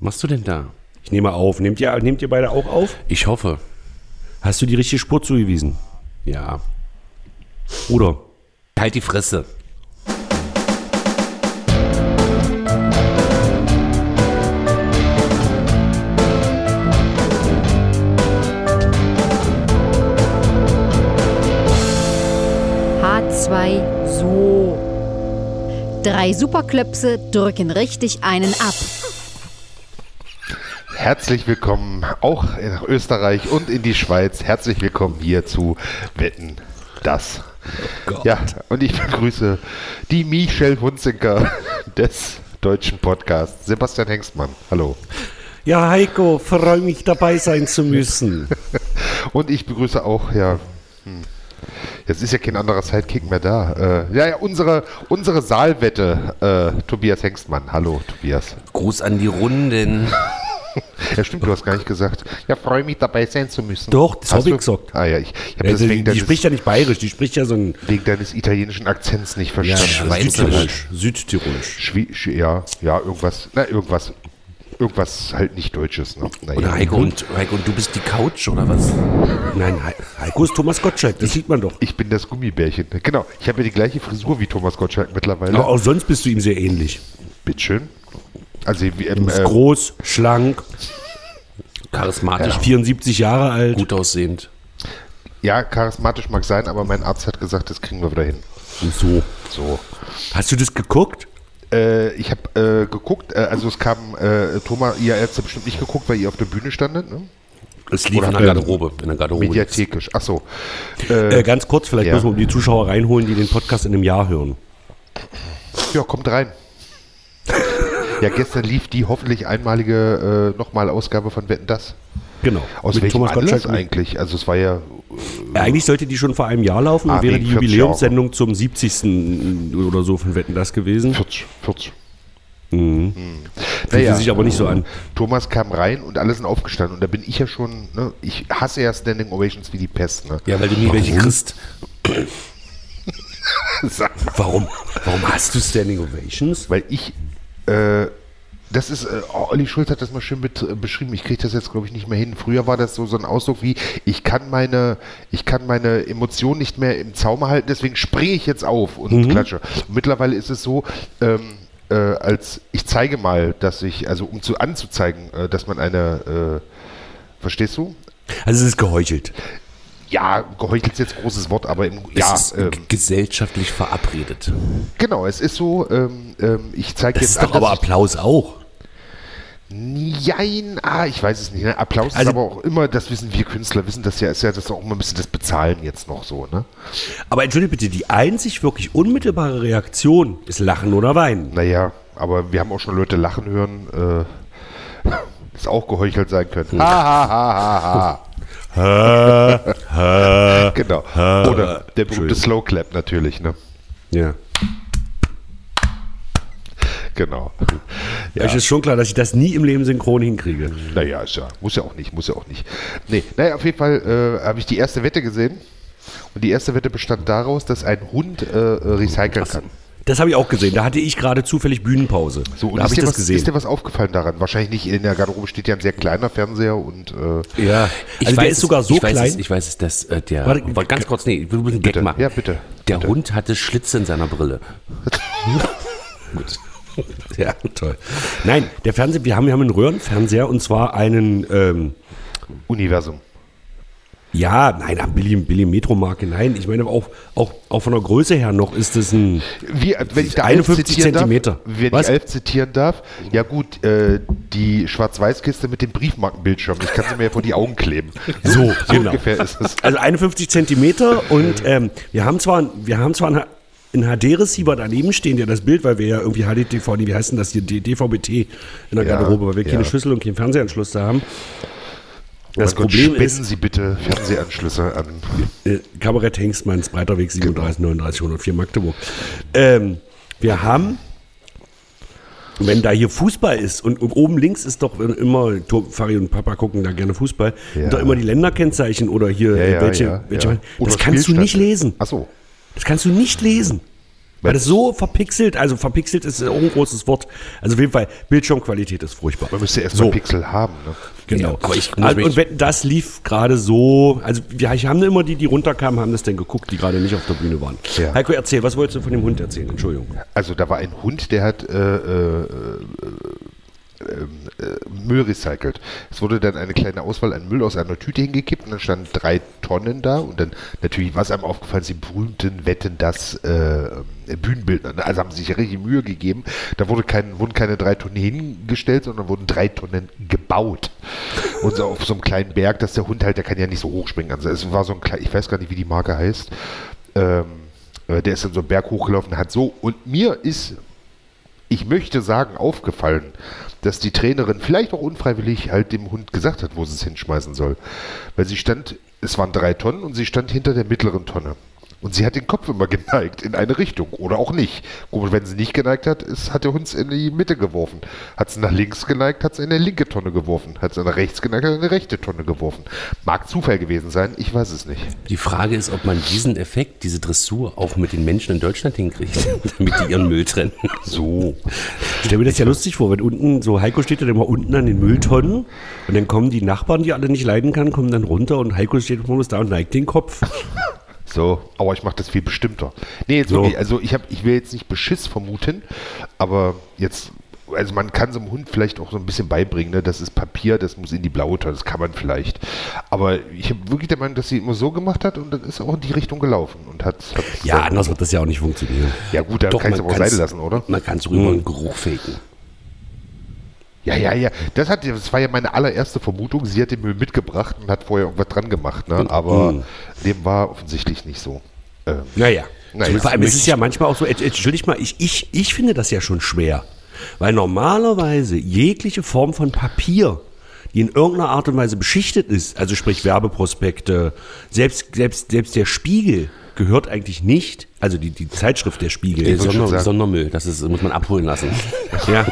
machst du denn da? Ich nehme auf. Nehmt ihr, nehmt ihr beide auch auf? Ich hoffe. Hast du die richtige Spur zugewiesen? Ja. Oder? Halt die Fresse. H2 so. Drei Superklöpse drücken richtig einen ab. Herzlich willkommen auch in Österreich und in die Schweiz. Herzlich willkommen hier zu Wetten das. ja, und ich begrüße die Michelle Hunziker des deutschen Podcasts, Sebastian Hengstmann. Hallo. Ja, Heiko, freue mich dabei sein zu müssen. Und ich begrüße auch, ja, hm, jetzt ist ja kein anderer Sidekick mehr da. Äh, ja, ja, unsere, unsere Saalwette, äh, Tobias Hengstmann. Hallo, Tobias. Gruß an die Runden. Ja, stimmt, du hast gar nicht gesagt. Ja, freue mich dabei sein zu müssen. Doch, das habe ich du- gesagt. Ah ja, ich, ich habe Also, das die, wegen die deines, spricht ja nicht bayerisch, die spricht ja so ein wegen deines italienischen Akzents nicht verstanden. Schweizerisch. Südtirolisch. Schwi Sch ja, ja, irgendwas, na, irgendwas, irgendwas halt nicht Deutsches. Ne? Naja. Oder Heiko und, Heiko und du bist die Couch oder was? Nein, He- Heiko ist Thomas Gottschalk, das sieht man doch. Ich bin das Gummibärchen. Genau, ich habe ja die gleiche Frisur wie Thomas Gottschalk mittlerweile. Aber auch sonst bist du ihm sehr ähnlich. Bitteschön. Also, ähm, bist äh, groß, schlank, Charismatisch, 74 Jahre alt. gut aussehend. ja, charismatisch mag sein, aber mein Arzt hat gesagt, das kriegen wir wieder hin. So. So. Hast du das geguckt? Äh, ich habe äh, geguckt, äh, also es kam, äh, Thomas, ihr habt ja bestimmt nicht geguckt, weil ihr auf der Bühne standet, ne? Es lief Oder in der Garderobe. In der Garderobe. Mediathekisch. Ach so. Äh, ganz kurz, vielleicht ja. müssen wir um die Zuschauer reinholen, die den Podcast in einem Jahr hören. Ja, kommt rein. Ja, gestern lief die hoffentlich einmalige äh, nochmal Ausgabe von Wetten das. Genau. Aus Mit welchem Thomas Anlass Gottschalk. eigentlich? Also es war ja Äh, Eigentlich sollte die schon vor einem Jahr laufen Ah, und wäre die 40 Jubiläumssendung zum 70. oder so von Wetten das gewesen. 40, 40. Fühlte Naja. sich aber nicht so an. Thomas kam rein und alle sind aufgestanden und da bin ich ja schon, ne, ich hasse ja Standing Ovations wie die Pest, ne? Ja, weil du nie welche kriegst. Warum? Warum hast du Standing Ovations? Weil ich, äh, das ist, äh, oh, Olli Schulz hat das mal schön bet- äh, beschrieben, ich kriege das jetzt glaube ich nicht mehr hin. Früher war das so, so ein Ausdruck wie, ich kann meine, ich kann meine Emotionen nicht mehr im Zaume halten, deswegen springe ich jetzt auf und klatsche. Und mittlerweile ist es so, ähm, äh, als ich zeige mal, dass ich, also um zu anzuzeigen, äh, dass man eine, äh, verstehst du? Also es ist geheuchelt. Ja, geheuchelt ist jetzt ein großes Wort, aber im, ja, es ist ähm, gesellschaftlich verabredet. genau, es ist so, ähm, ähm, ich zeige jetzt ist doch an, aber Applaus auch. Jein, ah, ich weiß es nicht. Ne? Applaus Also- ist aber auch immer, das wissen wir Künstler, wissen das ja, ist ja das auch immer ein bisschen das Bezahlen jetzt noch so, ne? Aber entschuldige bitte, die einzig wirklich unmittelbare Reaktion ist Lachen oder Weinen. Naja, aber wir haben auch schon Leute lachen hören, äh, das auch geheuchelt sein können. Ha, ha, ha, ha, ha. genau. Oder der berühmte Slow Clap natürlich, ne? Ja. Genau. ja. Euch ist schon klar, dass ich das nie im Leben synchron hinkriege. Naja, ist ja, muss ja auch nicht, muss ja auch nicht. Nee, naja, auf jeden Fall äh, habe ich die erste Wette gesehen. Und die erste Wette bestand daraus, dass ein Hund äh, recyceln kann. Das habe ich auch gesehen. Da hatte ich gerade zufällig Bühnenpause. So, und da habe ich dir das was, gesehen. ist dir was aufgefallen daran? Wahrscheinlich nicht. In der Garderobe steht ja ein sehr kleiner Fernseher und äh, ja, Ich also der weiß ist es- sogar so ich weiß klein. Es, ich weiß es, dass äh, der. Warte, Warte, ganz kurz, nee, ich will einen Gag bitte. machen. Ja, bitte. Der bitte. Hund hatte Schlitze in seiner Brille. Gut. Ja, toll. Nein, der Fernseher, wir haben, wir haben einen Röhrenfernseher und zwar einen, ähm, Universum. Ja, nein, eine Billy, Billy Metro-Marke, nein. Ich meine, auch, auch, auch von der Größe her noch ist es ein, Wie, wenn ich da 51 Alf zitieren Zentimeter. Darf, wenn Was? ich Alf zitieren darf, ja gut, äh, die Schwarz-Weiß-Kiste mit dem Briefmarkenbildschirm, ich kann sie mir ja vor die Augen kleben. So, so genau. ungefähr ist es. also 51 Zentimeter und ähm, wir haben zwar, wir haben zwar einen, einen HD-Receiver daneben stehen, der das Bild, weil wir ja irgendwie HDTV, nee, wie heißt denn das hier, DVB-T in der Ja, Garderobe, weil wir keine ja. Schlüssel und keinen Fernsehanschluss da haben. Das Mein Gott, Problem spenden ist, Sie bitte Fernsehanschlüsse an. äh, Kabarett Hengstmanns, Breiterweg Genau. 37 39 104 Magdeburg. Ähm, wir haben, wenn da hier Fußball ist und oben links ist doch immer, Fari und Papa gucken da gerne Fußball, Ja. doch immer die Länderkennzeichen oder hier Ja, äh, ja, welche, ja, welche ja. das kannst du nicht lesen. Ach so. Das kannst du nicht lesen. Weil das so verpixelt, also verpixelt ist auch ein großes Wort. Also auf jeden Fall, Bildschirmqualität ist furchtbar. Man müsste erst mal so. Pixel haben. Ne? Genau. Ja, aber ich also, und wenn das lief gerade so, also wir ich haben immer die, die runterkamen, haben das dann geguckt, die gerade nicht auf der Bühne waren. Ja. Heiko, erzähl, was wolltest du von dem Hund erzählen? Entschuldigung. Also da war ein Hund, der hat äh, äh, äh, Müll recycelt. Es wurde dann eine kleine Auswahl an Müll aus einer Tüte hingekippt und dann standen drei Tonnen da und dann natürlich, was einem aufgefallen ist, die berühmten Wetten, das äh, Bühnenbildner. ne? Also haben sie sich richtig Mühe gegeben. Da wurde kein, wurden keine drei Tonnen hingestellt, sondern wurden drei Tonnen gebaut. Und so auf so einem kleinen Berg, dass der Hund halt, der kann ja nicht so hoch springen. Also es war so ein klein, ich weiß gar nicht, wie die Marke heißt. Ähm, äh, der ist dann so einen Berg hochgelaufen, hat so, und mir ist ich möchte sagen, aufgefallen, dass die Trainerin vielleicht auch unfreiwillig halt dem Hund gesagt hat, wo sie es hinschmeißen soll. Weil sie stand, es waren drei Tonnen und sie stand hinter der mittleren Tonne. Und sie hat den Kopf immer geneigt in eine Richtung oder auch nicht. Komisch, wenn sie nicht geneigt hat, ist, hat der Hund es in die Mitte geworfen. Hat sie nach links geneigt, hat es in eine linke Tonne geworfen. Hat sie nach rechts geneigt, hat in eine rechte Tonne geworfen. Mag Zufall gewesen sein, ich weiß es nicht. Die Frage ist, ob man diesen Effekt, diese Dressur auch mit den Menschen in Deutschland hinkriegt, damit die ihren Müll trennen. So. Ich stelle mir das ja lustig vor, wenn unten, so Heiko steht dann immer unten an den Mülltonnen und dann kommen die Nachbarn, die alle nicht leiden kann, kommen dann runter und Heiko steht morgens da und neigt den Kopf. So, aber ich mache das viel bestimmter. Nee, jetzt So. wirklich, also ich, hab, ich will jetzt nicht Beschiss vermuten, aber jetzt, also man kann so einem Hund vielleicht auch so ein bisschen beibringen, ne? das ist Papier, das muss in die blaue Tonne, das kann man vielleicht. Aber ich habe wirklich der Meinung, dass sie immer so gemacht hat und dann ist auch in die Richtung gelaufen und hat. Ja, anders wird das ja auch nicht funktionieren. Ja gut, da kann ich es aber auch sein lassen, oder? Man kann es rüber einen Geruch faken. Ja, ja, ja. Das, hat, das war ja meine allererste Vermutung. Sie hat den Müll mitgebracht und hat vorher irgendwas dran gemacht, ne? aber dem war offensichtlich nicht so. Ähm, Naja. Naja. Vor allem ist es ja manchmal auch so, ent- entschuldigt mal, ich, ich, ich finde das ja schon schwer. Weil normalerweise jegliche Form von Papier, die in irgendeiner Art und Weise beschichtet ist, also sprich Werbeprospekte, selbst, selbst, selbst der Spiegel gehört eigentlich nicht, also die, die Zeitschrift der Spiegel, Sonder. Sondermüll, das ist, muss man abholen lassen. ja,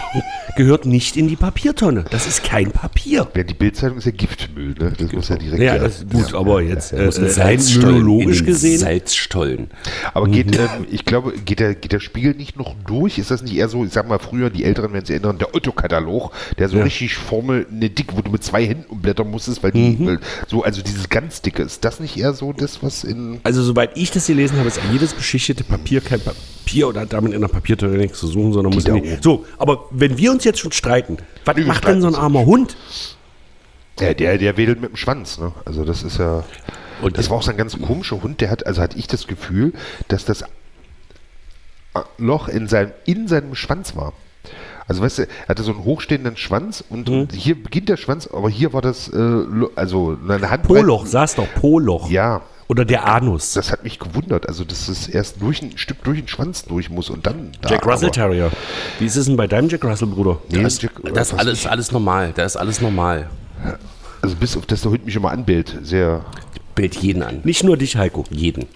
gehört nicht in die Papiertonne. Das ist kein Papier. ja, die Bildzeitung ist ja Giftmüll, ne? Das muss ja direkt. Ja, das ist gut, aber jetzt äh, Muss ein rein den gesehen. Salzstollen. Aber geht, ähm, ich glaube, geht der, geht der Spiegel nicht noch durch? Ist das nicht eher so, ich sag mal, früher, die Älteren werden sich erinnern, der Otto-Katalog, der so richtig Formel, eine dick, wo du mit zwei Händen umblättern musstest, weil die, weil so, also dieses ganz dicke, ist das nicht eher so das, was in. Also soweit ich das gelesen habe, ist jedes beschichtete Papier kein Papier oder hat damit in der Papiertonne nichts zu suchen, sondern muss da in die. So, aber wenn wir uns jetzt schon streiten, was macht denn so ein armer Hund? Ja, der, der wedelt mit dem Schwanz, ne? Also das ist ja. Und das war auch so ein ganz komischer Hund, der hat, also hatte ich das Gefühl, dass das Loch in seinem, in seinem Schwanz war. Also weißt du, er hatte so einen hochstehenden Schwanz und, und hier beginnt der Schwanz, aber hier war das, äh, also eine Hand. Poloch, sag's doch, Poloch. Ja, Oder der Anus. das hat mich gewundert. Also, dass es erst durch ein Stück durch den Schwanz durch muss und dann. da, Jack Russell Terrier. Wie ist es denn bei deinem Jack Russell, Bruder? Nee, Das, Jack- das was alles, alles normal. Da ist alles normal. Also, bis auf das der Hund mich immer anbellt. Sehr. Bild jeden an. Nicht nur dich, Heiko. Jeden.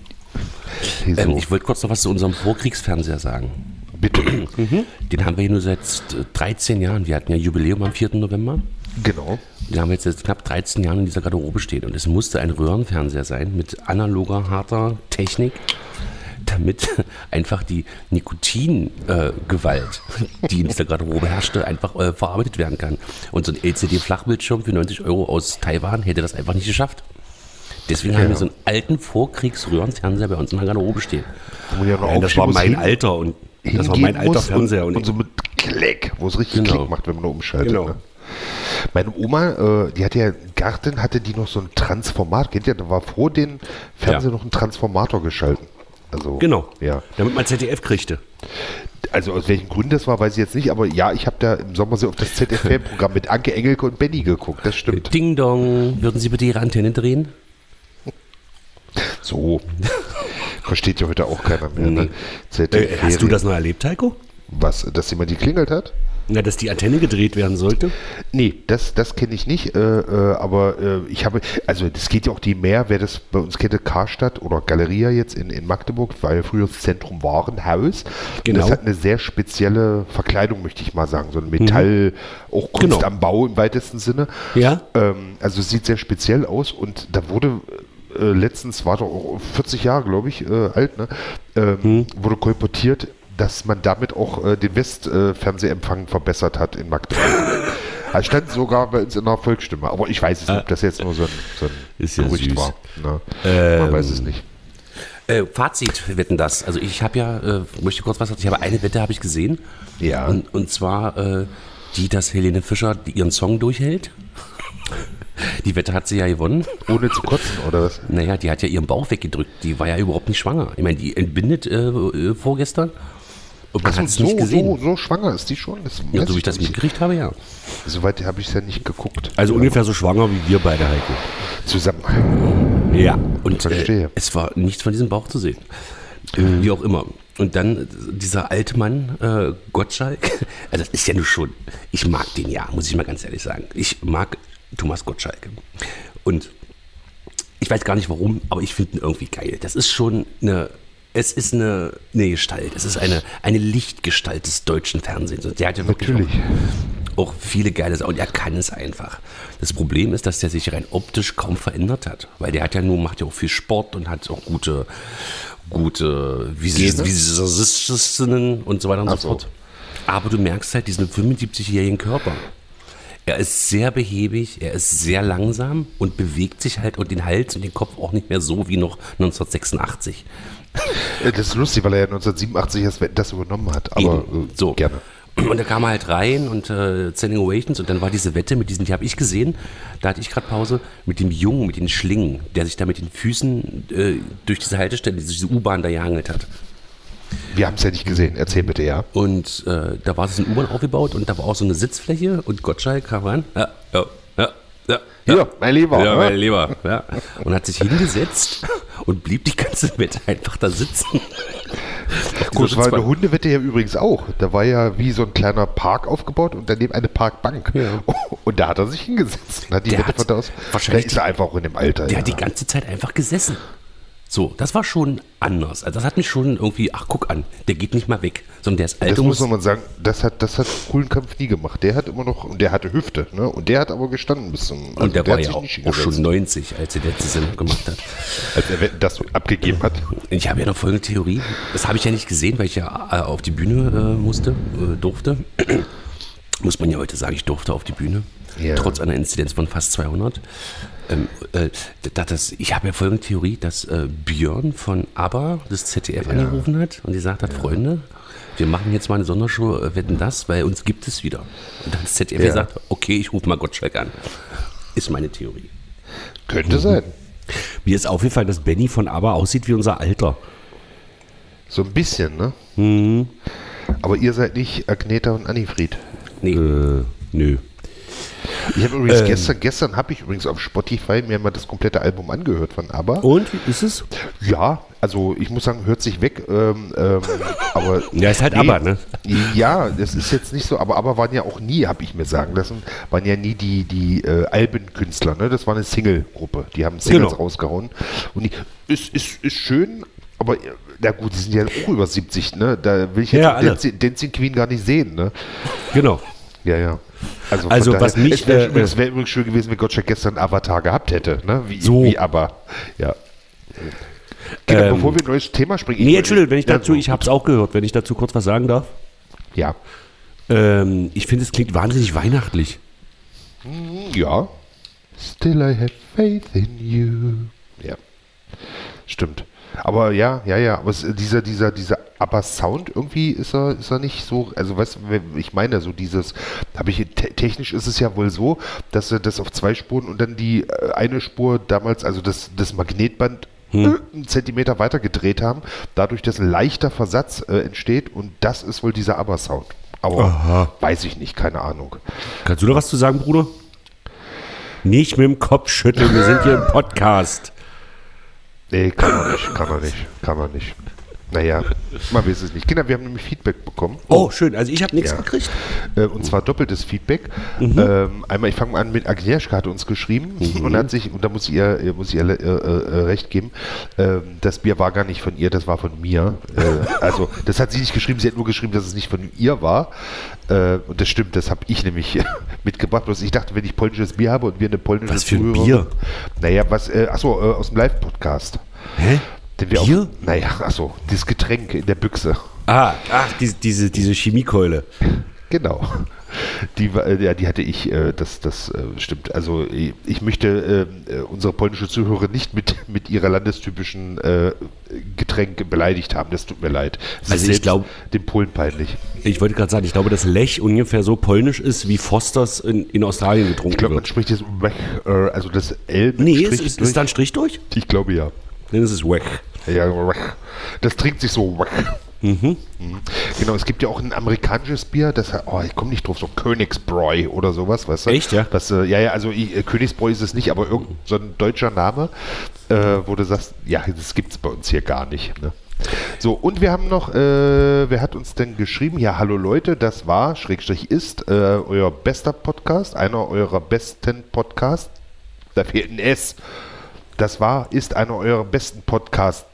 Ähm, ich wollte kurz noch was zu unserem Vorkriegsfernseher sagen. Bitte. Den haben wir hier nur seit äh, 13 Jahren. Wir hatten ja Jubiläum am 4. November. Genau. Den haben wir jetzt seit knapp 13 Jahren in dieser Garderobe stehen. Und es musste ein Röhrenfernseher sein mit analoger, harter Technik, damit einfach die Nikotingewalt, äh, die in dieser Garderobe herrschte, einfach äh, verarbeitet werden kann. Und so ein LCD-Flachbildschirm für 90 Euro aus Taiwan hätte das einfach nicht geschafft. Deswegen haben wir so einen alten Vorkriegsröhrenfernseher bei uns in der Garderobe stehen. Ja Nein, das war mein Alter und das war mein alter Fernseher. Und, Und, so mit Klick, wo es richtig Genau. Klick macht, wenn man nur umschaltet. Genau. Ne? Meine Oma, äh, die hatte ja einen Garten, hatte die noch so ein Transformator. Kennt ihr, da war vor dem Fernseher Ja. noch ein Transformator geschalten. Also, genau. Ja. Damit man ZDF kriegte. Also aus welchen Gründen das war, weiß ich jetzt nicht, aber ja, ich habe da im Sommer so auf das ZFM-Programm mit Anke Engelke und Benny geguckt, das stimmt. Ding Dong, würden Sie bitte Ihre Antenne drehen? So. Versteht ja heute auch keiner mehr. Ne? Äh, ZDF hast du das noch erlebt, Heiko? Was, dass jemand geklingelt hat? Na, dass die Antenne gedreht werden sollte? Nee, das, das kenne ich nicht, äh, äh, aber äh, ich habe, also das geht ja auch die mehr, wer das bei uns kennt, Karstadt oder Galeria jetzt in, in Magdeburg, war ja früher das Zentrum Warenhaus. Genau. Das hat eine sehr spezielle Verkleidung, möchte ich mal sagen, so ein Metall, auch Kunst Genau. am Bau im weitesten Sinne. Ja. Ähm, also es sieht sehr speziell aus und da wurde äh, letztens, war doch auch 40 Jahre, glaube ich, äh, alt, ne? Ähm, wurde kolportiert, dass man damit auch äh, den Westfernsehempfang verbessert hat in Magdeburg. Es stand sogar bei uns in der Volksstimme, aber ich weiß es nicht, ob das jetzt nur so ein, so ein Ist ja Gerücht süß. war. Ne? Ähm, man weiß es nicht. Äh, Fazit, wetten das. Also ich habe ja, äh, möchte kurz was sagen, ich habe eine Wette habe ich gesehen. Ja. Und, und zwar äh, die, dass Helene Fischer ihren Song durchhält. Die Wette hat sie ja gewonnen. Ohne zu kotzen, oder was? Naja, die hat ja ihren Bauch weggedrückt. Die war ja überhaupt nicht schwanger. Ich meine, die entbindet äh, äh, vorgestern. Und man hat es so, nicht gesehen. so, so schwanger ist die schon? Das ja, so wie ich das mitgekriegt habe, ja. Soweit habe ich es ja nicht geguckt. Also ungefähr so schwanger wie wir beide, Heiko. Zusammen. Ja. Und äh, es war nichts von diesem Bauch zu sehen. Äh, Wie auch immer. Und dann äh, dieser alte Mann, äh, Gottschalk, also das ist ja nur schon, ich mag den ja, muss ich mal ganz ehrlich sagen. Ich mag Thomas Gottschalk. Und ich weiß gar nicht warum, aber ich finde ihn irgendwie geil. Das ist schon eine, es ist eine, eine Gestalt, es ist eine, eine Lichtgestalt des deutschen Fernsehens. Und der hat ja wirklich Natürlich. Auch, auch viele geile Sachen. Und er kann es einfach. Das Problem ist, dass der sich rein optisch kaum verändert hat. Weil der hat ja nur, macht ja auch viel Sport und hat auch gute, gute Gene? Visagisten und so weiter und Ach so so. fort. Aber du merkst halt diesen 75-jährigen Körper. Er ist sehr behäbig, er ist sehr langsam und bewegt sich halt und den Hals und den Kopf auch nicht mehr so wie noch 1986. Äh, Das ist lustig, weil er ja 1987 erst das übernommen hat. Aber Eben. äh, so. gerne. Und da kam er halt rein und äh, Standing Ovations und dann war diese Wette mit diesen, die habe ich gesehen, da hatte ich gerade Pause, mit dem Jungen, mit den Schlingen, der sich da mit den Füßen äh, durch diese Haltestelle, diese U-Bahn da gehangelt hat. Wir haben es ja nicht gesehen. Erzähl bitte, ja. Und äh, da war so eine U-Bahn aufgebaut und da war auch so eine Sitzfläche und Gottschalk kam ran. Ja, ja, ja, ja. Hier, mein Lieber. Ja, ne? mein Lieber. Ja. Und hat sich hingesetzt und blieb die ganze Wette einfach da sitzen. Gut, war eine Hundewette ja übrigens auch. Da war ja wie so ein kleiner Park aufgebaut und daneben eine Parkbank. Ja. Und da hat er sich hingesetzt und hat die Der Wette hat von da aus. wahrscheinlich da ist er einfach auch in dem Alter. Der ja. hat die ganze Zeit einfach gesessen. So, das war schon anders. Also das hat mich schon irgendwie, ach guck an, der geht nicht mal weg, sondern der ist alt das muss man sagen, das hat, das hat Kuhlenkampf nie gemacht. Der hat immer noch, und der hatte Hüfte, ne? Und der hat aber gestanden bis zum. also und der, war hat ja sich auch, auch schon hingesetzt, 90, als er letzte Sendung gemacht hat. als er das abgegeben hat. Ich habe ja noch folgende Theorie. Das habe ich ja nicht gesehen, weil ich ja äh, auf die Bühne äh, musste, äh, durfte. Muss man ja heute sagen, ich durfte auf die Bühne. Ja. Trotz einer Inzidenz von fast 200. Ähm, äh, da- das, ich habe ja folgende Theorie, dass äh, Björn von ABBA das ZDF angerufen hat und gesagt hat, Freunde, wir machen jetzt mal eine Sondershow, äh, wetten das, weil uns gibt es wieder. Und dann das ZDF Ja. gesagt, okay, ich rufe mal Gottschalk an. Ist meine Theorie. Könnte sein. Mir ist aufgefallen, dass Benny von ABBA aussieht wie unser Alter. So ein bisschen, ne? Mhm. Aber ihr seid nicht Agneta und Annifried. Nee, Äh, nö. Ich habe Ähm. übrigens gestern, gestern habe ich übrigens auf Spotify mir mal das komplette Album angehört von ABBA. Und, wie ist es? Ja, also ich muss sagen, hört sich weg, ähm, ähm, aber Ja, ist halt ABBA, ne? Ja, das ist jetzt nicht so, aber aber waren ja auch nie, habe ich mir sagen lassen, waren ja nie die die äh, Albenkünstler, ne? Das war eine Single-Gruppe, die haben Singles Genau. rausgehauen und die, ist, ist, ist schön, aber na gut, die sind ja auch über 70, ne? Da will ich jetzt Ja. Dancing, Dancing Queen gar nicht sehen, ne? Genau. Ja, ja. Also, Also, was mich, es wäre äh, übrigens, wär übrigens schön gewesen, wenn Gottschalk gestern Avatar gehabt hätte, ne? Wie, So. wie aber, ja. Genau, Ähm, bevor wir ein neues Thema springen. Nee, Entschuldigung, wenn ich dazu, ich habe es auch gehört, wenn ich dazu kurz was sagen darf. Ja. Ähm, ich finde, es klingt wahnsinnig weihnachtlich. Ja. Still I have faith in you. Ja. Stimmt. Aber ja, ja, ja, aber es, dieser, dieser, dieser aber Sound irgendwie ist er, ist er nicht so, also weißt du, ich meine, so dieses, habe ich, te technisch ist es ja wohl so, dass sie das auf zwei Spuren und dann die äh, eine Spur damals, also das, das Magnetband äh, einen Zentimeter weiter gedreht haben, dadurch, dass ein leichter Versatz äh, entsteht und das ist wohl dieser Aber-Sound. Aber Aha. weiß ich nicht, keine Ahnung. Kannst du da was zu sagen, Bruder? Nicht mit dem Kopf schütteln, wir sind hier im Podcast. Nee, kann er nicht, kann nicht. Naja, man weiß es nicht. Kinder, wir haben nämlich Feedback bekommen. Oh, schön. Also ich habe nichts Ja. gekriegt. Äh, und zwar doppeltes Feedback. Mhm. Ähm, einmal, ich fange mal an mit Agnieszka hat uns geschrieben Mhm. und hat sich, und da muss ich ihr, muss ich ihr äh, äh, recht geben, ähm, das Bier war gar nicht von ihr, das war von mir. Äh, also das hat sie nicht geschrieben, sie hat nur geschrieben, dass es nicht von ihr war. Äh, und das stimmt, das habe ich nämlich mitgebracht. Bloß ich dachte, wenn ich polnisches Bier habe und wir eine polnische Was für ein Bier? Naja, was, äh, achso, aus dem Live-Podcast. Hä? Den wir Bier? Auch, naja, achso, dieses Getränk in der Büchse. Ah, ach, diese, diese, diese Chemiekeule. Genau. Die, war- äh, ja, die hatte ich, äh, das, das äh, stimmt. Also ich, ich möchte äh, unsere polnische Zuhörer nicht mit, mit ihrer landestypischen äh, Getränk beleidigt haben. Das tut mir leid. Ist Also ich selbst glaub- dem Polen peinlich. Ich wollte gerade sagen, ich glaube, dass Lech ungefähr so polnisch ist, wie Fosters in, in Australien getrunken Ich glaube, man wird. spricht jetzt Wech, äh, also das L mit Nee, Strich ist, ist, durch. ist da ein Strich durch? ich glaube ja. Dann ist es Wech. Ja, Wech. das trinkt sich so. Wech. Mhm. Genau, es gibt ja auch ein amerikanisches Bier, das oh, ich komme nicht drauf, so Königsbräu oder sowas, weißt du? Echt, ja? Was, äh, ja, ja, also ich, äh, Königsbräu ist es nicht, aber irgend so ein deutscher Name, äh, wo du sagst, ja, das gibt es bei uns hier gar nicht. Ne? So, und wir haben noch, äh, wer hat uns denn geschrieben? Ja, hallo Leute, das war, Schrägstrich ist, äh, euer bester Podcast, einer eurer besten Podcasts. Da fehlt ein S. Das war, ist einer eurer besten Podcasts.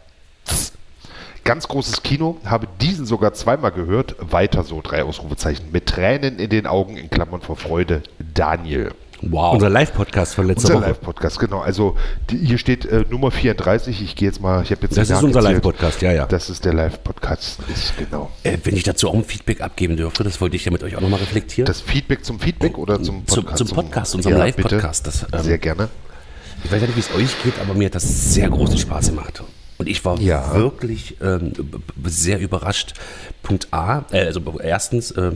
Ganz großes Kino, habe diesen sogar zweimal gehört. Weiter so, drei Ausrufezeichen. Mit Tränen in den Augen, in Klammern vor Freude. Daniel. Wow. Unser Live-Podcast von letzter Unser Woche. Live-Podcast, genau. Also die, hier steht äh, Nummer 34. Ich gehe jetzt mal, ich habe jetzt Das ist unser. Live-Podcast, ja, ja. Das ist der Live-Podcast, ist genau. äh, wenn ich dazu auch ein Feedback abgeben dürfte, das wollte ich ja mit euch auch nochmal reflektieren. Das Feedback zum Feedback oder zum Zum- Podcast? zum Podcast, unserem Ja, Live-Podcast. ähm, Sehr gerne. Ich weiß ja nicht, wie es euch geht, aber mir hat das sehr großen Spaß gemacht. Und ich war Ja. wirklich ähm, sehr überrascht. Punkt A, äh, also erstens, äh,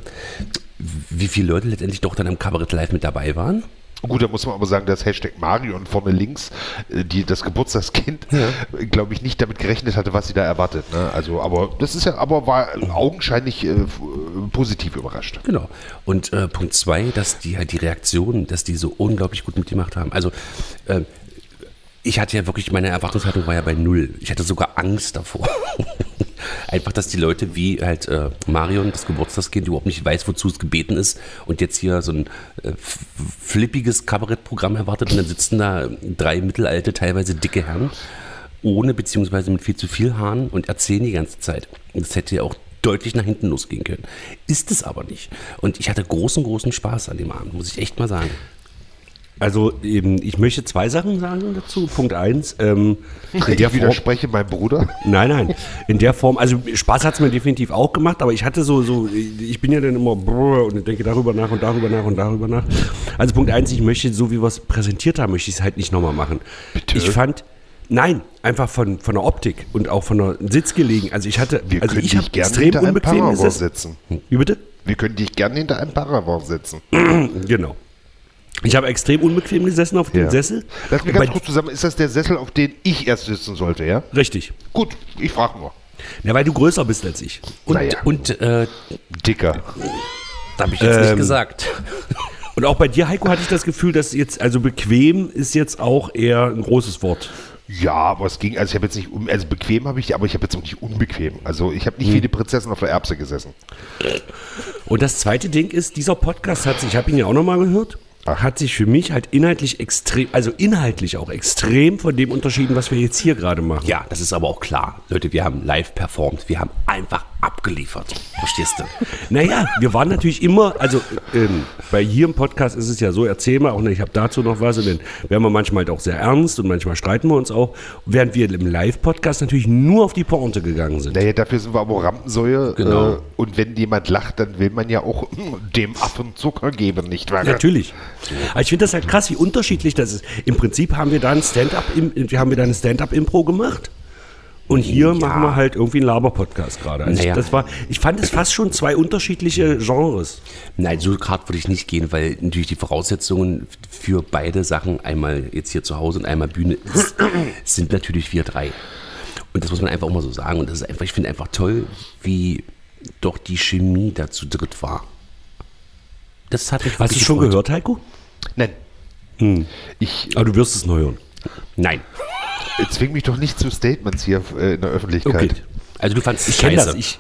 wie viele Leute letztendlich doch dann im Kabarett live mit dabei waren. Gut, da muss man aber sagen, dass Hashtag Marion vorne links, äh, die, das Geburtstagskind, äh, glaube ich, nicht damit gerechnet hatte, was sie da erwartet. Ne? Also, aber das ist ja, aber war augenscheinlich äh, äh, positiv überrascht. Genau. Und äh, Punkt zwei, dass die halt die Reaktionen, dass die so unglaublich gut mitgemacht haben. Also äh, ich hatte ja wirklich, meine Erwartungshaltung war ja bei null. Ich hatte sogar Angst davor. Einfach, dass die Leute wie halt äh, Marion, das Geburtstagskind, überhaupt nicht weiß, wozu es gebeten ist und jetzt hier so ein äh, flippiges Kabarettprogramm erwartet und dann sitzen da drei mittelalte, teilweise dicke Herren ohne beziehungsweise mit viel zu viel Haaren und erzählen die ganze Zeit. Das hätte ja auch deutlich nach hinten losgehen können. Ist es aber nicht. Und ich hatte großen, großen Spaß an dem Abend, muss ich echt mal sagen. Also eben, ich möchte zwei Sachen sagen dazu. Punkt eins, ähm, in der Ich Form, widerspreche meinem Bruder. nein, nein, in der Form, also Spaß hat es mir definitiv auch gemacht, aber ich hatte so, so, ich bin ja dann immer und denke darüber nach und darüber nach und darüber nach. Also Punkt eins, ich möchte, so wie wir es präsentiert haben, möchte ich es halt nicht nochmal machen. Bitte? Ich fand, nein, einfach von, von der Optik und auch von der Sitzgelegen. Also ich hatte, Wir also ich habe gerne extrem unbequem setzen. Wie bitte? Wir können dich gerne hinter einem Paravent setzen. Genau. Ich habe extrem unbequem gesessen auf dem Ja. Sessel. Lass mich ganz bei- kurz zusammen, ist das der Sessel, auf den ich erst sitzen sollte, ja? Richtig. Gut, ich frage nur. Ja, weil du größer bist als ich. Und, Naja. und äh, Dicker. da habe ich jetzt nicht Ähm, gesagt. Und auch bei dir, Heiko, hatte ich das Gefühl, dass jetzt, also bequem ist jetzt auch eher ein großes Wort. Ja, aber es ging, also ich habe jetzt nicht, also bequem habe ich, aber ich habe jetzt auch nicht unbequem. Also ich habe nicht wie die Prinzessin auf der Erbse gesessen. Und das zweite Ding ist, dieser Podcast hat sich, ich habe ihn ja auch nochmal gehört, hat sich für mich halt inhaltlich extrem, also inhaltlich auch extrem von dem unterschieden, was wir jetzt hier gerade machen. Ja, das ist aber auch klar. Leute, wir haben live performt. Wir haben einfach abgeliefert. Verstehst du? Naja, wir waren natürlich immer, also ähm, bei hier im Podcast ist es ja so, erzähl mal, auch ich habe dazu noch was, und dann werden wir manchmal halt auch sehr ernst und manchmal streiten wir uns auch, während wir im Live-Podcast natürlich nur auf die Pointe gegangen sind. Naja, dafür sind wir aber Rampensäue. Genau. Äh, und wenn jemand lacht, dann will man ja auch dem Affen Zucker geben, nicht wahr? Natürlich. Aber ich finde das halt krass, wie unterschiedlich das ist. Im Prinzip haben wir da ein Stand-up, haben wir da eine Stand-up-Impro gemacht. Und hier machen wir halt irgendwie einen Laber-Podcast gerade. Also Naja. ich, das war, ich fand es fast schon zwei unterschiedliche Genres. Nein, so hart würde ich nicht gehen, weil natürlich die Voraussetzungen für beide Sachen, einmal jetzt hier zu Hause und einmal Bühne, ist, sind natürlich wir drei. Und das muss man einfach auch mal so sagen. Und das ist einfach, ich finde einfach toll, wie doch die Chemie da zu dritt war. Das hat mich Hast du schon gefreut. gehört, Heiko? Nein. Hm. Ich Aber du wirst es neu hören. Nein. Zwing mich doch nicht zu Statements hier äh, in der Öffentlichkeit. Okay. Also du fandst Ich kenne scheiße. das. Ich,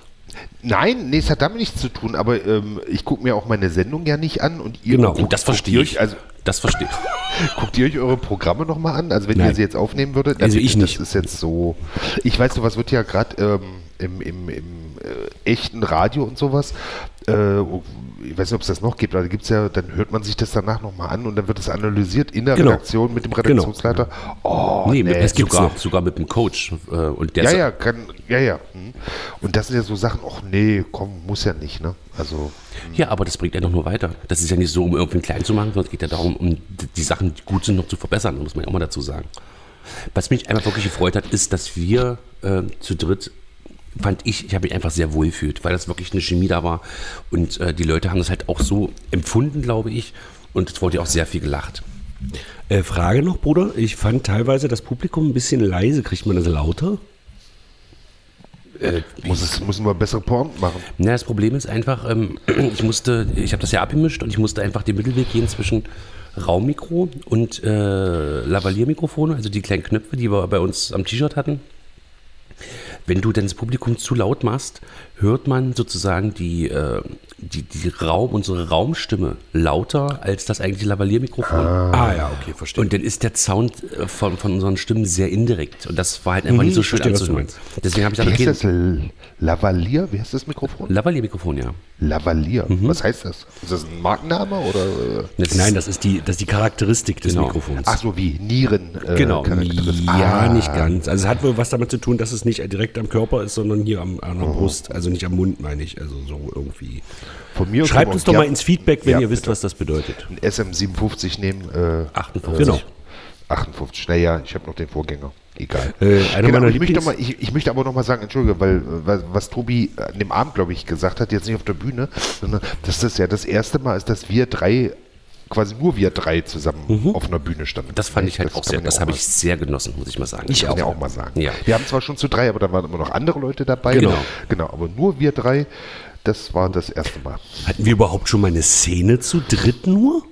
Nein, nee, es hat damit nichts zu tun, aber ähm, ich gucke mir auch meine Sendung ja nicht an und ihr Genau, guckt, das verstehe ich. Euch, also das verstehe ich. guckt ihr euch eure Programme nochmal an? Also wenn Nein. ihr sie jetzt aufnehmen würdet, Also ich nicht. Das ist jetzt so. Ich weiß so, was wird ja gerade ähm, im, im, im äh, echten Radio und sowas. Äh, ich weiß nicht, ob es das noch gibt, aber da gibt's ja, dann hört man sich das danach nochmal an und dann wird es analysiert in der Genau. Redaktion mit dem Redaktionsleiter. Oh, nee, mit, es gibt's sogar, noch. sogar mit dem Coach. Äh, und der Ja, ja, kann, ja, ja. hm. Und das sind ja so Sachen, ach nee, komm, muss ja nicht, ne? Also, Ja, aber das bringt ja doch nur weiter. Das ist ja nicht so, um irgendwie klein zu machen, sondern es geht ja darum, um die Sachen, die gut sind, noch zu verbessern, muss man ja auch mal dazu sagen. Was mich einfach wirklich gefreut hat, ist, dass wir äh, zu dritt, fand ich, ich habe mich einfach sehr wohl gefühlt, weil das wirklich eine Chemie da war. Und äh, die Leute haben das halt auch so empfunden, glaube ich. Und es wurde ja auch sehr viel gelacht. äh, Frage noch, Bruder. Ich fand teilweise das Publikum ein bisschen leise. Kriegt man das lauter? muss es, müssen wir bessere Porn machen. Na, das Problem ist einfach, ähm, ich musste, ich habe das ja abgemischt und ich musste einfach den Mittelweg gehen zwischen Raummikro und äh, Lavalier-Mikrofone, also die kleinen Knöpfe, die wir bei uns am T-Shirt hatten. Wenn du denn das Publikum zu laut machst, hört man sozusagen die, äh, die, die Raum, unsere Raumstimme lauter als das eigentliche Lavalier-Mikrofon. Ah, ja, okay, verstehe. Und dann ist der Sound äh, von, von unseren Stimmen sehr indirekt. Und das war halt einfach nicht so ich schön verstehe, anzuhören. Deswegen habe ich heißt okay, das? L- Lavalier? Wie heißt das Mikrofon? Lavalier-Mikrofon, ja. Lavalier. Mhm. Was heißt das? Ist das ein Markenname oder? äh, Das Nein, ist- das ist die, das ist die Charakteristik des Genau. Mikrofons. Ach so, wie Nieren. Äh, Genau. Ja, Ah, nicht ganz. Also es hat wohl was damit zu tun, dass es nicht direkt am Körper ist, sondern hier am, an der Oh. Brust. Also nicht am Mund, meine ich. Also so irgendwie. Von mir Schreibt uns doch mal ins Feedback, wenn Ja, ihr wisst, bitte. was das bedeutet. einen SM57 nehmen. Äh, 58. Genau. 58. Naja, ich habe noch den Vorgänger. Egal. Äh, genau, ich, möchte mal, ich, ich möchte aber noch mal sagen, Entschuldige, weil äh, was, was Tobi an dem Abend, glaube ich, gesagt hat, jetzt nicht auf der Bühne, sondern dass das ja das erste Mal ist, dass wir drei, quasi nur wir drei zusammen auf einer Bühne standen. Mhm. Das fand ich halt auch kann sehr, ja das habe ich sehr genossen, muss ich mal sagen. Ich kann man ja auch mal sagen. Ja. Wir haben zwar schon zu drei, aber da waren immer noch andere Leute dabei. Genau. Genau, aber nur wir drei, das war das erste Mal. Hatten wir überhaupt schon mal eine Szene zu dritt nur?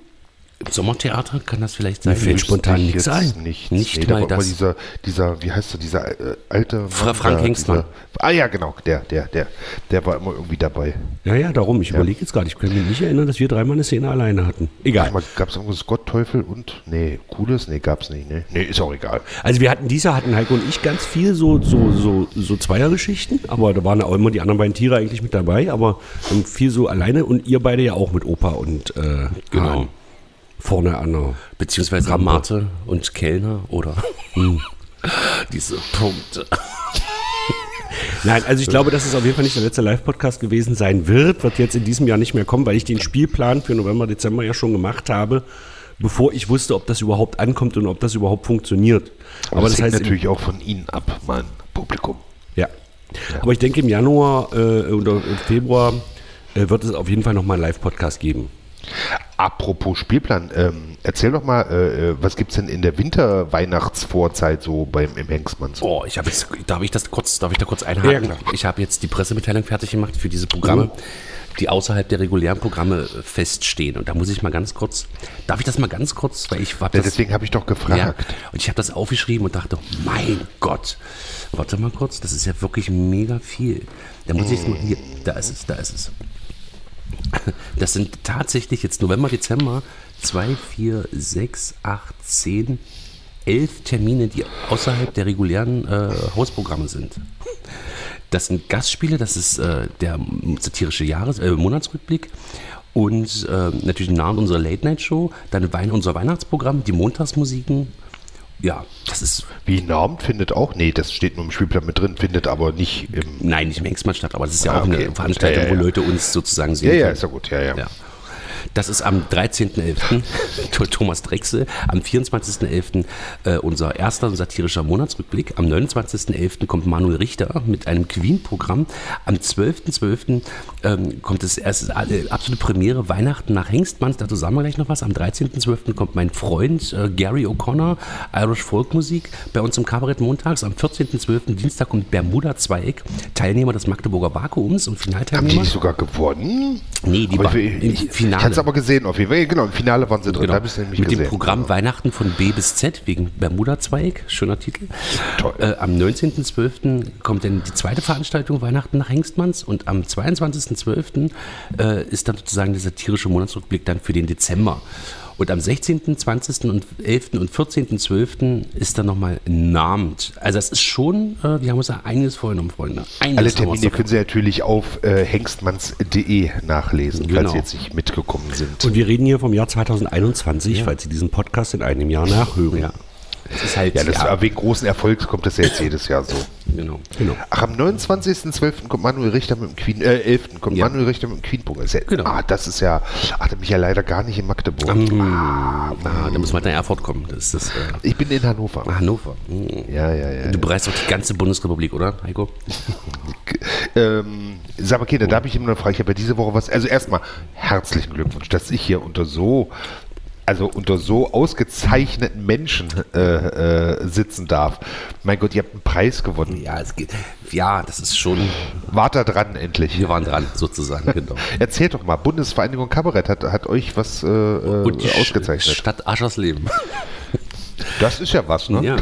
Im Sommertheater kann das vielleicht sein. Mir fällt spontan nichts ein. Nichts. Nicht nee, da mal immer das. Dieser, dieser, wie heißt der, dieser äh, alte Fra- Frank da, Hengstmann. Dieser, ah ja, genau, der, der, der, der war immer irgendwie dabei. Ja, ja, darum. Ich überlege jetzt gerade. Ich kann mich nicht erinnern, dass wir dreimal eine Szene alleine hatten. Egal. Gab es irgendwas Gott, Teufel und, nee, Cooles? Nee, gab's nicht, ne? Nee, ist auch egal. Also wir hatten dieses Jahr hatten Heiko und ich ganz viel so, so, so, so Zweiergeschichten, aber da waren auch immer die anderen beiden Tiere eigentlich mit dabei, aber viel so alleine und ihr beide ja auch mit Opa und äh, Genau. Hahn vorne an der Beziehungsweise Rampe. Marte und Kellner oder diese Punkte. Nein, also ich glaube, dass es auf jeden Fall nicht der letzte Live-Podcast gewesen sein wird, wird jetzt in diesem Jahr nicht mehr kommen, weil ich den Spielplan für November, Dezember ja schon gemacht habe, bevor ich wusste, ob das überhaupt ankommt und ob das überhaupt funktioniert. Aber, Aber das, das hängt heißt, natürlich auch von Ihnen ab, mein Publikum. Ja. Aber ich denke, im Januar äh, oder im Februar äh, wird es auf jeden Fall nochmal einen Live-Podcast geben. Apropos Spielplan, ähm, erzähl doch mal, äh, äh, was gibt's denn in der Winter-Weihnachtsvorzeit so beim im Hengstmann? So? Oh, ich habe jetzt, darf ich das kurz, darf ich da kurz einhaken? Ja. Ich habe jetzt die Pressemitteilung fertig gemacht für diese Programme, die außerhalb der regulären Programme äh, feststehen. Und da muss ich mal ganz kurz, darf ich das mal ganz kurz, weil ich hab Ja, deswegen habe ich doch gefragt. Ja, und ich habe das aufgeschrieben und dachte, mein Gott, warte mal kurz, das ist ja wirklich mega viel. Da muss ich jetzt mal, hier, da ist es, da ist es. Das sind tatsächlich jetzt November, Dezember 2, 4, 6, 8, 10, 11 Termine, die außerhalb der regulären äh, Hausprogramme sind. Das sind Gastspiele, das ist äh, der satirische Jahres-, äh, Monatsrückblick und äh, natürlich nah an unserer Late-Night-Show, dann Wein unser Weihnachtsprogramm, die Montagsmusiken. Ja, das ist, Wie Norm findet auch, nee, das steht nur im Spielplan mit drin, findet aber nicht im. nein, nicht im Hengstmann statt, aber das ist ja Ah, auch okay. eine Veranstaltung, Ja, ja, ja. wo Leute uns sozusagen sehen Ja, ja, können. ist ja gut, ja, ja. Das ist am 13.11. Thomas Drechsel. Am 24.11. Äh, unser erster satirischer Monatsrückblick. Am 29.11. kommt Manuel Richter mit einem Queen-Programm. Am 12.12. Ähm, kommt das erste absolute Premiere Weihnachten nach Hengstmanns. Dazu sagen wir gleich noch was. Am 13.12. kommt mein Freund äh, Gary O'Connor, Irish Folkmusik, bei uns im Kabarett montags. Am 14.12. Dienstag kommt Bermuda Zweieck, Teilnehmer des Magdeburger Vakuums und Haben die Finalteilnehmer. nicht sogar gewonnen? Nee, die Aber war ich, im ich, ich Finale. Hat aber gesehen auf jeden Fall. Genau, im Finale waren sie drin. Genau. Mit gesehen. dem Programm Genau. Weihnachten von B bis Z wegen Bermuda-Zweig, schöner Titel. Toll. Äh, am 19.12. kommt dann die zweite Veranstaltung Weihnachten nach Hengstmanns und am 22.12. Äh, ist dann sozusagen der satirische Monatsrückblick dann für den Dezember. Und am 16., 20. und 11. und 14.12. ist dann nochmal Namend. Also es ist schon, äh, wir haben uns da einiges vorgenommen, Freunde. Einiges Alle Termine können Sie natürlich auf äh, hengstmanns.de nachlesen, falls Genau. Sie jetzt nicht mitgekommen sind. Und wir reden hier vom Jahr 2021, falls Sie diesen Podcast in einem Jahr nachhören. Ja. Es ist halt, Ja, das ja, wegen großen Erfolgs kommt das ja jetzt jedes Jahr so. genau. Genau. Ach, am 29.12. kommt Manuel Richter mit dem Queen, äh, 11. kommt Ja. Manuel Richter mit dem Queenpunkt. Das ist ja, Genau. Ah, das ist ja, ach, da bin ich ja leider gar nicht in Magdeburg. Ah, da müssen wir halt nach Erfurt kommen. Das ist das, äh, Ich bin in Hannover. Hannover. Hm. Ja, ja, ja. Du bereist doch die ganze Bundesrepublik, oder, Heiko? Ähm, sag mal, Kinder, da habe ich immer eine Frage. Ich habe ja diese Woche was. Also erstmal herzlichen Glückwunsch, dass ich hier unter so, also unter so ausgezeichneten Menschen äh, äh, sitzen darf. Mein Gott, ihr habt einen Preis gewonnen. Ja, es geht. Ja, das ist schon. Wart da dran endlich. Wir waren dran, sozusagen, genau. Erzählt doch mal, Bundesvereinigung Kabarett hat, hat euch was äh, Und die äh, ausgezeichnet. Stadt Aschersleben. Das ist ja was, ne? Ja.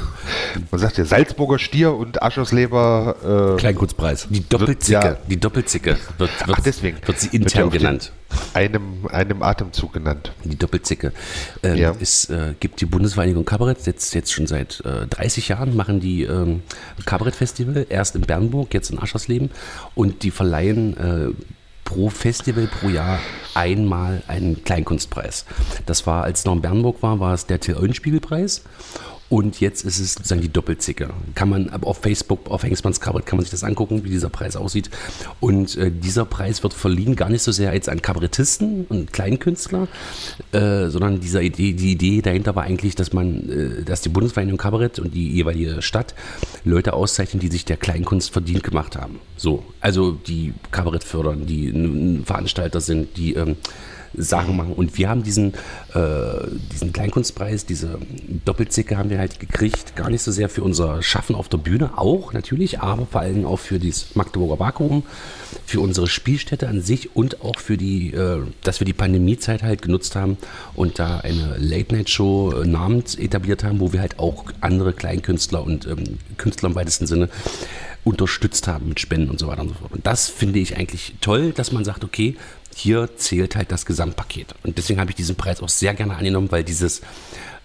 Man sagt ja Salzburger Stier und Aschersleber. Äh, Kleinkurzpreis. Die Doppelzicke. Ja. Die Doppelzicke wird, wird, ach, deswegen. wird sie Wird intern den- genannt. Einem, einem Atemzug genannt. Die Doppelzicke. Ähm, Ja. Es äh, gibt die Bundesvereinigung Kabarett, jetzt, jetzt schon seit äh, 30 Jahren machen die ähm, Kabarettfestival, erst in Bernburg, jetzt in Aschersleben und die verleihen äh, pro Festival pro Jahr einmal einen Kleinkunstpreis. Das war, als es noch in Bernburg war, war es der Till Eulenspiegel-Preis und jetzt ist es sozusagen die Doppelzicke. Kann man auf Facebook, auf Hengstmanns Kabarett kann man sich das angucken, wie dieser Preis aussieht. Und äh, dieser Preis wird verliehen gar nicht so sehr jetzt an Kabarettisten und Kleinkünstler, äh, sondern dieser Idee, die Idee dahinter war eigentlich, dass man, äh, dass die Bundesvereinigung Kabarett und die jeweilige Stadt Leute auszeichnen, die sich der Kleinkunst verdient gemacht haben. So, also die Kabarett fördern, die Veranstalter sind, die ähm, Sachen machen. Und wir haben diesen, äh, diesen Kleinkunstpreis, diese Doppelzicke haben wir halt gekriegt, gar nicht so sehr für unser Schaffen auf der Bühne, auch natürlich, aber vor allem auch für das Magdeburger Vakuum, für unsere Spielstätte an sich und auch für die, äh, dass wir die Pandemiezeit halt genutzt haben und da eine Late-Night-Show äh, namens etabliert haben, wo wir halt auch andere Kleinkünstler und ähm, Künstler im weitesten Sinne unterstützt haben mit Spenden und so weiter und so fort. Und das finde ich eigentlich toll, dass man sagt, okay, hier zählt halt das Gesamtpaket. Und deswegen habe ich diesen Preis auch sehr gerne angenommen, weil dieses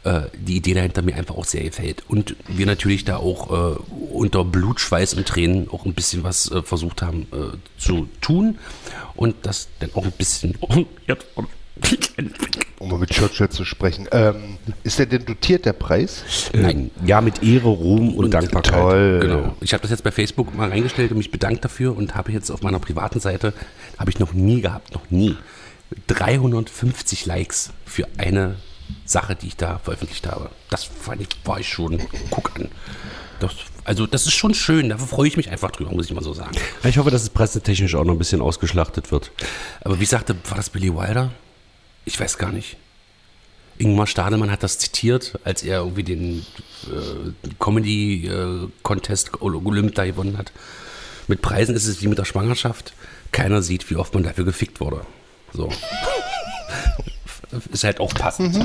äh, die Idee dahinter mir einfach auch sehr gefällt. Und wir natürlich da auch äh, unter Blut, Schweiß und Tränen auch ein bisschen was äh, versucht haben äh, zu tun. Und das dann auch ein bisschen. um mal mit Churchill zu sprechen. Ähm, ist der denn dotiert, der Preis? Nein. Ja, mit Ehre, Ruhm und, Dankbarkeit. Toll. Genau. Ich habe das jetzt bei Facebook mal reingestellt und mich bedankt dafür und habe jetzt auf meiner privaten Seite, habe ich noch nie gehabt, noch nie, 350 Likes für eine Sache, die ich da veröffentlicht habe. Das fand ich, war ich schon, guck an. Das, also das ist schon schön, dafür freue ich mich einfach drüber, muss ich mal so sagen. Ich hoffe, dass es pressetechnisch auch noch ein bisschen ausgeschlachtet wird. Aber wie sagte, war das Billy Wilder? Ich weiß gar nicht. Ingmar Stadelmann hat das zitiert, als er irgendwie den äh, Comedy-Contest Olymp da gewonnen hat. Mit Preisen ist es wie mit der Schwangerschaft. Keiner sieht, wie oft man dafür gefickt wurde. So. ist halt auch passend.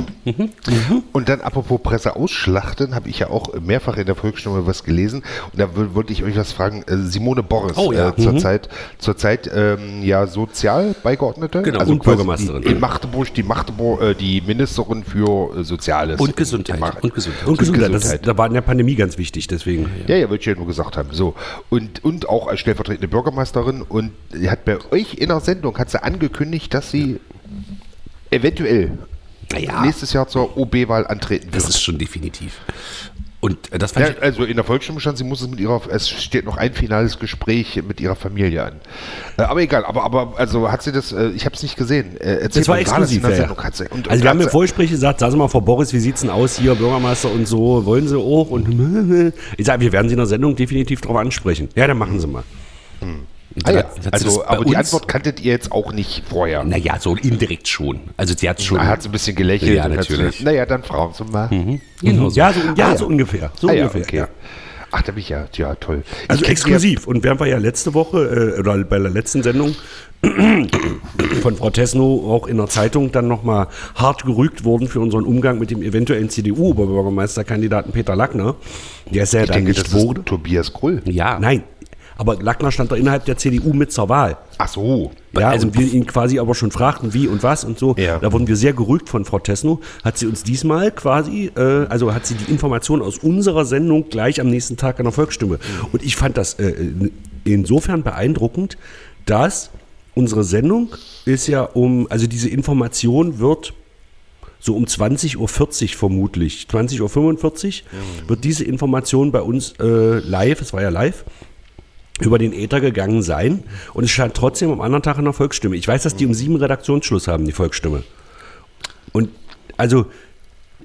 Und dann apropos Presse ausschlachten, habe ich ja auch mehrfach in der Volksstimme was gelesen. Und da wol- wollte ich euch was fragen. Äh, Simone Boris, Oh ja. äh, zurzeit zurzeit ähm, ja Sozialbeigeordnete. Genau, also und Bürgermeisterin. Die, in Magdeburg, die Magdeburg, äh, die Ministerin für äh, Soziales. Und Gesundheit. Und Gesundheit. Und Gesundheit, das ist, da war in der Pandemie ganz wichtig, deswegen. Ja, ja, würde ich ja nur gesagt haben. So. Und, und auch als stellvertretende Bürgermeisterin. Und hat bei euch in der Sendung hat sie angekündigt, dass sie eventuell Naja, nächstes Jahr zur OB-Wahl antreten das wird. ist schon definitiv. Und äh, das fand Ja, ich, also in der Volksstimme stand, sie muss es mit ihrer, es steht noch ein finales Gespräch mit ihrer Familie an. Äh, aber egal, aber, aber also hat sie das, äh, ich habe es nicht gesehen. Äh, erzähl Das war exklusiv, in der ja, ja. Sendung? Hat sie, und, Also und wir haben im Vorgespräch gesagt, sagen Sie mal, Frau Boris, wie sieht's denn aus hier, Bürgermeister und so, wollen Sie auch? Und ich sage, wir werden Sie in der Sendung definitiv darauf ansprechen. Ja, dann machen Sie mal. Ah, ja. Also, aber die Antwort kanntet ihr jetzt auch nicht vorher. naja, so indirekt schon. Also sie hat schon. Hat sie ein bisschen gelächelt. Ja, natürlich. Naja, dann fragen Sie mal. Genau so. Ja, so, ja, Ah, ja. so ungefähr. So Ah, ja, ungefähr. okay. ja. Ach, da bin ich ja, ja toll. Also exklusiv. Und während wir ja letzte Woche äh, oder bei der letzten Sendung von Frau Tesno auch in der Zeitung dann nochmal hart gerügt worden für unseren Umgang mit dem eventuellen CDU-Oberbürgermeisterkandidaten Peter Lackner, der es ja Ich dann denke, nicht das wurde. ist Tobias Krull. Ja, Nein, aber Lackner stand da innerhalb der CDU mit zur Wahl. Ach so. Ja, Also und wir ihn quasi aber schon fragten, wie und was und so. Ja. Da wurden wir sehr gerügt von Frau Tesno. Hat sie uns diesmal quasi, äh, also hat sie die Information aus unserer Sendung gleich am nächsten Tag an der Volksstimme. Und ich fand das äh, insofern beeindruckend, dass unsere Sendung ist ja um, also diese Information wird so um 20.40 Uhr vermutlich, 20.45 Uhr wird diese Information bei uns äh, live, es war ja live, über den Äther gegangen sein und es stand trotzdem am anderen Tag in der Volksstimme. Ich weiß, dass die um sieben Redaktionsschluss haben, die Volksstimme. Und also,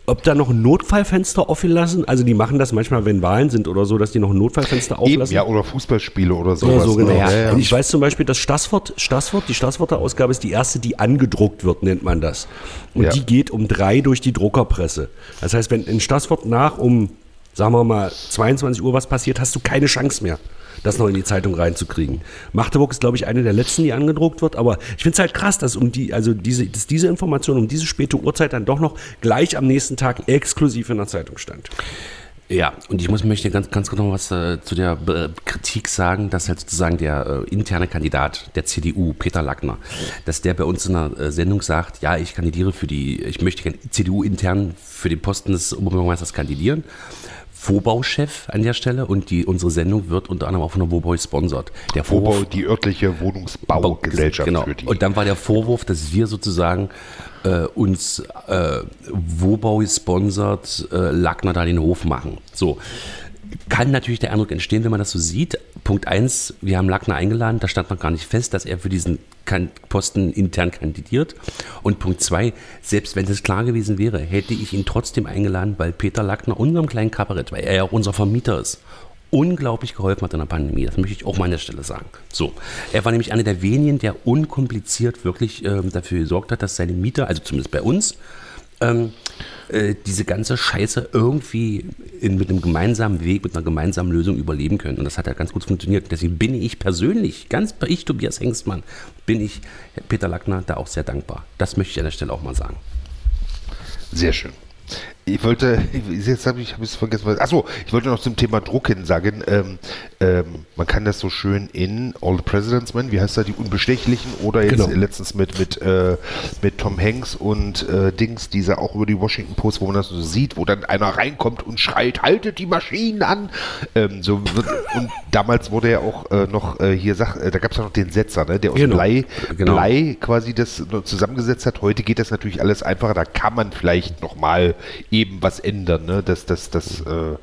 ob da noch ein Notfallfenster offen lassen, also die machen das manchmal, wenn Wahlen sind oder so, dass die noch ein Notfallfenster Eben, auflassen. ja, oder Fußballspiele oder sowas. Oder so, genau. ne? Ja, ja. Und ich weiß zum Beispiel, dass Stassfurt, Stassfurt, die Stassfurter Ausgabe ist die erste, die angedruckt wird, nennt man das. Und Ja. die geht um drei durch die Druckerpresse. Das heißt, wenn in Stassfurt nach um, sagen wir mal, 22 Uhr was passiert, hast du keine Chance mehr, das noch in die Zeitung reinzukriegen. Magdeburg ist, glaube ich, eine der letzten, die angedruckt wird. Aber ich finde es halt krass, dass um die, also diese, dass diese Information um diese späte Uhrzeit dann doch noch gleich am nächsten Tag exklusiv in der Zeitung stand. Ja, und ich muss möchte ganz, ganz noch was äh, zu der äh, Kritik sagen, dass halt sozusagen der äh, interne Kandidat der CDU, Peter Lackner, dass der bei uns in der äh, Sendung sagt, ja, ich kandidiere für die, ich möchte CDU intern für den Posten des Oberbürgermeisters kandidieren. Vorbauchef an der Stelle und die, unsere Sendung wird unter anderem auch von der Wobau sponsort. Der Vorbau, Vorwurf- die örtliche Wohnungsbaugesellschaft genau. für die. Und dann war der Vorwurf, dass wir sozusagen äh, uns äh, Wobau sponsert, äh, Lackner da den Hof machen. So. Kann natürlich der Eindruck entstehen, wenn man das so sieht. Punkt eins: wir haben Lackner eingeladen, da stand noch gar nicht fest, dass er für diesen Posten intern kandidiert. Und Punkt zwei: selbst wenn es klar gewesen wäre, hätte ich ihn trotzdem eingeladen, weil Peter Lackner unserem kleinen Kabarett, weil er ja auch unser Vermieter ist, unglaublich geholfen hat in der Pandemie. Das möchte ich auch mal an der Stelle sagen. So, er war nämlich einer der wenigen, der unkompliziert wirklich ähm, dafür gesorgt hat, dass seine Mieter, also zumindest bei uns, ähm, äh, diese ganze Scheiße irgendwie in, mit einem gemeinsamen Weg, mit einer gemeinsamen Lösung überleben können. Und das hat ja ganz gut funktioniert. Deswegen bin ich persönlich, ganz bei ich, Tobias Hengstmann, bin ich Peter Lackner da auch sehr dankbar. Das möchte ich an der Stelle auch mal sagen. Sehr schön. Ich wollte, jetzt habe ich es vergessen. Achso, ich wollte noch zum Thema Drucken sagen. Ähm, ähm, man kann das so schön in All the President's Men, wie heißt da, die Unbestechlichen oder jetzt Genau. letztens mit, mit, äh, mit Tom Hanks und äh, Dings, dieser auch über die Washington Post, wo man das so sieht, wo dann einer reinkommt und schreit, haltet die Maschinen an. Ähm, so wird, und damals wurde ja auch äh, noch äh, hier, sag, äh, da gab es ja noch den Setzer, ne, der aus Genau. Blei, Genau. Blei quasi das zusammengesetzt hat. Heute geht das natürlich alles einfacher. Da kann man vielleicht noch mal eben was ändern. Ne? Das, das, das, äh,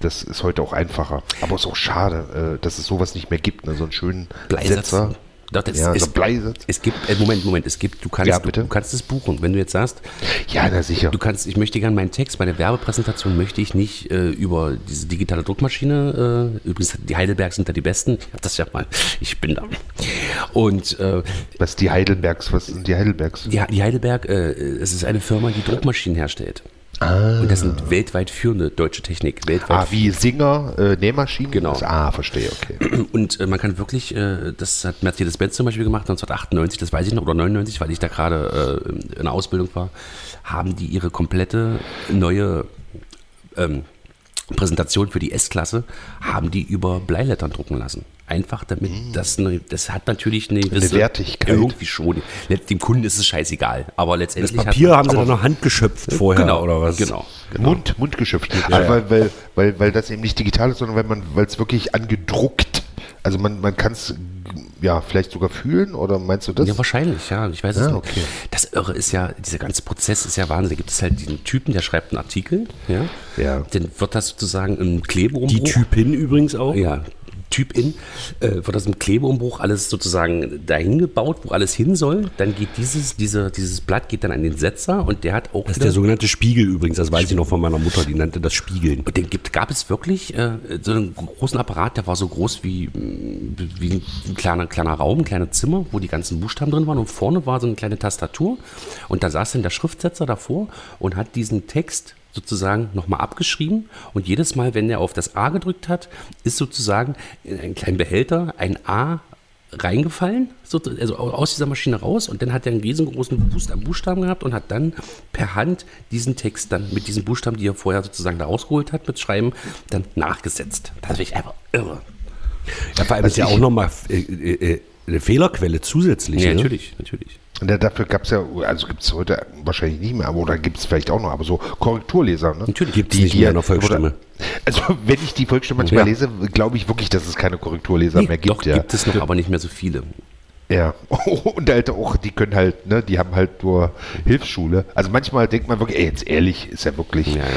das ist heute auch einfacher. Aber es ist auch schade, äh, dass es sowas nicht mehr gibt. Ne? So einen schönen Bleisatz. Setzer. Doch, Ja, ist, so Bleisatz. Es gibt, äh, Moment, Moment, es gibt, du kannst, Ja, du, du kannst es buchen. Wenn du jetzt sagst, Ja, na sicher. Du kannst, ich möchte gerne meinen Text, meine Werbepräsentation möchte ich nicht äh, über diese digitale Druckmaschine, äh, übrigens die Heidelbergs sind da die besten, ich habe das ja mal, ich bin da. Und äh, Was die Heidelbergs, was sind die Heidelbergs? die, die Heidelberg, äh, es ist eine Firma, die Druckmaschinen herstellt. Und das sind weltweit führende deutsche Technik, weltweit Ah, wie Singer, äh, Nähmaschinen? Genau. Das, ah, verstehe, okay. Und äh, man kann wirklich, äh, das hat Mercedes-Benz zum Beispiel gemacht, 1998, das weiß ich noch, oder 99, weil ich da gerade äh, in der Ausbildung war, haben die ihre komplette neue ähm, Präsentation für die S-Klasse, haben die über Bleilettern drucken lassen. Einfach damit, das, eine, das hat natürlich eine gewisse Wertigkeit. Irgendwie schon. Dem Kunden ist es scheißegal. Aber Das letztendlich Papier hat, haben sie dann noch handgeschöpft vorher genau, oder was? Genau. genau. Mund, Mundgeschöpft. Also Weil, weil, weil, weil das eben nicht digital ist, sondern weil man, weil es wirklich angedruckt. Also man, man kann es ja vielleicht sogar fühlen oder meinst du das? Ja, wahrscheinlich, ja. Ich weiß es Ah, nicht. okay. Das Irre ist ja, dieser ganze Prozess ist ja Wahnsinn. Da gibt es halt diesen Typen, der schreibt einen Artikel, ja. Ja. Dann wird das sozusagen im Klebeumbruch. Die Typin übrigens auch. Ja, Typ in, äh, wird das im Klebeumbruch alles sozusagen dahin gebaut, wo alles hin soll. Dann geht dieses, diese, dieses Blatt geht dann an den Setzer und der hat auch Das ist der sogenannte Spiegel übrigens, das weiß ich noch von meiner Mutter, die nannte das Spiegeln. Und den gibt, gab es wirklich äh, so einen großen Apparat, der war so groß wie, wie ein kleiner, kleiner Raum, ein kleines Zimmer, wo die ganzen Buchstaben drin waren. Und vorne war so eine kleine Tastatur. Und da saß dann der Schriftsetzer davor und hat diesen Text sozusagen nochmal abgeschrieben. Und jedes Mal, wenn er auf das A gedrückt hat, ist sozusagen in einen kleinen Behälter ein A reingefallen, so, also aus dieser Maschine raus und dann hat er einen riesengroßen Buchstaben gehabt und hat dann per Hand diesen Text dann mit diesen Buchstaben, die er vorher sozusagen da rausgeholt hat, mit Schreiben, dann nachgesetzt. Das finde ich einfach irre. Ja, vor allem ist ja auch nochmal äh, äh, eine Fehlerquelle zusätzlich. Ja, ne? natürlich, natürlich. Und da- dafür gab es ja, also gibt es heute wahrscheinlich nicht mehr, aber oder gibt es vielleicht auch noch, aber so Korrekturleser. Ne? Natürlich. Gibt's nicht mehr in der Volksstimme. Also wenn ich die Volksstimme manchmal Ja. lese, glaube ich wirklich, dass es keine Korrekturleser mehr gibt. Doch, ja. gibt es noch, aber nicht mehr so viele. Ja, und halt auch, die können halt, ne, die haben halt nur Hilfsschule. Also manchmal denkt man wirklich, ey, jetzt ehrlich, ist ja wirklich. Ja, ja.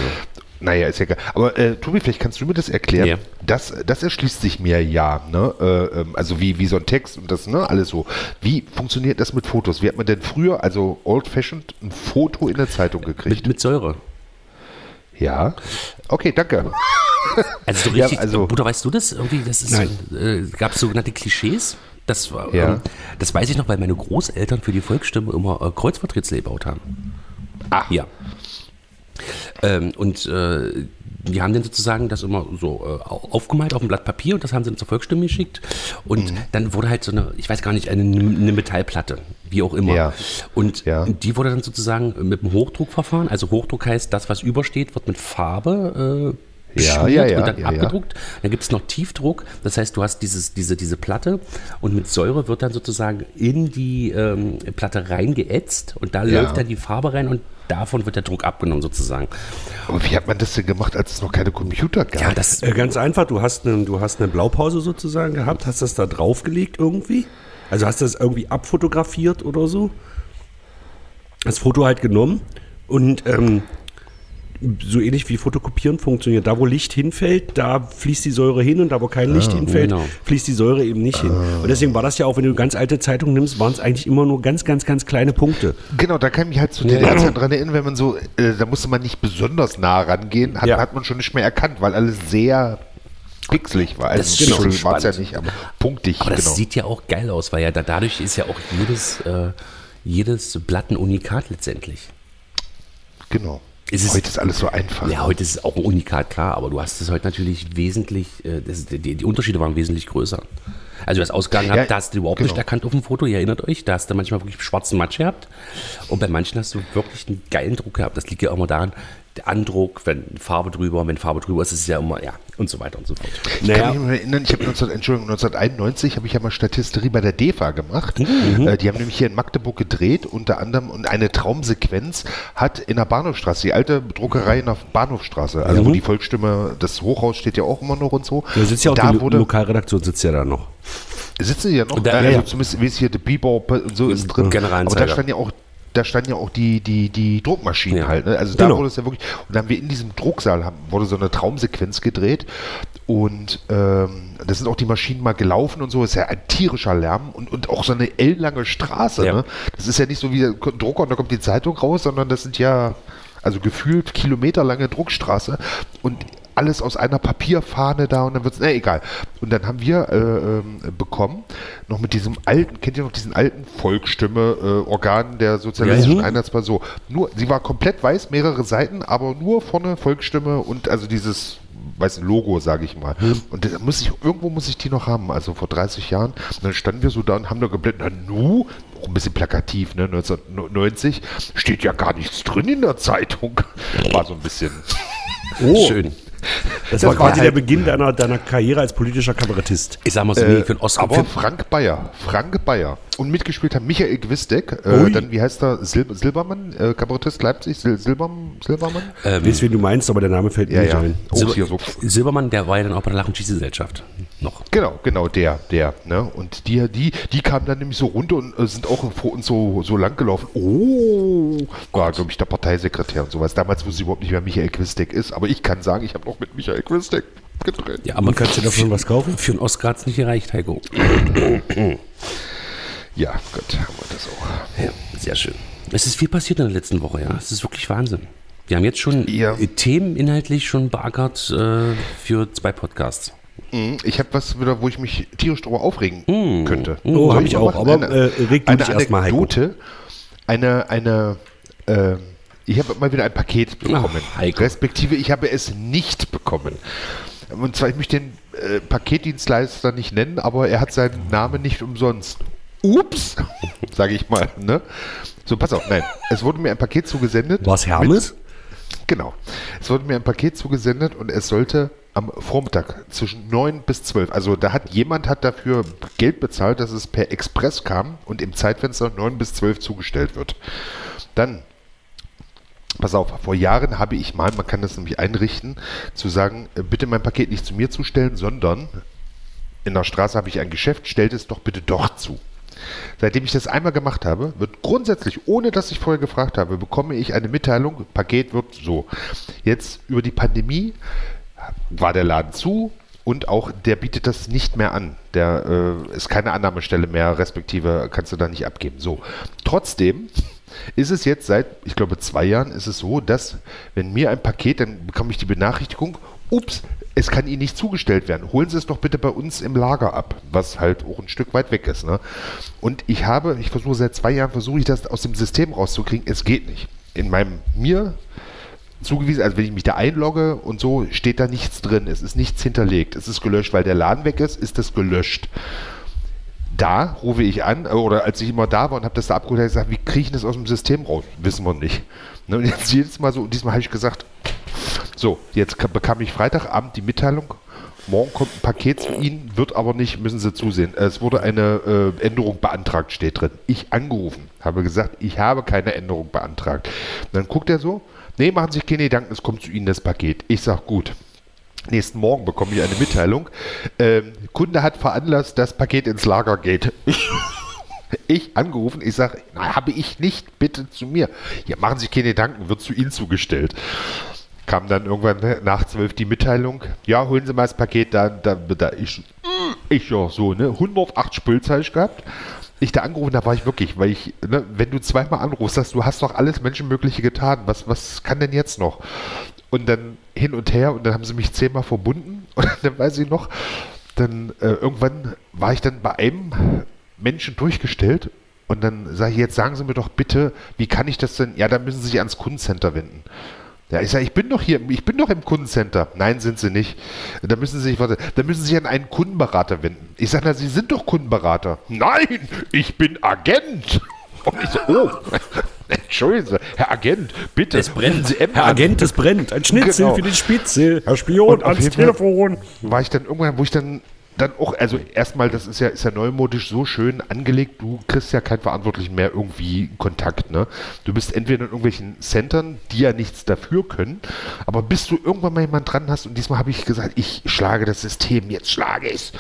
Naja, ist ja egal. Aber äh, Tobi, vielleicht kannst du mir das erklären. Ja. Das, das erschließt sich mir ja, ne? Äh, ähm, also wie, wie so ein Text und das, ne, alles so. Wie funktioniert das mit Fotos? Wie hat man denn früher, also old-fashioned, ein Foto in der Zeitung gekriegt? Mit, mit Säure. ja. Okay, danke. Also so Ja, richtig, also- Bruder, weißt du das? Irgendwie, das ist, äh, gab es sogenannte Klischees. Das, war, Ja. ähm, das weiß ich noch, weil meine Großeltern für die Volksstimme immer äh, Kreuzworträtsel gebaut haben. Ach. Ja. Ähm, und äh, die haben dann sozusagen das immer so äh, au- aufgemalt auf ein Blatt Papier und das haben sie dann zur Volksstimme geschickt. Und Mhm. dann wurde halt so eine, ich weiß gar nicht, eine, eine Metallplatte, wie auch immer. Ja. Und Ja. die wurde dann sozusagen mit dem Hochdruckverfahren, also Hochdruck heißt, das, was übersteht, wird mit Farbe äh, Ja, ja, ja, und dann ja, ja. abgedruckt. Dann gibt es noch Tiefdruck, das heißt, du hast dieses, diese, diese Platte und mit Säure wird dann sozusagen in die ähm, Platte reingeätzt und da Ja. läuft dann die Farbe rein und davon wird der Druck abgenommen sozusagen. Aber wie hat man das denn gemacht, als es noch keine Computer gab? Ja, das Äh, ganz einfach, du hast, eine, du hast eine Blaupause sozusagen gehabt, hast das da draufgelegt irgendwie? Also hast du das irgendwie abfotografiert oder so? Das Foto halt genommen und ähm, so ähnlich wie Fotokopieren funktioniert. Da, wo Licht hinfällt, da fließt die Säure hin und da, wo kein Licht hinfällt, genau. fließt die Säure eben nicht hin. Und deswegen war das ja auch, wenn du ganz alte Zeitungen nimmst, waren es eigentlich immer nur ganz, ganz, ganz kleine Punkte. Genau, da kann ich mich halt zu DDR-Zeiten dran erinnern, wenn man so, äh, da musste man nicht besonders nah rangehen, hat, Ja. hat man schon nicht mehr erkannt, weil alles sehr pixelig war. Also Das ist schon war es ja nicht, aber punktig, Aber das genau. sieht ja auch geil aus, weil ja da, dadurch ist ja auch jedes, äh, jedes Blatt ein Unikat letztendlich. genau. Ist Heute ist alles so einfach. Ja, heute ist es auch ein Unikat, klar, aber du hast es heute natürlich wesentlich, äh, das, die, die Unterschiede waren wesentlich größer. Also das Ausgang Ja, gehabt, da hast du überhaupt nicht genau. erkannt auf dem Foto, ihr erinnert euch, da hast du manchmal wirklich schwarzen Matsch gehabt und bei manchen hast du wirklich einen geilen Druck gehabt. Das liegt ja auch immer daran, der Andruck, wenn Farbe drüber, wenn Farbe drüber ist, ist es ja immer, ja, und so weiter und so fort. Ich Naja. kann mich noch erinnern, ich habe 19, Entschuldigung, 1991 habe ich ja mal Statisterie bei der DEFA gemacht. Äh, die haben nämlich hier in Magdeburg gedreht, unter anderem, und eine Traumsequenz hat in der Bahnhofstraße, die alte Druckerei in der Bahnhofstraße, also wo die Volksstimme, das Hochhaus steht ja auch immer noch und so. Da sitzt ja auch da die Lo wurde, Lokalredaktion, sitzt ja da noch. sitzen die ja noch, Da- äh, ja, also ja. zumindest wie es hier der Bebop und so ist drin. Aber da stand ja auch da standen ja auch die, die, die Druckmaschinen Ja. halt. Ne? Also da Genau. wurde es ja wirklich, und dann haben wir in diesem Drucksaal haben, wurde so eine Traumsequenz gedreht und ähm, da sind auch die Maschinen mal gelaufen und so, ist ja ein tierischer Lärm und, und auch so eine ellenlange Straße. Ja. Ne? Das ist ja nicht so wie der Drucker und da kommt die Zeitung raus, sondern das sind ja also gefühlt kilometerlange Druckstraße und alles aus einer Papierfahne da und dann wird es, ne, egal. Und dann haben wir äh, ähm, bekommen, noch mit diesem alten, kennt ihr noch diesen alten Volksstimme-Organ der sozialistischen ja. Einheitsbar so. Nur, sie war komplett weiß, mehrere Seiten, aber nur vorne Volksstimme und also dieses weiß ein Logo, sage ich mal. Und das muss ich, irgendwo muss ich die noch haben, also vor 30 Jahren. Und dann standen wir so da und haben da geblendet, na nu, auch ein bisschen plakativ, ne, 1990, steht ja gar nichts drin in der Zeitung. War so ein bisschen. Oh, Schön. Das, Das war quasi halt- der Beginn deiner, deiner Karriere als politischer Kabarettist. Ich sag mal so, Äh, für den Oscar. aber Für, Frank Bayer, Frank Bayer. Und mitgespielt haben Michael Gwisdek, äh, dann, wie heißt er, Sil Silbermann, äh, Kabarettist Leipzig, Sil Silbermann, Silbermann? Ich weiß, wen du meinst, aber der Name fällt mir Ja, nicht ja. ein. Oh, so. Silbermann, der war ja dann auch bei der Lachen Schieße Gesellschaft. Noch. Genau, genau, der, der, ne? Und die, die, die kamen dann nämlich so runter und äh, sind auch vor uns so, so lang gelaufen. Oh, war, glaube ich, der Parteisekretär und sowas. Damals wusste ich überhaupt nicht, wer Michael Quistek ist, aber ich kann sagen, ich habe noch mit Michael Quistek gedreht. Ja, aber kannst du davon was kaufen? Für einen Oscar hat es nicht gereicht, Heiko. Ja, Gott, haben wir das auch. Ja, sehr schön. Es ist viel passiert in der letzten Woche, ja. Es ist wirklich Wahnsinn. Wir haben jetzt schon Ja. äh, Themen inhaltlich schon beackert äh, für zwei Podcasts. Mhm, Ich habe was wieder, wo ich mich tierisch drüber aufregen könnte. Oh, Soll hab ich auch, aber, äh, eine erst mal, Heiko. Anekdote, eine, eine, äh, ich habe mal wieder ein Paket bekommen. Ach, respektive, ich habe es nicht bekommen. Und zwar, ich möchte den äh, Paketdienstleister nicht nennen, aber er hat seinen Namen nicht umsonst. Ups, sage ich mal. Ne? So, pass auf, nein. Es wurde mir ein Paket zugesendet. War es Hermes? Genau. Es wurde mir ein Paket zugesendet und es sollte am Vormittag zwischen 9 bis 12. Also da hat jemand hat dafür Geld bezahlt, dass es per Express kam und im Zeitfenster 9 bis 12 zugestellt wird. Dann Pass auf, vor Jahren habe ich mal, man kann das nämlich einrichten, zu sagen, äh, bitte mein Paket nicht zu mir zustellen, sondern in der Straße habe ich ein Geschäft, stellt es doch bitte dort zu. Seitdem ich das einmal gemacht habe, wird grundsätzlich, ohne dass ich vorher gefragt habe, bekomme ich eine Mitteilung, Paket wird so. Jetzt über die Pandemie war der Laden zu und auch der bietet das nicht mehr an. Der äh, ist keine Annahmestelle mehr, respektive kannst du da nicht abgeben. So. Trotzdem ist es jetzt seit, ich glaube, zwei Jahren ist es so, dass wenn mir ein Paket, dann bekomme ich die Benachrichtigung, ups, es kann Ihnen nicht zugestellt werden. Holen Sie es doch bitte bei uns im Lager ab, was halt auch ein Stück weit weg ist. Ne? Und ich habe, ich versuche seit zwei Jahren, versuche ich das aus dem System rauszukriegen. Es geht nicht. In meinem mir zugewiesen, also wenn ich mich da einlogge und so, steht da nichts drin. Es ist nichts hinterlegt. Es ist gelöscht, weil der Laden weg ist, ist das gelöscht da rufe ich an, oder als ich immer da war und habe das da abgeholt, habe ich gesagt, wie kriege ich das aus dem System raus? Wissen wir nicht. Ne, und jetzt jedes Mal so, und diesmal habe ich gesagt, so, jetzt bekam ich Freitagabend die Mitteilung, morgen kommt ein Paket zu Ihnen, wird aber nicht, müssen Sie zusehen. Es wurde eine äh, Änderung beantragt, steht drin. Ich angerufen, habe gesagt, ich habe keine Änderung beantragt. Und dann guckt er so, nee, machen Sie sich keine Gedanken, es kommt zu Ihnen das Paket. Ich sage, gut. Nächsten Morgen bekomme ich eine Mitteilung. Ähm, Kunde hat veranlasst, das Paket ins Lager geht. ich angerufen, ich sage, habe ich nicht, bitte zu mir. Ja, machen Sie sich keine Gedanken, wird zu Ihnen zugestellt. Kam dann irgendwann ne, nach zwölf die Mitteilung, ja, holen Sie mal das Paket, da, da, da ich, ich ja so, ne, 108 Spülzeug gehabt. Ich da angerufen, da war ich wirklich, weil ich, ne, wenn du zweimal anrufst, sagst du hast doch alles Menschenmögliche getan, was, was kann denn jetzt noch? Und dann hin und her und dann haben sie mich zehnmal verbunden und dann weiß ich noch, dann äh, irgendwann war ich dann bei einem Menschen durchgestellt und dann sage ich, jetzt sagen Sie mir doch bitte, wie kann ich das denn? Ja, dann müssen Sie sich ans Kundencenter wenden. Ja, ich sage, ich bin doch hier, ich bin doch im Kundencenter. Nein, sind Sie nicht. Da müssen Sie sich, warte, da müssen Sie sich an einen Kundenberater wenden. Ich sage, na, Sie sind doch Kundenberater. Nein, ich bin Agent. Und ich so, oh. Entschuldigen Sie, Herr Agent, bitte. Es brennt. Herr Agent, es brennt. Ein Schnitzel genau. für die Spitze. Herr Spion, ans Telefon. War ich dann irgendwann, wo ich dann dann auch, also erstmal, das ist ja, ist ja neumodisch so schön angelegt, du kriegst ja keinen Verantwortlichen mehr irgendwie Kontakt, ne? Du bist entweder in irgendwelchen Centern, die ja nichts dafür können, aber bis du irgendwann mal jemanden dran hast und diesmal habe ich gesagt, ich schlage das System, jetzt schlage ich es.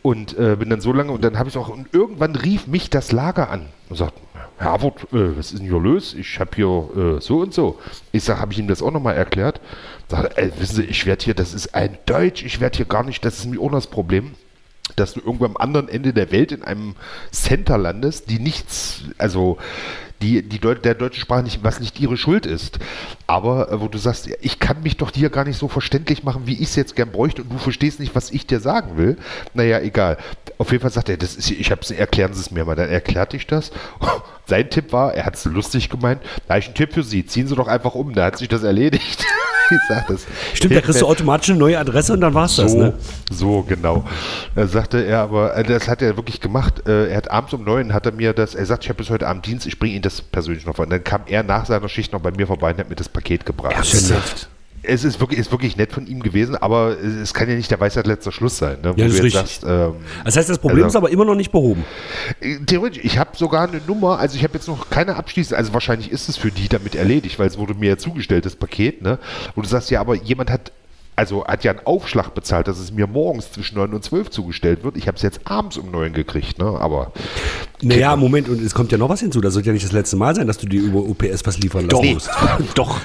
Und äh, bin dann so lange und dann habe ich auch, und irgendwann rief mich das Lager an und sagt, Harvard, äh, was ist denn hier los? Ich habe hier äh, so und so. Ich sage, habe ich ihm das auch nochmal erklärt? Sag, ey, wissen Sie, ich werde hier, das ist ein Deutsch, ich werde hier gar nicht, das ist mir auch das Problem dass du irgendwo am anderen Ende der Welt in einem Center landest, die nichts, also die, die Deut der deutschen Sprache nicht, was nicht ihre Schuld ist. Aber äh, wo du sagst, ich kann mich doch dir gar nicht so verständlich machen, wie ich es jetzt gern bräuchte und du verstehst nicht, was ich dir sagen will. Naja, egal. Auf jeden Fall sagt er, das ist, ich hab's, erklären Sie es mir mal. Dann erklärte ich das. Sein Tipp war, er hat es lustig gemeint, da habe ich einen Tipp für Sie, ziehen Sie doch einfach um, da hat sich das erledigt. ich sag das. Stimmt, da kriegst du automatisch eine neue Adresse und dann war es so, das, ne? So, genau. Da sagte er aber, äh, das hat er wirklich gemacht. Äh, er hat abends um neun hat er mir das, er sagt, ich habe bis heute Abend Dienst, ich bringe Ihnen das persönlich noch vor. Und dann kam er nach seiner Schicht noch bei mir vorbei und hat mir das Paket gebracht. Ernsthaft? es ist wirklich, ist wirklich nett von ihm gewesen, aber es kann ja nicht der Weisheit letzter Schluss sein. Ne? Ja, das ist richtig. Sagst, ähm, das heißt, das Problem also, ist aber immer noch nicht behoben. Äh, theoretisch, ich habe sogar eine Nummer, also ich habe jetzt noch keine abschließend, also wahrscheinlich ist es für die damit erledigt, weil es wurde mir ja zugestellt, das Paket, ne? Und du sagst ja, aber jemand hat also hat ja einen Aufschlag bezahlt, dass es mir morgens zwischen 9 und 12 zugestellt wird. Ich habe es jetzt abends um 9 gekriegt, ne? Aber. Naja, Moment, und es kommt ja noch was hinzu. Das sollte ja nicht das letzte Mal sein, dass du dir über UPS was liefern lassen musst. Doch.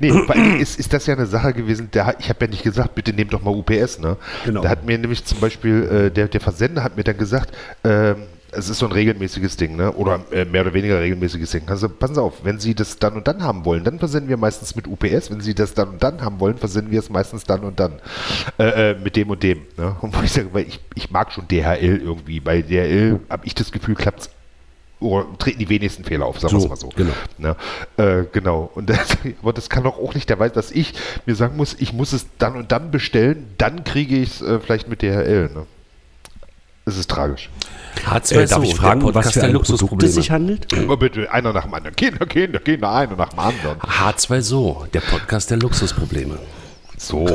nee, ist, ist das ja eine Sache gewesen, der, ich habe ja nicht gesagt, bitte nehmt doch mal UPS, ne? Genau. Da hat mir nämlich zum Beispiel, äh, der, der Versender hat mir dann gesagt, ähm, es ist so ein regelmäßiges Ding, ne? Oder äh, mehr oder weniger regelmäßiges Ding. Also passen Sie auf, wenn Sie das dann und dann haben wollen, dann versenden wir meistens mit UPS. Wenn Sie das dann und dann haben wollen, versenden wir es meistens dann und dann. Äh, äh, mit dem und dem. Ne? Und wo ich sage, weil ich, ich mag schon DHL irgendwie. Bei DHL habe ich das Gefühl, klappt es oder treten die wenigsten Fehler auf, sagen wir So, es mal so. genau. Ne? Äh, genau. Und das, aber das kann doch auch nicht der Weise, dass ich mir sagen muss, ich muss es dann und dann bestellen, dann kriege ich es äh, vielleicht mit DHL. Ne? Es ist tragisch. H2 Äh, darf ich fragen, was für der ein Produkt es sich handelt? Aber bitte, einer nach dem anderen. Kinder, Kinder, Kinder, einer nach dem anderen. H2 so, der Podcast der Luxusprobleme. So.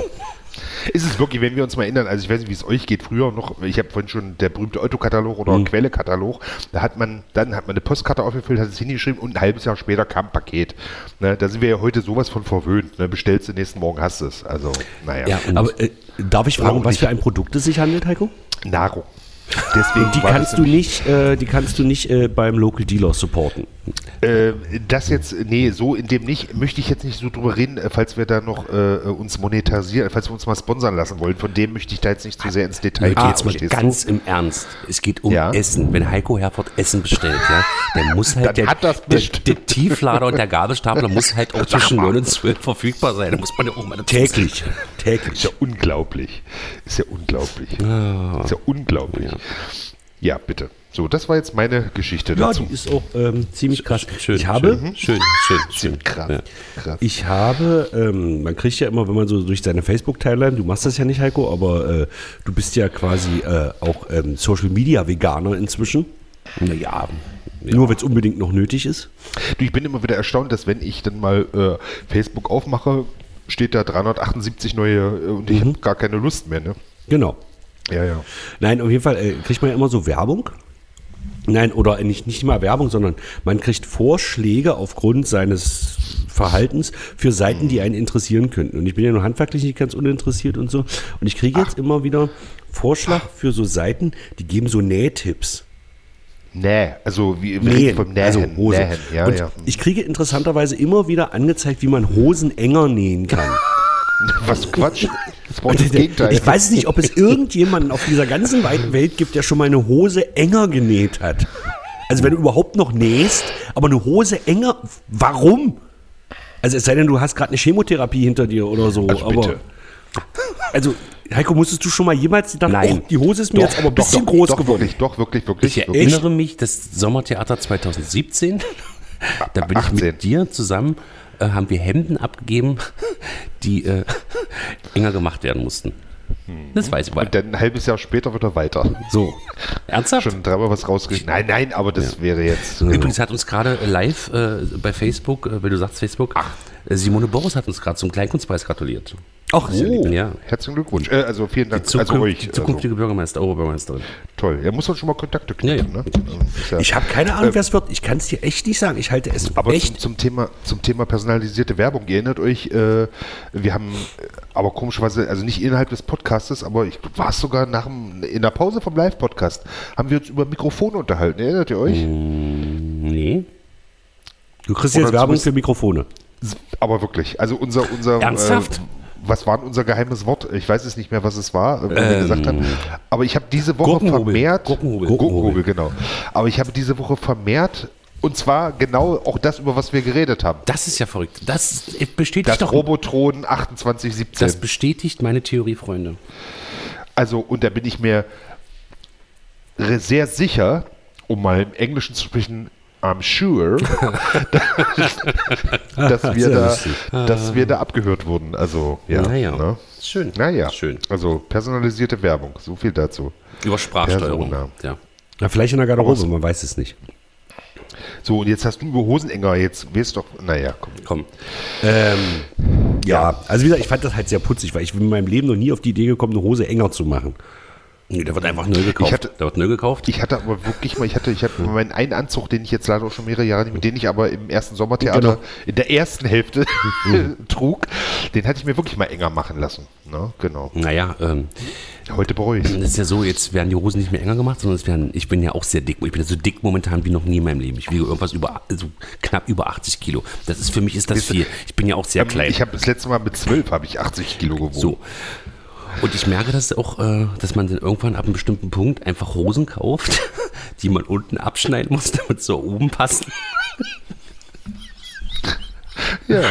Ist es wirklich, wenn wir uns mal erinnern, also ich weiß nicht, wie es euch geht, früher noch, ich habe vorhin schon der berühmte Otto-Katalog oder Mhm. Quelle-Katalog, da hat man, dann hat man eine Postkarte aufgefüllt, hat es hingeschrieben und ein halbes Jahr später kam ein Paket. Ne, da sind wir ja heute sowas von verwöhnt. Ne, bestellst du nächsten Morgen, hast du es. Also, naja. Ja, Aber äh, darf ich fragen, was für ein Produkt es sich handelt, Heiko? Nahrung. Deswegen Die kannst du nicht, äh, die kannst du nicht äh, beim Local Dealer supporten. Äh, das jetzt, nee, so in dem nicht, möchte ich jetzt nicht so drüber reden, äh, falls wir da noch äh, uns monetarisieren, falls wir uns mal sponsern lassen wollen. Von dem möchte ich da jetzt nicht zu sehr ins Detail gehen. geht's mal verstehst ganz im Ernst. Es geht um Ja. Essen. Wenn Heiko Herford Essen bestellt, ja, dann muss halt Dann der, der, bestimmt. der Tieflader und der Gabelstapler muss halt auch zwischen 9 und 12 verfügbar sein. Da muss man ja auch mal Täglich. du? Täglich. Ist ja unglaublich. Ist ja unglaublich. Ist ja unglaublich. Ja. bitte. So, das war jetzt meine Geschichte Ja, dazu. die ist auch ähm, ziemlich krass. Schön, ich habe, schön, schön, schön, schön. krass. Ja. krass. ich habe, ähm, man kriegt ja immer, wenn man so durch seine Facebook-Timeline, du machst das ja nicht, Heiko, aber äh, du bist ja quasi äh, auch ähm, Social Media Veganer inzwischen. Naja, Nur wenn es unbedingt noch nötig ist. Du, ich bin immer wieder erstaunt, dass wenn ich dann mal äh, Facebook aufmache, steht da 378 neue äh, und ich habe gar keine Lust mehr. Ne? Genau. Ja, ja. Nein, auf jeden Fall äh, kriegt man ja immer so Werbung. Nein, oder nicht, nicht mal Werbung, sondern man kriegt Vorschläge aufgrund seines Verhaltens für Seiten, die einen interessieren könnten. Und ich bin ja nur handwerklich nicht ganz uninteressiert und so. Und ich kriege jetzt immer wieder Vorschlag für so Seiten, die geben so Nähtipps. Näh, also wie wir Nähen, vom Nähen. also Hose. Nähen, ja, und ja. ich kriege interessanterweise immer wieder angezeigt, wie man Hosen enger nähen kann. Was Quatsch. Das braucht das Gegenteil. Ich weiß nicht, ob es irgendjemanden auf dieser ganzen weiten Welt gibt, der schon mal eine Hose enger genäht hat. Also wenn du überhaupt noch nähst, aber eine Hose enger, warum? Also es sei denn, du hast gerade eine Chemotherapie hinter dir oder so. Also aber, bitte. also Heiko, musstest du schon mal jemals gedacht, Nein. oh, die Hose ist mir jetzt aber ein doch, bisschen doch, groß doch, geworden. Wirklich, doch, wirklich, wirklich. Ich wirklich. erinnere mich, das Sommertheater 2017, da bin ich 18. mit dir zusammen, äh, haben wir Hemden abgegeben, die äh, enger gemacht werden mussten. Das weiß ich. Und dann ein halbes Jahr später wird er weiter. So, ernsthaft? Schon dreimal was rausgekriegt. Nein, nein, aber das wäre jetzt. äh, Übrigens hat uns gerade live äh, bei Facebook, äh, weil du sagst Facebook, äh, Simone Boris hat uns gerade zum Kleinkunstpreis gratuliert. Ach, ist ja lieb. Oh, Ja. herzlichen Glückwunsch. Äh, also vielen Dank. Zukünft, also euch. die zukünftige Bürgermeister, Oberbürgermeisterin. Also, toll. Ja, muss man schon mal Kontakte Ja, knüpfen. ja. Ne? Ist ja- Ich habe keine Ahnung, wer es wird. Ich kann es dir echt nicht sagen. Ich halte es Aber echt. zum, zum, Thema, zum Thema personalisierte Werbung, ihr erinnert euch, äh, wir haben, äh, aber komischerweise, also nicht innerhalb des Podcastes, aber ich war es sogar nach dem, in der Pause vom Live-Podcast, haben wir uns über Mikrofone unterhalten. Erinnert ihr euch? Nee. Du kriegst Oder jetzt Werbung für Mikrofone. Aber wirklich, also unser, unser Ernsthaft? Äh, was war denn unser geheimes Wort? Ich weiß es nicht mehr, was es war, äh, was wir gesagt haben. Aber ich habe diese Woche Gurkenhobel. vermehrt. Gurkenhobel. Gurkenhobel, genau. Aber ich habe diese Woche vermehrt, und zwar genau auch das, über was wir geredet haben. Das ist ja verrückt. Das bestätigt Das doch. Robotron 2817. Das bestätigt meine Theorie, Freunde. Also, und da bin ich mir sehr sicher, um mal im Englischen zu sprechen, I'm sure, dass, wir da, dass wir da abgehört wurden. Also, ja. Naja. Ne? Schön. Naja. Schön. Also, personalisierte Werbung. So viel dazu. Über Sprachsteuerung. Persona. Ja. Na, vielleicht in der Garderobe, man weiß es nicht. So, und jetzt hast du über Hosenenger, jetzt weißt doch, naja, komm. Komm. Ja, also wie gesagt, ich fand das halt sehr putzig, weil ich bin in meinem Leben noch nie auf die Idee gekommen, eine Hose enger zu machen. Nee, der wird einfach neu gekauft. Ich hatte- der wird neu gekauft. Ich hatte aber wirklich mal, ich hatte, ich hatte meinen einen Anzug, den ich jetzt leider auch schon mehrere Jahre nicht, mit den ich aber im ersten Sommertheater Genau. in der ersten Hälfte trug, den hatte ich mir wirklich mal enger machen lassen. Ne? Genau. naja, ähm, Heute bereue ich das ist ja so, jetzt werden die Hosen nicht mehr enger gemacht, sondern es werden, ich bin ja auch sehr dick. Ich bin ja so dick momentan wie noch nie in meinem Leben. Ich wiege irgendwas über, also knapp über 80 Kilo. Das ist für mich ist das viel. Ich bin ja auch sehr klein. Ich habe das letzte Mal mit zwölf habe ich 80 Kilo gewogen. So. Und ich merke das auch, äh, dass man dann irgendwann ab einem bestimmten Punkt einfach Hosen kauft, die man unten abschneiden muss, damit sie oben passen. Ja.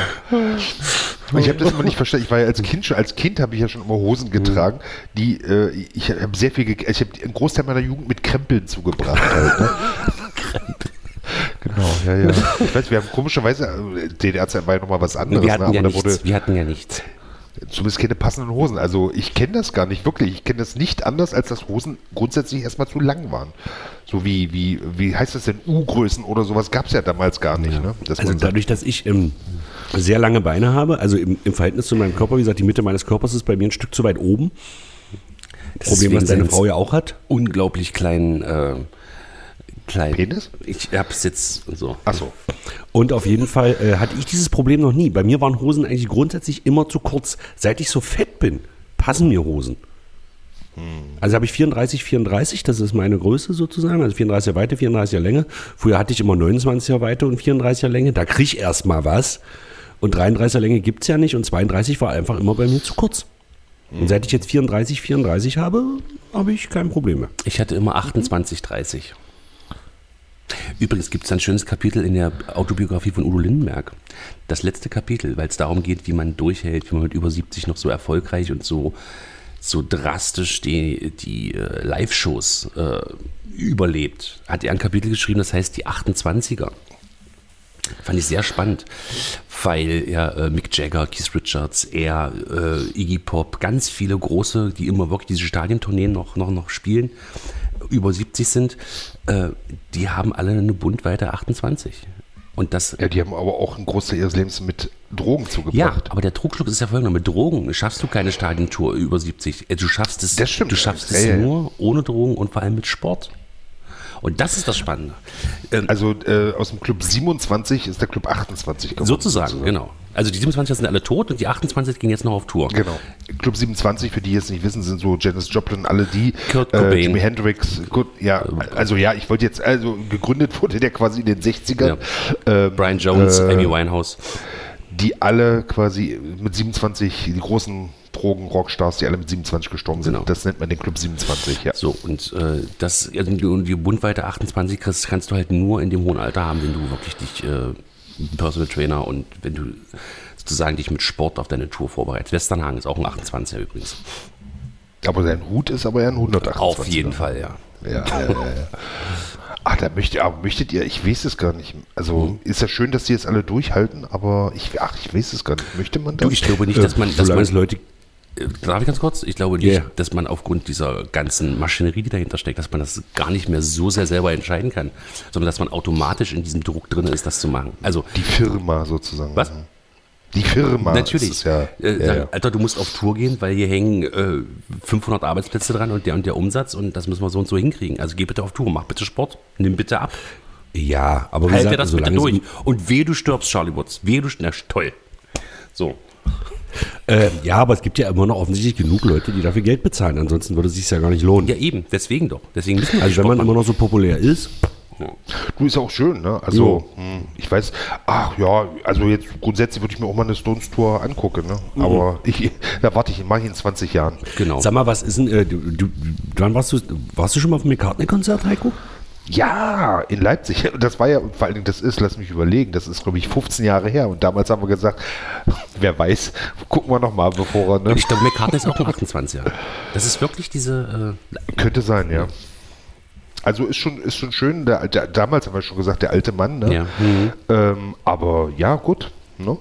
Ich habe das immer nicht verstanden. Ich war ja als Kind schon, als Kind habe ich ja schon immer Hosen getragen, die äh, ich habe sehr viel, ge ich habe einen Großteil meiner Jugend mit Krempeln zugebracht. Halt, ne? Genau, ja, ja. Ich weiß, wir haben komischerweise, äh, DDR-Zeit war ja nochmal was anderes, Wir hatten, ne? ja aber da wurde nichts, wir hatten ja nichts. Zumindest keine passenden Hosen. Also ich kenne das gar nicht, wirklich. Ich kenne das nicht anders, als dass Hosen grundsätzlich erstmal zu lang waren. So wie, wie, wie heißt das denn, U-Größen oder sowas gab es ja damals gar nicht. Ne? Dass Also dadurch, dass ich ähm, sehr lange Beine habe, also im, im Verhältnis zu meinem Körper, wie gesagt, die Mitte meines Körpers ist bei mir ein Stück zu weit oben. Problem, was deine Frau ja auch hat. Unglaublich kleinen, äh, kleinen Penis? Ich hab's jetzt und so. Achso. Und auf jeden Fall äh, hatte ich dieses Problem noch nie. Bei mir waren Hosen eigentlich grundsätzlich immer zu kurz. Seit ich so fett bin, passen mir Hosen. Also habe ich 34, 34, das ist meine Größe sozusagen, also 34er Weite, 34er Länge. Früher hatte ich immer 29er Weite und 34er Länge, da kriege ich erstmal was. Und 33er Länge gibt es ja nicht und 32 war einfach immer bei mir zu kurz. Und seit ich jetzt 34, 34 habe, habe ich kein Problem mehr. Ich hatte immer 28, 30. Übrigens gibt es ein schönes Kapitel in der Autobiografie von Udo Lindenberg. Das letzte Kapitel, weil es darum geht, wie man durchhält, wie man mit über 70 noch so erfolgreich und so, so drastisch die, die äh, Live-Shows äh, überlebt. Hat er ein Kapitel geschrieben, das heißt die 28er. Fand ich sehr spannend, weil ja äh, Mick Jagger, Keith Richards, er, äh, Iggy Pop, ganz viele große, die immer wirklich diese Stadientourneen noch, noch, noch spielen, über 70 sind, äh, die haben alle eine Bundweite 28. Und das, Ja, die haben aber auch einen Großteil ihres Lebens mit Drogen ja, zugebracht. aber der Trugschluss ist ja folgender: Mit Drogen schaffst du keine Stadiontour über 70. Äh, Du schaffst es, Das stimmt. du schaffst Ja, es ja, ja. nur ohne Drogen und vor allem mit Sport. Und das ist das Spannende. Ähm, Also äh, aus dem Club 27 ist der Club 28 geworden. sozusagen, genau. Also die 27 sind alle tot und die 28 gehen jetzt noch auf Tour. Genau. Club 27, für die jetzt nicht wissen, sind so Janis Joplin, alle die. Kurt äh, Cobain. Jimi Hendrix. Gut, ja, also ja, ich wollte jetzt, also gegründet wurde der quasi in den 60ern. Ähm, Brian Jones, äh, Amy Winehouse. die alle quasi mit 27, die großen Drogen-Rockstars, die alle mit 27 gestorben sind. Genau. Das nennt man den Club 27, ja. So, und äh, das, also die, die Bundweite 28 kriegst, kannst du halt nur in dem hohen Alter haben, wenn du wirklich dich, äh, Personal Trainer und wenn du sozusagen dich mit Sport auf deine Tour vorbereitest. Westernhagen ist auch ein 28er übrigens. Aber sein Hut ist aber ja ein 128. Auf jeden Fall, ja. Ja, ja, ja, ja. Ach, da möchte, aber möchtet ihr, ich weiß es gar nicht. Also Mhm. ist ja schön, dass die jetzt alle durchhalten, aber ich, ach, ich weiß es gar nicht. Möchte man das? Du, ich glaube nicht, dass man, dass man es Leute Äh, Darf ich ganz kurz? Ich glaube nicht, Ja. dass man aufgrund dieser ganzen Maschinerie, die dahinter steckt, dass man das gar nicht mehr so sehr selber entscheiden kann, sondern dass man automatisch in diesem Druck drin ist, das zu machen. Also die Firma sozusagen. Was? Die Firma. natürlich, ist ja, äh, ja, ja. Alter, du musst auf Tour gehen, weil hier hängen äh, 500 Arbeitsplätze dran und der und der Umsatz und das müssen wir so und so hinkriegen. Also geh bitte auf Tour, mach bitte Sport, nimm bitte ab, Ja, aber wie halt gesagt, das bitte durch. Und wehe, du stirbst, Charlie Woods, wehe, du stirbst, toll. So, Äh, ja, aber es gibt ja immer noch offensichtlich genug Leute, die dafür Geld bezahlen. Ansonsten würde es sich ja gar nicht lohnen. ja eben, deswegen doch. Deswegen müssen wir also wenn man machen. immer noch so populär ist, Du ist ja auch schön, ne? Also, hm, ich weiß, ach ja, also jetzt grundsätzlich würde ich mir auch mal eine Stones Tour angucken, ne? Mhm. Aber ich, da warte ich, mache ich in 20 Jahren. Genau. sag mal, was ist denn, äh, du, du, wann warst du, warst du schon mal auf dem McCartney-Konzert, Heiko? Ja, in Leipzig. Das war ja, vor allen Dingen, das ist, lass mich überlegen, das ist, glaube ich, 15 Jahre her. Und damals haben wir gesagt, wer weiß, gucken wir noch mal, bevor er, ne? Ich glaube, McCartney ist auch ein 28er. Das ist wirklich diese. Äh, Könnte sein, ja. Also ist schon, ist schon schön, der, der, damals haben wir schon gesagt, der alte Mann, ne? Ja. Ähm, aber ja, gut. Ne?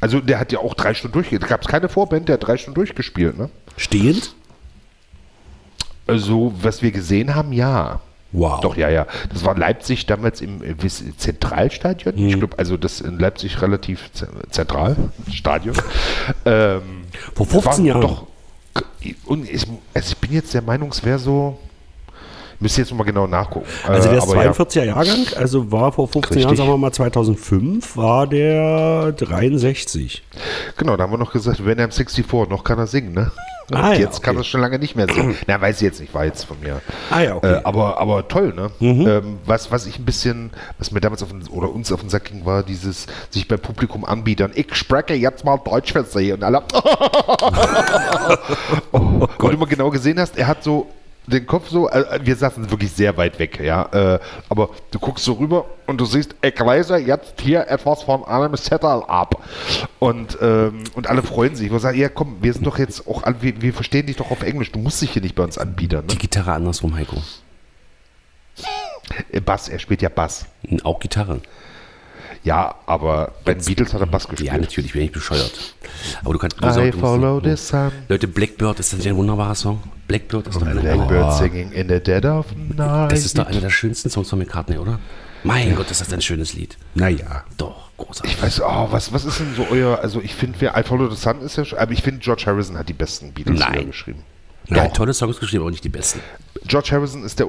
Also der hat ja auch drei Stunden durchgespielt. Da gab es keine Vorband, der hat drei Stunden durchgespielt, ne? Stehend? Also, was wir gesehen haben, ja. Wow. Doch, ja, ja. Das war Leipzig damals im äh, Zentralstadion. Mhm. Ich glaube, also das in Leipzig relativ ze- zentral, Stadion. ähm, Vor 15 war Jahren. Doch. Und ich, also ich bin jetzt der Meinung, es wäre so. Müsste jetzt nochmal genau nachgucken. Also Äh, der ist aber ja. 42er Jahrgang, also war vor 15 Jahren, Richtig. sagen wir mal 2005, war der 63. Genau, da haben wir noch gesagt, wenn er im 64, noch kann er singen, ne? Und Ah, ja, jetzt kann okay. er schon lange nicht mehr singen. Na, weiß ich jetzt nicht, war jetzt von mir. Ah ja, okay. Äh, aber, aber toll, ne? Mhm. Ähm, was, was ich ein bisschen, was mir damals auf den, oder uns auf den Sack ging, war dieses sich beim Publikum anbietern. Ich spreche jetzt mal Deutsch für Sie. Und alle. oh, und du mal genau gesehen hast, er hat so den Kopf so, äh, wir saßen wirklich sehr weit weg, ja. Äh, aber du guckst so rüber und du siehst, ich lese jetzt hier etwas von einem Zettel ab. Und, ähm, und alle freuen sich. Ich sagen, ja komm, wir sind doch jetzt auch, alle- wir, wir verstehen dich doch auf Englisch. Du musst dich hier nicht bei uns anbietern. Ne? die Gitarre andersrum, Heiko. Äh, Bass, er spielt ja Bass. Auch Gitarre. Ja, aber bei den Beatles hat er Bass gespielt. Ja, natürlich, bin ich bescheuert. Aber du kannst du I follow the sun. Leute, Blackbird, ist das nicht ein wunderbarer Song? Blackbird ist doch einer Blackbird Oh, singing in the dead of night. Das ist doch einer der schönsten Songs von McCartney, oder? Mein Gott, ist das ein schönes Lied. Naja. Doch, großartig. Ich weiß, oh, was, was ist denn so euer, also ich finde, wer I Follow the Sun ist ja schon, aber ich finde, George Harrison hat die besten Beatles Nein. geschrieben. Er hat tolle Songs geschrieben, aber nicht die besten. George Harrison ist der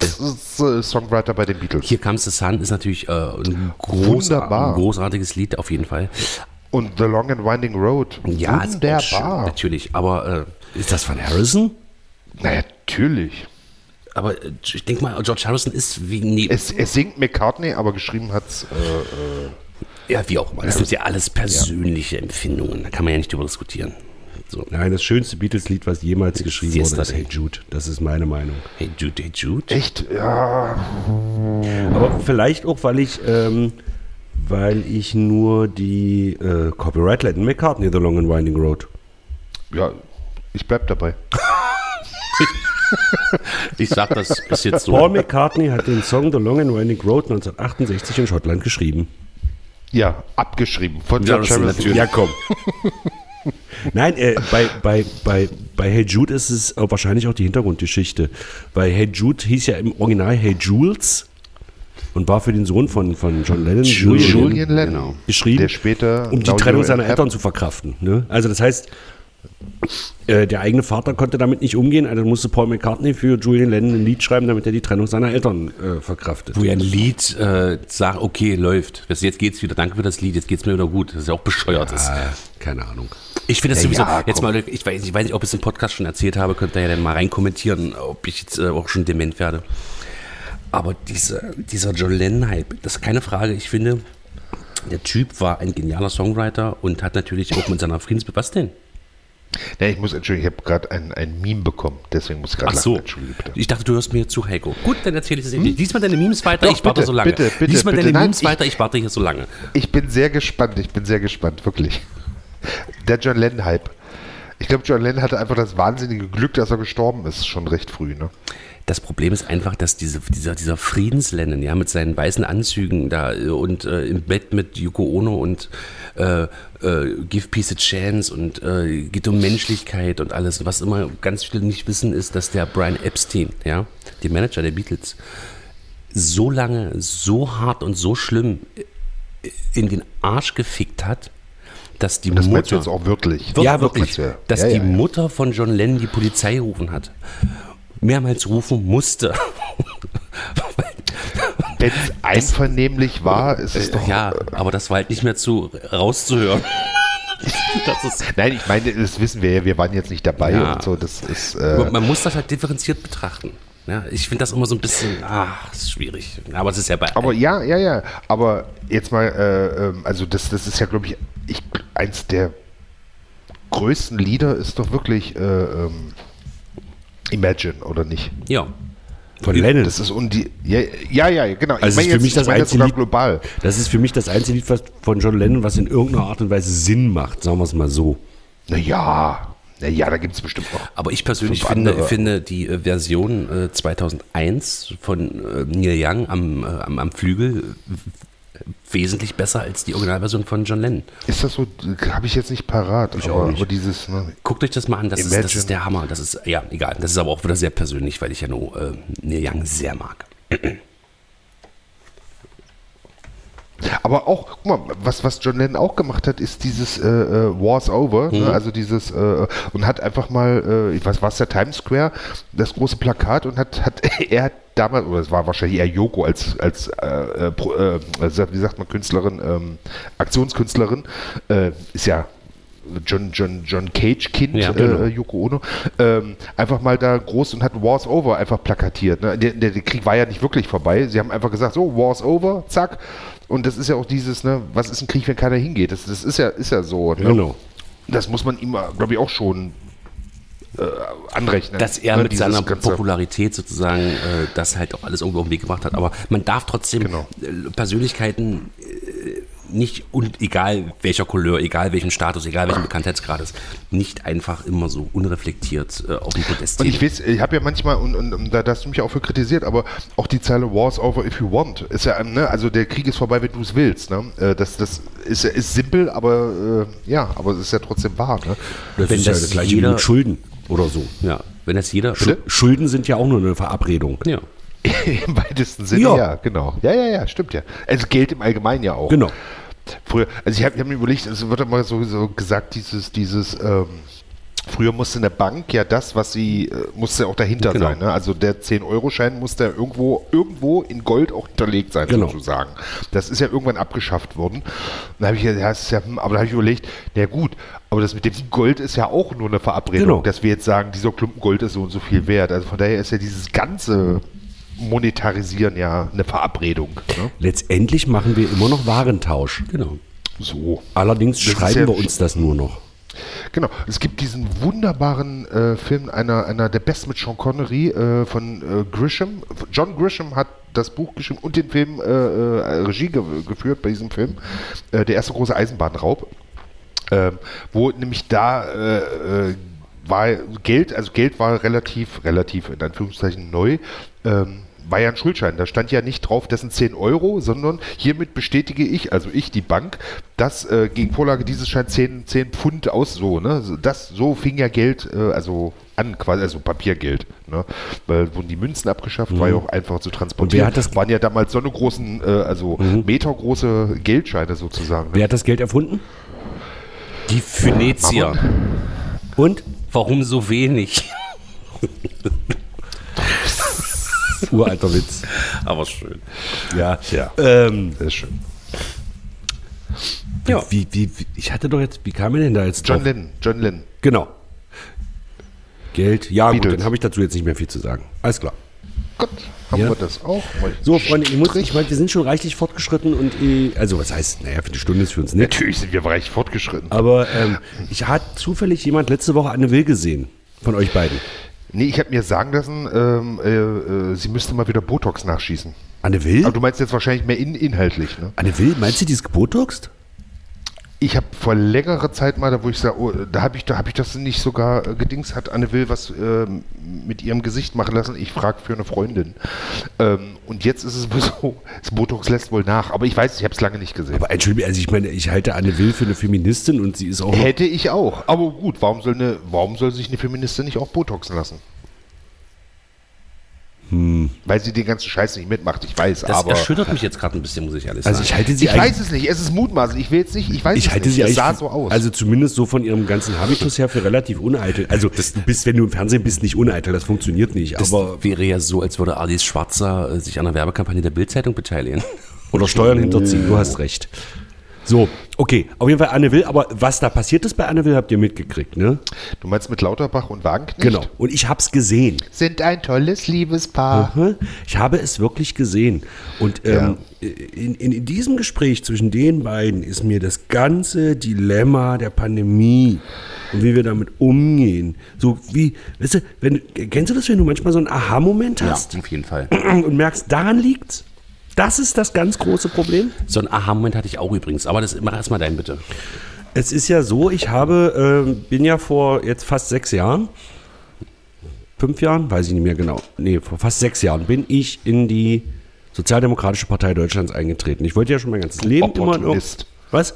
unterschätzte Songwriter bei den Beatles. Hier Comes the Sun ist natürlich äh, ein, Wunderbar. ein großartiges Lied auf jeden Fall. Und The Long and Winding Road. Ja, auch schön, Wunderbar. natürlich. Aber, äh, Ist das von Harrison? Na, natürlich. aber äh, ich denke mal, George Harrison ist wie, nee, Es, es singt McCartney, aber geschrieben hat es. Äh, ja, wie auch immer. Das sind ja alles persönliche Empfindungen. Da kann man ja nicht drüber diskutieren. So. Nein, das schönste Beatles-Lied, was jemals geschrieben Siehst wurde, ist Hey? Jude. Das ist meine Meinung. Hey Jude, hey Jude. echt, ja. Aber vielleicht auch, weil ich, ähm, weil ich nur die äh, Copyright Lennon McCartney, The Long and Winding Road. Ja, ich bleib dabei. Ich sag, das ist jetzt so. Paul McCartney hat den Song The Long and Winding Road 1968 in Schottland geschrieben. Ja, abgeschrieben von Ja, ist Harrison. natürlich- Ja, komm. Nein, äh, bei, bei, bei, bei Hey Jude ist es auch wahrscheinlich auch die Hintergrundgeschichte. Bei Hey Jude hieß ja im Original Hey Jules und war für den Sohn von, von John Lennon, Julian Lennon, Genau. geschrieben, der später um die Trennung seiner in Eltern zu verkraften. Ne? Also das heißt, äh, der eigene Vater konnte damit nicht umgehen, also musste Paul McCartney für Julian Lennon ein Lied schreiben, damit er die Trennung seiner Eltern äh, verkraftet. Wo ja ein Lied äh, sagt, okay, läuft. Jetzt geht's wieder, danke für das Lied, jetzt geht's mir wieder gut. Das ist ja auch bescheuert. ist. Ah, keine Ahnung. Ich finde das Ja, sowieso, ja, jetzt mal, ich weiß, ich weiß nicht, ob ich es im Podcast schon erzählt habe, könnt ihr ja dann mal reinkommentieren, ob ich jetzt äh, auch schon dement werde. Aber diese, dieser John Lennon-Hype, das ist keine Frage. Ich finde, der Typ war ein genialer Songwriter und hat natürlich auch mit seiner Friedensbe... Was denn? Nee, ich muss entschuldigen, ich habe gerade ein, ein Meme bekommen, deswegen muss ich gerade Ach so. Ich dachte, du hörst mir zu, Heiko. Gut, dann erzähle ich es. Lies mal deine Memes weiter, Doch, ich warte bitte, so lange. bitte, bitte, Lies mal bitte. deine Nein, Memes ich- weiter, ich warte hier so lange. Ich bin sehr gespannt, ich bin sehr gespannt, wirklich. Der John Lennon-Hype. Ich glaube, John Lennon hatte einfach das wahnsinnige Glück, dass er gestorben ist, schon recht früh. Ne? Das Problem ist einfach, dass diese, dieser, dieser Friedenslennon, ja, mit seinen weißen Anzügen da äh, und äh, im Bett mit Yoko Ono und äh, äh, Give Peace a Chance und äh, geht um Menschlichkeit und alles. Was immer ganz viele nicht wissen, ist, dass der Brian Epstein, ja, der Manager der Beatles, so lange, so hart und so schlimm äh, in den Arsch gefickt hat, dass die Das Mutter jetzt auch wörtlich. ja, Das wirklich. ja. Dass Ja, die ja, ja. Mutter von John Lennon die Polizei gerufen hat. Mehrmals rufen musste. Wenn es einvernehmlich war, ist es doch. ja, aber das war halt nicht mehr zu rauszuhören. Nein, ich meine, das wissen wir ja, wir waren jetzt nicht dabei Ja. und so. Das ist. Äh, man muss das halt differenziert betrachten. Ja, ich finde das immer so ein bisschen, das ist schwierig. Aber es ist ja bei. aber ja, ja, ja. Aber jetzt mal, äh, ähm, also das, das ist ja, glaube ich, ich, eins der größten Lieder ist doch wirklich äh, ähm, Imagine, oder nicht? ja. Von Lennon. Das ist und die. Ja, ja, ja genau. Ich Also meine ist für jetzt, mich das ich meine jetzt einzige sogar Lied- global. Das ist für mich das einzige Lied was von John Lennon, was in irgendeiner Art und Weise Sinn macht, sagen wir es mal so. Naja, naja, da gibt es bestimmt noch. Aber ich persönlich finde, finde die äh, Version äh, 2001 von äh, Neil Young am, äh, am, am Flügel äh, wesentlich besser als die Originalversion von John Lennon. Ist das so? Habe ich jetzt nicht parat. Ich aber, aber dieses. Ne, Guckt euch das mal an, das ist, das ist der Hammer. Das ist, ja, egal. Das ist aber auch wieder sehr persönlich, weil ich ja nur äh, Neil Young sehr mag. Aber auch, guck mal, was, was John Lennon auch gemacht hat, ist dieses äh, äh, War's Over, Mhm. ne? also dieses, äh, und hat einfach mal, äh, ich weiß, war es der Times Square, das große Plakat und hat, hat er hat damals, oder es war wahrscheinlich eher Yoko als, als äh, äh, Pro- äh, wie sagt man, Künstlerin, ähm, Aktionskünstlerin, ist ja John, John, John Cage Kind, Ja, genau. äh, Yoko Ono, ähm, einfach mal da groß und hat War's Over einfach plakatiert. Ne? Der, der, der Krieg war ja nicht wirklich vorbei. Sie haben einfach gesagt, so, War's Over, zack. Und das ist ja auch dieses, ne, was ist ein Krieg, wenn keiner hingeht? Das, das ist ja, ist ja so. Ne? Genau. Das muss man ihm, glaube ich, auch schon äh, anrechnen. Dass er ne? mit seiner ganze- Popularität sozusagen äh, das halt auch alles irgendwo auf den Weg gebracht hat. Aber man darf trotzdem Genau. äh, Persönlichkeiten äh, nicht, und egal welcher Couleur, egal welchen Status, egal welchen Bekanntheitsgrades, nicht einfach immer so unreflektiert äh, auf dem Podest Und ich weiß, ich habe ja manchmal, und, und, und da hast du mich auch für kritisiert, aber auch die Zeile War's over if you want ist ja, ne, also der Krieg ist vorbei, wenn du es willst. Ne? Äh, Das, das ist, ist simpel, aber äh, ja, aber es ist ja trotzdem wahr. Ne? Das Wenn ist ja das das gleiche jeder- mit Schulden oder so. Ja, wenn das jeder. Bitte? Schulden sind ja auch nur eine Verabredung. Ja. Im weitesten Sinne, Ja. ja. genau. Ja, ja, ja, stimmt ja. Also Geld im Allgemeinen ja auch. Genau. Früher, also ich habe hab mir überlegt, es wird immer so, so gesagt, dieses, dieses, ähm, früher musste eine Bank ja das, was sie, äh, musste auch dahinter Genau. sein. Ne? Also der 10-Euro-Schein musste ja irgendwo, irgendwo in Gold auch hinterlegt sein, Genau. sozusagen. Das ist ja irgendwann abgeschafft worden. Da habe ich ja, ja, hm, aber da habe ich überlegt, na gut, aber das mit dem Gold ist ja auch nur eine Verabredung, Genau. dass wir jetzt sagen, dieser Klumpen Gold ist so und so viel wert. Also von daher ist ja dieses ganze Monetarisieren ja eine Verabredung. Ne? Letztendlich machen wir immer noch Warentausch. Genau. So. Allerdings Das schreiben ja- wir uns das nur noch. Genau, es gibt diesen wunderbaren äh, Film, einer, einer der besten mit Sean Connery äh, von äh, Grisham. John Grisham hat das Buch geschrieben und den Film äh, äh, Regie ge geführt bei diesem Film. Äh, der erste große Eisenbahnraub. Ähm, wo nämlich da äh, äh, war Geld, also Geld war relativ, relativ in Anführungszeichen neu. Ähm, war ja ein Schuldschein. Da stand ja nicht drauf, das sind 10 Euro, sondern hiermit bestätige ich, also ich, die Bank, dass äh, gegen Vorlage dieses Scheins 10, 10 Pfund aus, so, ne? Das, so fing ja Geld, äh, also an, quasi, also Papiergeld, ne? Weil wurden die Münzen abgeschafft, war ja auch einfacher zu transportieren. Mhm. hat das- Waren ja damals so eine großen, äh, also metergroße Geldscheine sozusagen. Ne? Wer hat das Geld erfunden? Die Phönizier. Und? Warum so wenig? Uralter Witz. Aber schön. Ja. Ja. Ähm, Das ist schön. Ja. wie, wie, wie, ich hatte doch jetzt, wie kam mir denn da jetzt John drauf? Lennon, John Lennon. Genau. Geld. Ja, gut, Beatles. dann habe ich dazu jetzt nicht mehr viel zu sagen. Alles klar. Gut, haben Ja. wir das auch. So, Freunde, ich, muss, ich meine, wir sind schon reichlich fortgeschritten und, äh, also was heißt, naja, für die Stunde ist für uns nett. Natürlich sind wir reich fortgeschritten. Aber ähm, ich hat zufällig jemand letzte Woche Anne Will gesehen. Von euch beiden. Nee, ich habe mir sagen lassen, ähm, äh, äh, sie müsste mal wieder Botox nachschießen. Anne Will? Aber du meinst jetzt wahrscheinlich mehr in, inhaltlich, ne? Anne Will, meinst du, die ist gebotoxt? Ich habe vor längerer Zeit mal, da wo ich sage, oh, da habe ich, da hab ich das nicht sogar äh, gedings, hat Anne Will was ähm, mit ihrem Gesicht machen lassen. Ich frage für eine Freundin. Ähm, und jetzt ist es wohl so, das Botox lässt wohl nach. Aber ich weiß, ich habe es lange nicht gesehen. Aber Entschuldigung, also ich meine, ich halte Anne Will für eine Feministin und sie ist auch Hätte ich auch. Aber gut, warum soll, eine, warum soll sich eine Feministin nicht auch Botoxen lassen? Weil sie den ganzen Scheiß nicht mitmacht, ich weiß, Das aber. erschüttert mich jetzt gerade ein bisschen, muss ich ehrlich Also sagen. ich halte sie Ich weiß es nicht, es ist mutmaßend. Ich will jetzt nicht, ich weiß ich es halte nicht. sie es sah so aus. Also zumindest so von ihrem ganzen Habitus her für relativ uneitel. Also du bist, wenn du im Fernsehen bist, nicht uneitel, das funktioniert nicht. das aber wäre ja so, als würde Alice Schwarzer äh, sich an einer Werbekampagne der Bildzeitung beteiligen. oder Steuern hinterziehen, du hast recht. So, okay, auf jeden Fall Anne Will, aber was da passiert ist bei Anne Will, habt ihr mitgekriegt, ne? du meinst mit Lauterbach und Wagenknecht? Genau. Und ich hab's gesehen. Sind ein tolles Liebespaar. Aha. Ich habe es wirklich gesehen. Und ähm, in, in, in diesem Gespräch zwischen den beiden ist mir das ganze Dilemma der Pandemie und wie wir damit umgehen. So wie, weißt du, wenn, kennst du das, wenn du manchmal so einen Aha-Moment hast auf jeden Fall. und merkst, daran liegt's? Das ist das ganz große Problem. So einen Aha-Moment hatte ich auch übrigens. Aber das mach erstmal dein bitte. Es ist ja so, ich habe, ähm, bin ja vor jetzt fast sechs Jahren, fünf Jahren, weiß ich nicht mehr genau, nee, vor fast sechs Jahren bin ich in die Sozialdemokratische Partei Deutschlands eingetreten. Ich wollte ja schon mein ganzes Leben immer in Was?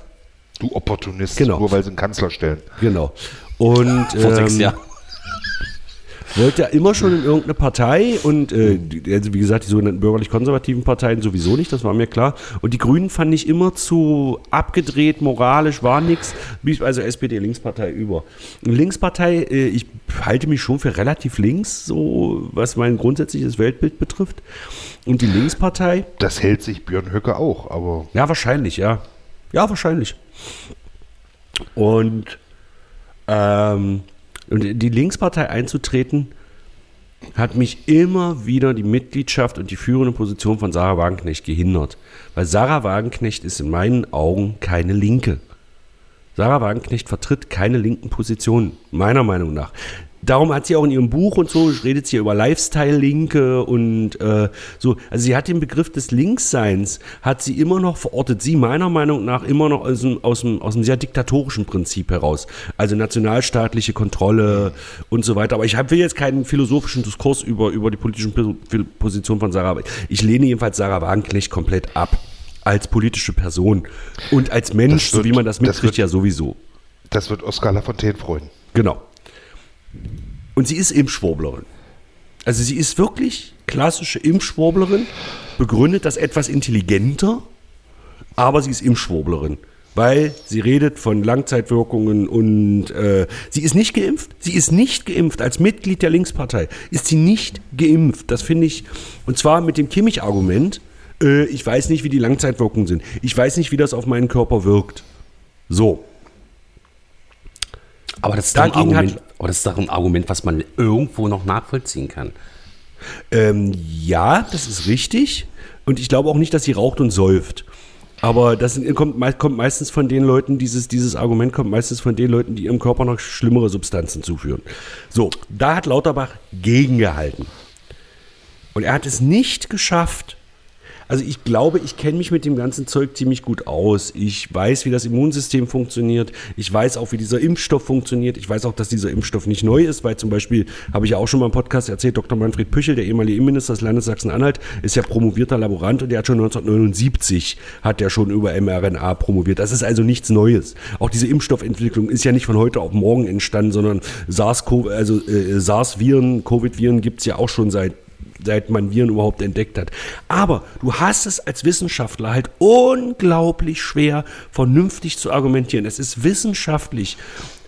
Du Opportunist, Genau. nur weil sie einen Kanzler stellen. Genau. Und Vor sechs ähm, Jahren. Wollte ja immer schon in irgendeine Partei und äh, also wie gesagt, die sogenannten bürgerlich-konservativen Parteien sowieso nicht, das war mir klar. Und die Grünen fand ich immer zu abgedreht, moralisch, war nix. Blieb also SPD, Linkspartei über. Linkspartei, äh, ich halte mich schon für relativ links, so was mein grundsätzliches Weltbild betrifft. Und die Linkspartei, Das hält sich Björn Höcke auch, aber ja, wahrscheinlich, ja. Ja, wahrscheinlich. Und, ähm, und in die Linkspartei einzutreten, hat mich immer wieder die Mitgliedschaft und die führende Position von Sarah Wagenknecht gehindert. Weil Sarah Wagenknecht ist in meinen Augen keine Linke. Sarah Wagenknecht vertritt keine linken Positionen, meiner Meinung nach. Darum hat sie auch in ihrem Buch und so, redet sie über Lifestyle-Linke und äh, so. Also sie hat den Begriff des Linksseins, hat sie immer noch verortet, sie meiner Meinung nach immer noch aus dem, aus dem, aus dem sehr diktatorischen Prinzip heraus. Also nationalstaatliche Kontrolle und so weiter. Aber ich will jetzt keinen philosophischen Diskurs über, über die politischen Positionen von Sarah. Ich lehne jedenfalls Sarah Wagenknecht komplett ab. Als politische Person und als Mensch, wird, so wie man das mitkriegt, das wird, ja sowieso. Das wird Oskar Lafontaine freuen. Genau. Und sie ist Impfschwurblerin. Also sie ist wirklich klassische Impfschwurblerin, begründet das etwas intelligenter, aber sie ist Impfschwurblerin. Weil sie redet von Langzeitwirkungen und äh, sie ist nicht geimpft. Sie ist nicht geimpft. Als Mitglied der Linkspartei ist sie nicht geimpft. Das finde ich, und zwar mit dem Kimmich-Argument, äh, ich weiß nicht, wie die Langzeitwirkungen sind. Ich weiß nicht, wie das auf meinen Körper wirkt. So. Aber das, ist Dagegen Argument, hat- aber das ist doch ein Argument, was man irgendwo noch nachvollziehen kann. Ähm, ja, das ist richtig. Und ich glaube auch nicht, dass sie raucht und säuft. Aber das kommt, kommt meistens von den Leuten, dieses, dieses Argument kommt meistens von den Leuten, die ihrem Körper noch schlimmere Substanzen zuführen. So, da hat Lauterbach gegengehalten. Und er hat es nicht geschafft. Also ich glaube, ich kenne mich mit dem ganzen Zeug ziemlich gut aus. Ich weiß, wie das Immunsystem funktioniert. Ich weiß auch, wie dieser Impfstoff funktioniert. Ich weiß auch, dass dieser Impfstoff nicht neu ist, weil zum Beispiel, habe ich ja auch schon mal im Podcast erzählt, Dr. Manfred Püchel, der ehemalige Innenminister des Landes Sachsen-Anhalt, ist ja promovierter Laborant und der hat schon 1979 hat der schon über mRNA promoviert. Das ist also nichts Neues. Auch diese Impfstoffentwicklung ist ja nicht von heute auf morgen entstanden, sondern SARS-CoV, also äh, SARS-Viren, Covid-Viren gibt es ja auch schon seit seit man Viren überhaupt entdeckt hat. Aber du hast es als Wissenschaftler halt unglaublich schwer, vernünftig zu argumentieren. Es ist wissenschaftlich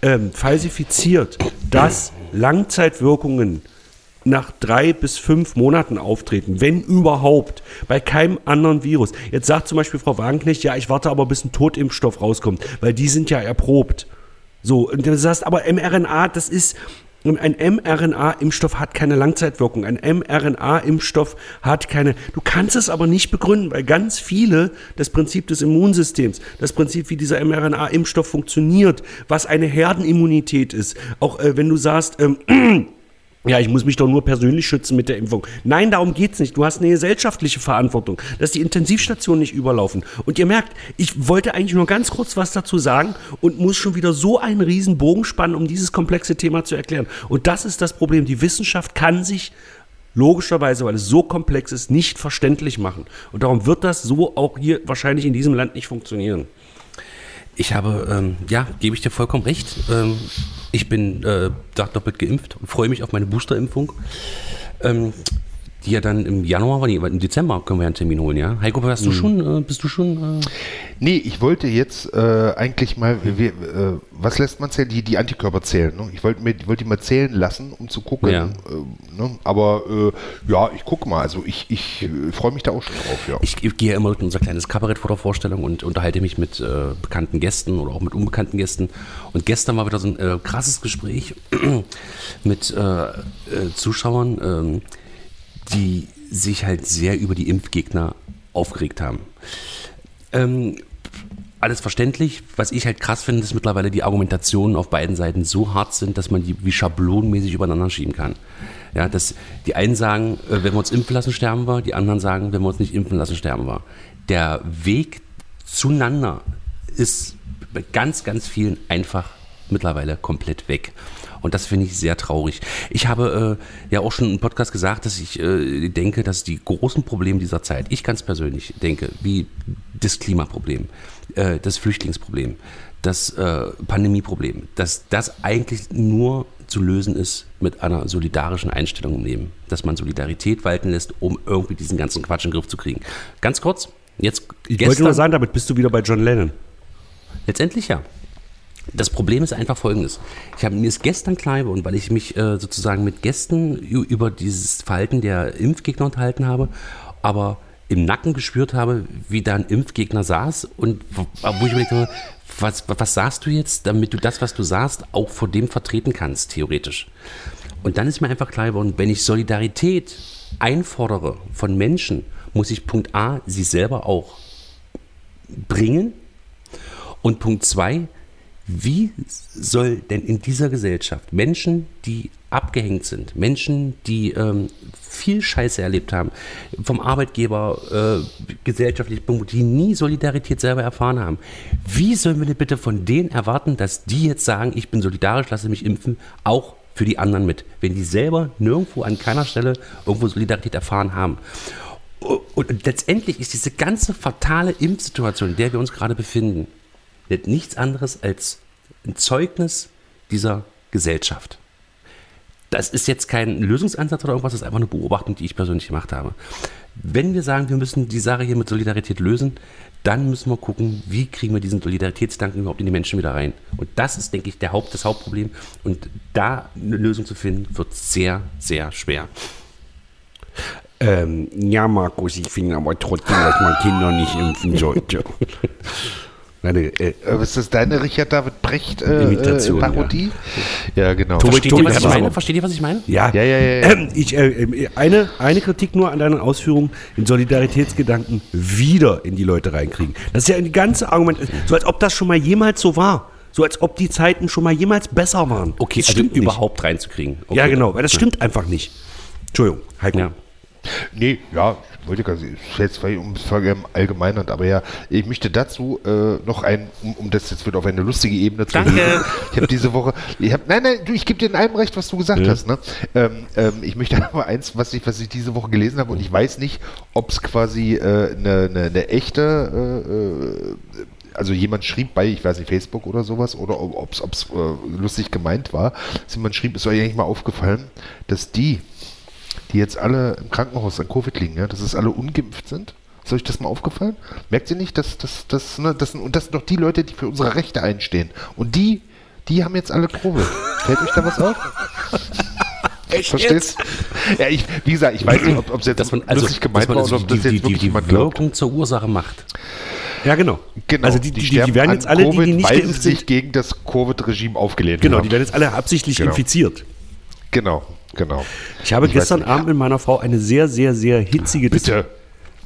ähm, falsifiziert, dass Langzeitwirkungen nach drei bis fünf Monaten auftreten, wenn überhaupt, bei keinem anderen Virus. Jetzt sagt zum Beispiel Frau Wagenknecht, ja, ich warte aber, bis ein Totimpfstoff rauskommt, weil die sind ja erprobt. So, und du sagst, aber mRNA, das ist, ein mRNA-Impfstoff hat keine Langzeitwirkung. Ein mRNA-Impfstoff hat keine. Du kannst es aber nicht begründen, weil ganz viele das Prinzip des Immunsystems, das Prinzip, wie dieser mRNA-Impfstoff funktioniert, was eine Herdenimmunität ist, auch äh, wenn du sagst, ähm, ja, ich muss mich doch nur persönlich schützen mit der Impfung. Nein, darum geht's nicht. Du hast eine gesellschaftliche Verantwortung, dass die Intensivstationen nicht überlaufen. Und ihr merkt, ich wollte eigentlich nur ganz kurz was dazu sagen und muss schon wieder so einen riesen Bogen spannen, um dieses komplexe Thema zu erklären. Und das ist das Problem. Die Wissenschaft kann sich logischerweise, weil es so komplex ist, nicht verständlich machen. Und darum wird das so auch hier wahrscheinlich in diesem Land nicht funktionieren. Ich habe, ähm, ja, gebe ich dir vollkommen recht. Ähm, ich bin äh, doppelt geimpft und freue mich auf meine Boosterimpfung. Ähm, die ja dann im Januar, nee, im Dezember können wir ja einen Termin holen, ja? Heiko, hast du schon, äh, bist du schon? Äh, Nee, ich wollte jetzt äh, eigentlich mal, wir, äh, was lässt man zählen? Die, die Antikörper zählen. Ne? Ich wollte mir, wollte die mal zählen lassen, um zu gucken. Ja. Äh, ne? Aber äh, ja, ich gucke mal. Also ich, ich freue mich da auch schon drauf. Ja. ich, ich gehe ja immer mit unser kleines Kabarett vor der Vorstellung und unterhalte mich mit bekannten Gästen oder auch mit unbekannten Gästen. Und gestern war wieder so ein krasses Gespräch mit Zuschauern, ähm, die sich halt sehr über die Impfgegner aufgeregt haben. Ähm, alles verständlich. Was ich halt krass finde, ist mittlerweile die Argumentationen auf beiden Seiten so hart sind, dass man die wie schablonenmäßig übereinander schieben kann. Ja, dass die einen sagen, äh, wenn wir uns impfen lassen, sterben wir, die anderen sagen, wenn wir uns nicht impfen lassen, sterben wir. Der Weg zueinander ist bei ganz, ganz vielen einfach mittlerweile komplett weg. Und das finde ich sehr traurig. Ich habe äh, ja auch schon im Podcast gesagt, dass ich äh, denke, dass die großen Probleme dieser Zeit, ich ganz persönlich denke, wie das Klimaproblem, äh, das Flüchtlingsproblem, das äh, Pandemieproblem, dass das eigentlich nur zu lösen ist mit einer solidarischen Einstellung im Leben. Dass man Solidarität walten lässt, um irgendwie diesen ganzen Quatsch in den Griff zu kriegen. Ganz kurz, jetzt Ich wollte nur sagen, damit bist du wieder bei John Lennon. Letztendlich ja. Das Problem ist einfach folgendes. Ich habe mir ist gestern klar geworden, weil ich mich äh, sozusagen mit Gästen über dieses Verhalten der Impfgegner unterhalten habe, aber im Nacken gespürt habe, wie da ein Impfgegner saß und wo ich überlegt habe, was, was sagst du jetzt, damit du das, was du sagst, auch vor dem vertreten kannst, theoretisch. Und dann ist mir einfach klar geworden, wenn ich Solidarität einfordere von Menschen, muss ich Punkt A, sie selber auch bringen und Punkt zwei, wie soll denn in dieser Gesellschaft Menschen, die abgehängt sind, Menschen, die ähm, viel Scheiße erlebt haben, vom Arbeitgeber, äh, gesellschaftlich, die nie Solidarität selber erfahren haben. Wie sollen wir denn bitte von denen erwarten, dass die jetzt sagen, ich bin solidarisch, lasse mich impfen, auch für die anderen mit, wenn die selber nirgendwo an keiner Stelle irgendwo Solidarität erfahren haben? Und letztendlich ist diese ganze fatale Impfsituation, in der wir uns gerade befinden, nichts anderes als ein Zeugnis dieser Gesellschaft. Das ist jetzt kein Lösungsansatz oder irgendwas, das ist einfach eine Beobachtung, die ich persönlich gemacht habe. Wenn wir sagen, wir müssen die Sache hier mit Solidarität lösen, dann müssen wir gucken, wie kriegen wir diesen Solidaritätsdanken überhaupt in die Menschen wieder rein. Und das ist, denke ich, der Haupt, das Hauptproblem. Und da eine Lösung zu finden, wird sehr, sehr schwer. Ähm, ja, Markus, ich finde aber trotzdem, dass man Kinder nicht impfen sollte. Meine, äh, äh, ist das deine Richard David Brecht äh, Imitation, äh, Parodie? Ja, genau. Versteht, ihr, Tobi, was ich Tobi, meine? Versteht ihr, was ich meine? Ja, Ja, ja, ja, ja. Ähm, ich, äh, eine, eine Kritik nur an deinen Ausführungen, den Solidaritätsgedanken wieder in die Leute reinkriegen. Das ist ja ein ganze Argument, so als ob das schon mal jemals so war. So als ob die Zeiten schon mal jemals besser waren. Okay, das also stimmt überhaupt reinzukriegen. Okay. Ja, genau, weil das stimmt einfach nicht. Entschuldigung, Heiko. Ja. Nee, ja, ich wollte gerade jetzt vielleicht um allgemeinern, aber ja, ich möchte dazu äh, noch ein, um, um das jetzt wieder auf eine lustige Ebene zu Danke. heben. Ich habe diese Woche, ich hab, nein, nein, du, ich gebe dir in allem recht, was du gesagt hast. Ne? Ähm, ähm, ich möchte aber eins, was ich, was ich diese Woche gelesen habe und ich weiß nicht, ob es quasi eine äh, ne, ne, ne echte äh, äh, also jemand schrieb bei, ich weiß nicht, Facebook oder sowas, oder ob es äh, lustig gemeint war, dass jemand schrieb, ist euch eigentlich mal aufgefallen, dass die, die jetzt alle im Krankenhaus an Covid liegen, ja, dass es alle ungeimpft sind? Ist euch das mal aufgefallen? Merkt ihr nicht, dass das, das, ne, das sind, und das sind doch die Leute, die für unsere Rechte einstehen. Und die, die haben jetzt alle Covid. Fällt euch da was auf? Verstehst? Ja, ich, wie gesagt, ich weiß nicht, ob es jetzt Dass man, also, lustig gemeint dass war also oder ob die, das die, jetzt die, wirklich die jemand glaubt. Wirkung zur Ursache macht. Ja, genau. Genau, Also die, die, die, sterben werden jetzt alle, die, die Covid, nicht weil geimpft sie sich sind, gegen das Covid-Regime aufgelehnt genau, haben. die werden jetzt alle absichtlich Genau. infiziert. Genau, genau. Ich habe Ich gestern. Abend mit meiner Frau eine sehr, sehr, sehr hitzige Bitte.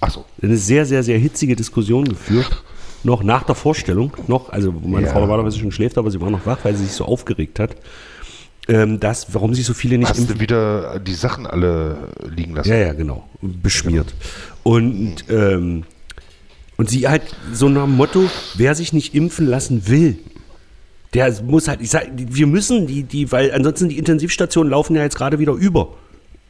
Achso. eine sehr, sehr, sehr hitzige Diskussion geführt. Noch nach der Vorstellung, noch, also meine Ja. Frau normalerweise schon schläft, aber sie war noch wach, weil sie sich so aufgeregt hat. Ähm, das, warum sich so viele nicht Hast du wieder die Sachen alle liegen lassen? Ja, ja, genau. Beschmiert. Und, ähm, und sie halt so nach dem Motto, wer sich nicht impfen lassen will, der muss halt, ich sag, wir müssen die, die, weil ansonsten die Intensivstationen laufen ja jetzt gerade wieder über.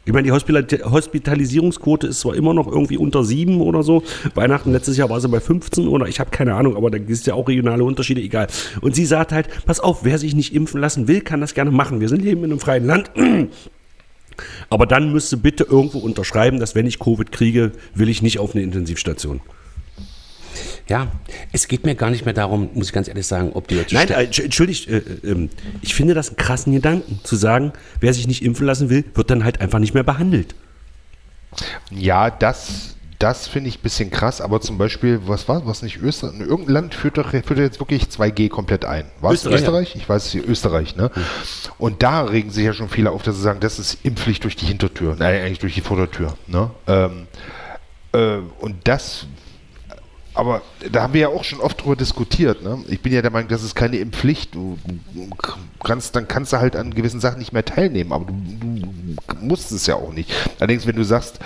Ich meine, die Hospita- Hospitalisierungsquote ist zwar immer noch irgendwie unter sieben oder so. Weihnachten letztes Jahr war sie bei 15 oder ich habe keine Ahnung, aber da gibt es ja auch regionale Unterschiede, egal. Und sie sagt halt, pass auf, wer sich nicht impfen lassen will, kann das gerne machen. Wir sind leben in einem freien Land. Aber dann müsste bitte irgendwo unterschreiben, dass wenn ich Covid kriege, will ich nicht auf eine Intensivstation. Ja, es geht mir gar nicht mehr darum, muss ich ganz ehrlich sagen, ob die Leute Nein, äh, entsch- entschuldigt, äh, ähm, ich finde das einen krassen Gedanken, zu sagen, wer sich nicht impfen lassen will, wird dann halt einfach nicht mehr behandelt. Ja, das, das finde ich ein bisschen krass, aber zum Beispiel, was war, was nicht Österreich? Irgendein Land führt doch, führt jetzt wirklich 2G komplett ein. War es Österreich. Österreich? Ich weiß es hier, Österreich, ne? Und da regen sich ja schon viele auf, dass sie sagen, das ist Impfpflicht durch die Hintertür. Nein, eigentlich durch die Vordertür, ne? Ähm, äh, und das aber da haben wir ja auch schon oft drüber diskutiert. Ne? Ich bin ja der Meinung, das ist keine Impfpflicht. Du, kannst, dann kannst du halt an gewissen Sachen nicht mehr teilnehmen, aber du, du musst es ja auch nicht. Allerdings, wenn du sagst,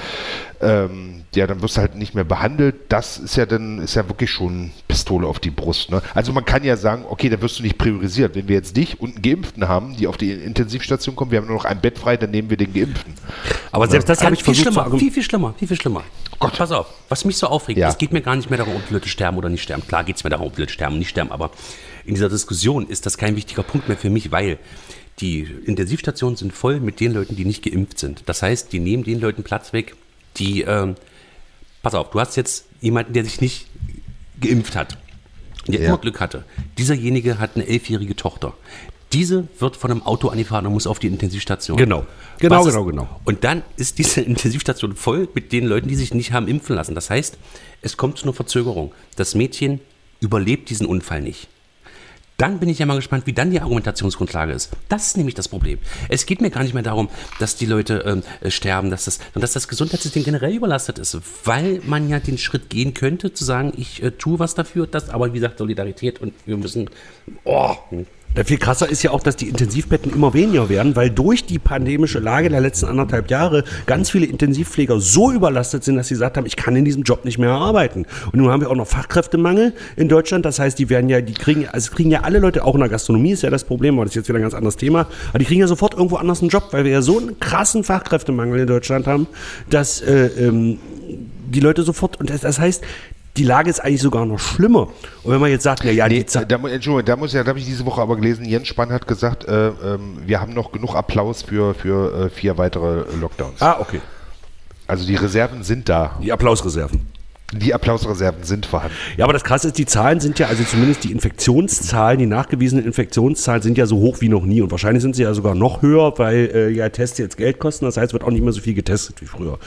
ähm, ja, dann wirst du halt nicht mehr behandelt, das ist ja dann, ist ja wirklich schon Pistole auf die Brust. Ne? Also man kann ja sagen, okay, dann wirst du nicht priorisiert. Wenn wir jetzt dich und einen Geimpften haben, die auf die Intensivstation kommen, wir haben nur noch ein Bett frei, dann nehmen wir den Geimpften. Aber selbst das habe ich viel versucht schlimmer, viel, viel schlimmer, viel, viel schlimmer. Gott. Pass auf, was mich so aufregt, Ja. es geht mir gar nicht mehr darum, ob die Leute sterben oder nicht sterben. Klar geht es mir darum, ob Leute sterben und nicht sterben, aber in dieser Diskussion ist das kein wichtiger Punkt mehr für mich, weil die Intensivstationen sind voll mit den Leuten, die nicht geimpft sind. Das heißt, die nehmen den Leuten Platz weg, die, ähm, pass auf, du hast jetzt jemanden, der sich nicht geimpft hat, der Ja. immer Glück hatte. Dieserjenige hat eine elfjährige Tochter. Diese wird von einem Auto angefahren und muss auf die Intensivstation. Genau. Genau, Was ist- genau, genau. Und dann ist diese Intensivstation voll mit den Leuten, die sich nicht haben impfen lassen. Das heißt, es kommt zu einer Verzögerung. Das Mädchen überlebt diesen Unfall nicht. Dann bin ich ja mal gespannt, wie dann die Argumentationsgrundlage ist. Das ist nämlich das Problem. Es geht mir gar nicht mehr darum, dass die Leute ähm, äh, sterben, dass das, und dass das Gesundheitssystem generell überlastet ist, weil man ja den Schritt gehen könnte, zu sagen, ich äh, tue was dafür, das, aber wie gesagt, Solidarität und wir müssen, oh, Der viel krasser ist ja auch, dass die Intensivbetten immer weniger werden, weil durch die pandemische Lage der letzten anderthalb Jahre ganz viele Intensivpfleger so überlastet sind, dass sie gesagt haben, ich kann in diesem Job nicht mehr arbeiten. Und nun haben wir auch noch Fachkräftemangel in Deutschland. Das heißt, die werden ja, die kriegen, also kriegen ja alle Leute, auch in der Gastronomie ist ja das Problem, aber das ist jetzt wieder ein ganz anderes Thema. Aber die kriegen ja sofort irgendwo anders einen Job, weil wir ja so einen krassen Fachkräftemangel in Deutschland haben, dass äh, ähm, die Leute sofort, und das, das heißt, die Lage ist eigentlich sogar noch schlimmer. Und wenn man jetzt sagt, na ja, Nee, die Zeit. da, Entschuldigung, da muss ja, da habe ich diese Woche aber gelesen, Jens Spahn hat gesagt, äh, ähm, wir haben noch genug Applaus für, für äh, vier weitere Lockdowns. Ah, okay. Also die Reserven sind da. Die Applausreserven. Die Applausreserven sind vorhanden. Ja, aber das Krasse ist, die Zahlen sind ja, also zumindest die Infektionszahlen, die nachgewiesenen Infektionszahlen sind ja so hoch wie noch nie. Und wahrscheinlich sind sie ja sogar noch höher, weil äh, ja Tests jetzt Geld kosten. Das heißt, es wird auch nicht mehr so viel getestet wie früher.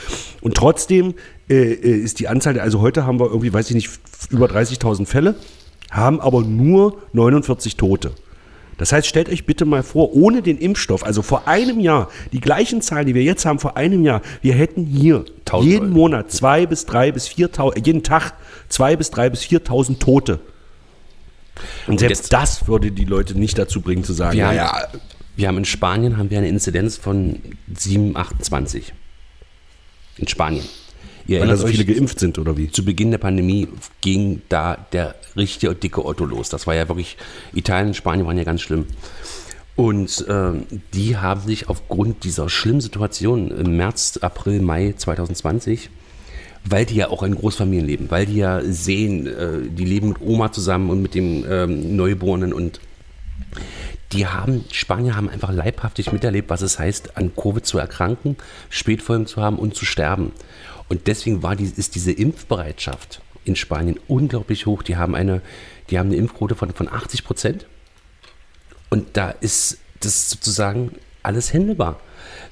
Und trotzdem äh, äh, ist die Anzahl, der, also heute haben wir irgendwie, weiß ich nicht, über 30.000 Fälle, haben aber nur 49 Tote. Das heißt, stellt euch bitte mal vor, ohne den Impfstoff, also vor einem Jahr, die gleichen Zahlen, die wir jetzt haben, vor einem Jahr, wir hätten hier Tausend jeden Leute. Monat zwei bis drei bis viertausend, jeden Tag zwei bis drei bis viertausend Tote. Und selbst jetzt- das würde die Leute nicht dazu bringen zu sagen, Wir, ja, haben, ja, wir haben in Spanien haben wir eine Inzidenz von 7, 28. In Spanien. Ihr weil da so viele geimpft sind oder wie? zu Beginn der Pandemie ging da der richtige dicke Otto los. Das war ja wirklich, Italien und Spanien waren ja ganz schlimm. Und ähm, die haben sich aufgrund dieser schlimmen Situation im März, April, Mai 2020, weil die ja auch in Großfamilien leben, weil die ja sehen, äh, die leben mit Oma zusammen und mit dem ähm, Neugeborenen und die haben, Spanier haben einfach leibhaftig miterlebt, was es heißt, an Covid zu erkranken, Spätfolgen zu haben und zu sterben. Und deswegen war die, ist diese Impfbereitschaft in Spanien unglaublich hoch. Die haben eine, die haben eine Impfquote von, von 80 Prozent. Und da ist das sozusagen alles händelbar.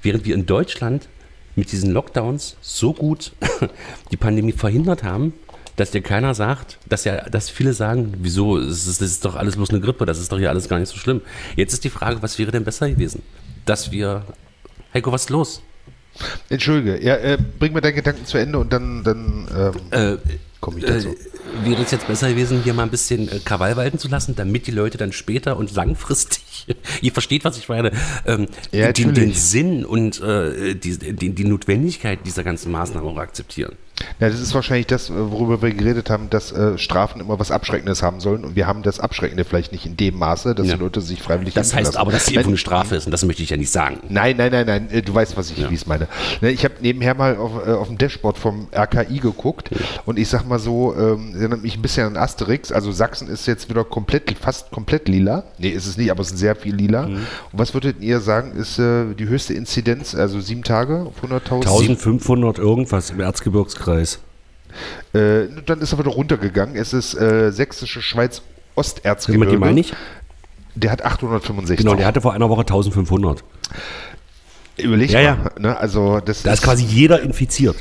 Während wir in Deutschland mit diesen Lockdowns so gut die Pandemie verhindert haben, dass dir keiner sagt, dass ja, dass viele sagen, wieso, das ist, das ist doch alles bloß eine Grippe, das ist doch hier alles gar nicht so schlimm. Jetzt ist die Frage, was wäre denn besser gewesen? Dass wir, Heiko, was ist los? Entschuldige, ja, äh, bring mir deinen Gedanken zu Ende und dann, dann ähm, Äh, komme ich dazu. äh, wäre es jetzt besser gewesen, hier mal ein bisschen äh, Krawall walten zu lassen, damit die Leute dann später und langfristig, ihr versteht, was ich meine, ähm, Ja, den, den. Sinn und äh, die, die, die Notwendigkeit dieser ganzen Maßnahmen auch akzeptieren. Ja, das ist wahrscheinlich das, worüber wir geredet haben, dass äh, Strafen immer was Abschreckendes haben sollen und wir haben das Abschreckende vielleicht nicht in dem Maße, dass Ja. die Leute sich freiwillig Das heißt lassen. aber, dass Nein, Impfung eine Strafe ist und das möchte ich ja nicht sagen. Nein, nein, nein, nein, äh, du weißt, was ich, wie ich es meine. Ne, Ich habe nebenher mal auf, äh, auf dem Dashboard vom RKI geguckt und ich sag mal so, ähm, erinnert mich ein bisschen an Asterix. Also Sachsen ist jetzt wieder komplett, fast komplett lila. Nee, ist es nicht, aber es ist sehr viel lila. Und was würdet ihr sagen, ist äh, die höchste Inzidenz, also sieben Tage auf 100.000? 1500 irgendwas im Erzgebirgskreis. Äh, dann ist er wieder runtergegangen. Es ist äh, sächsische Schweiz Mit Osterzgebirge. dem meine ich? Der hat 865. Genau, der hatte vor einer Woche 1500. Überleg Ja, mal. ja. Ne? Also das Da ist quasi jeder infiziert.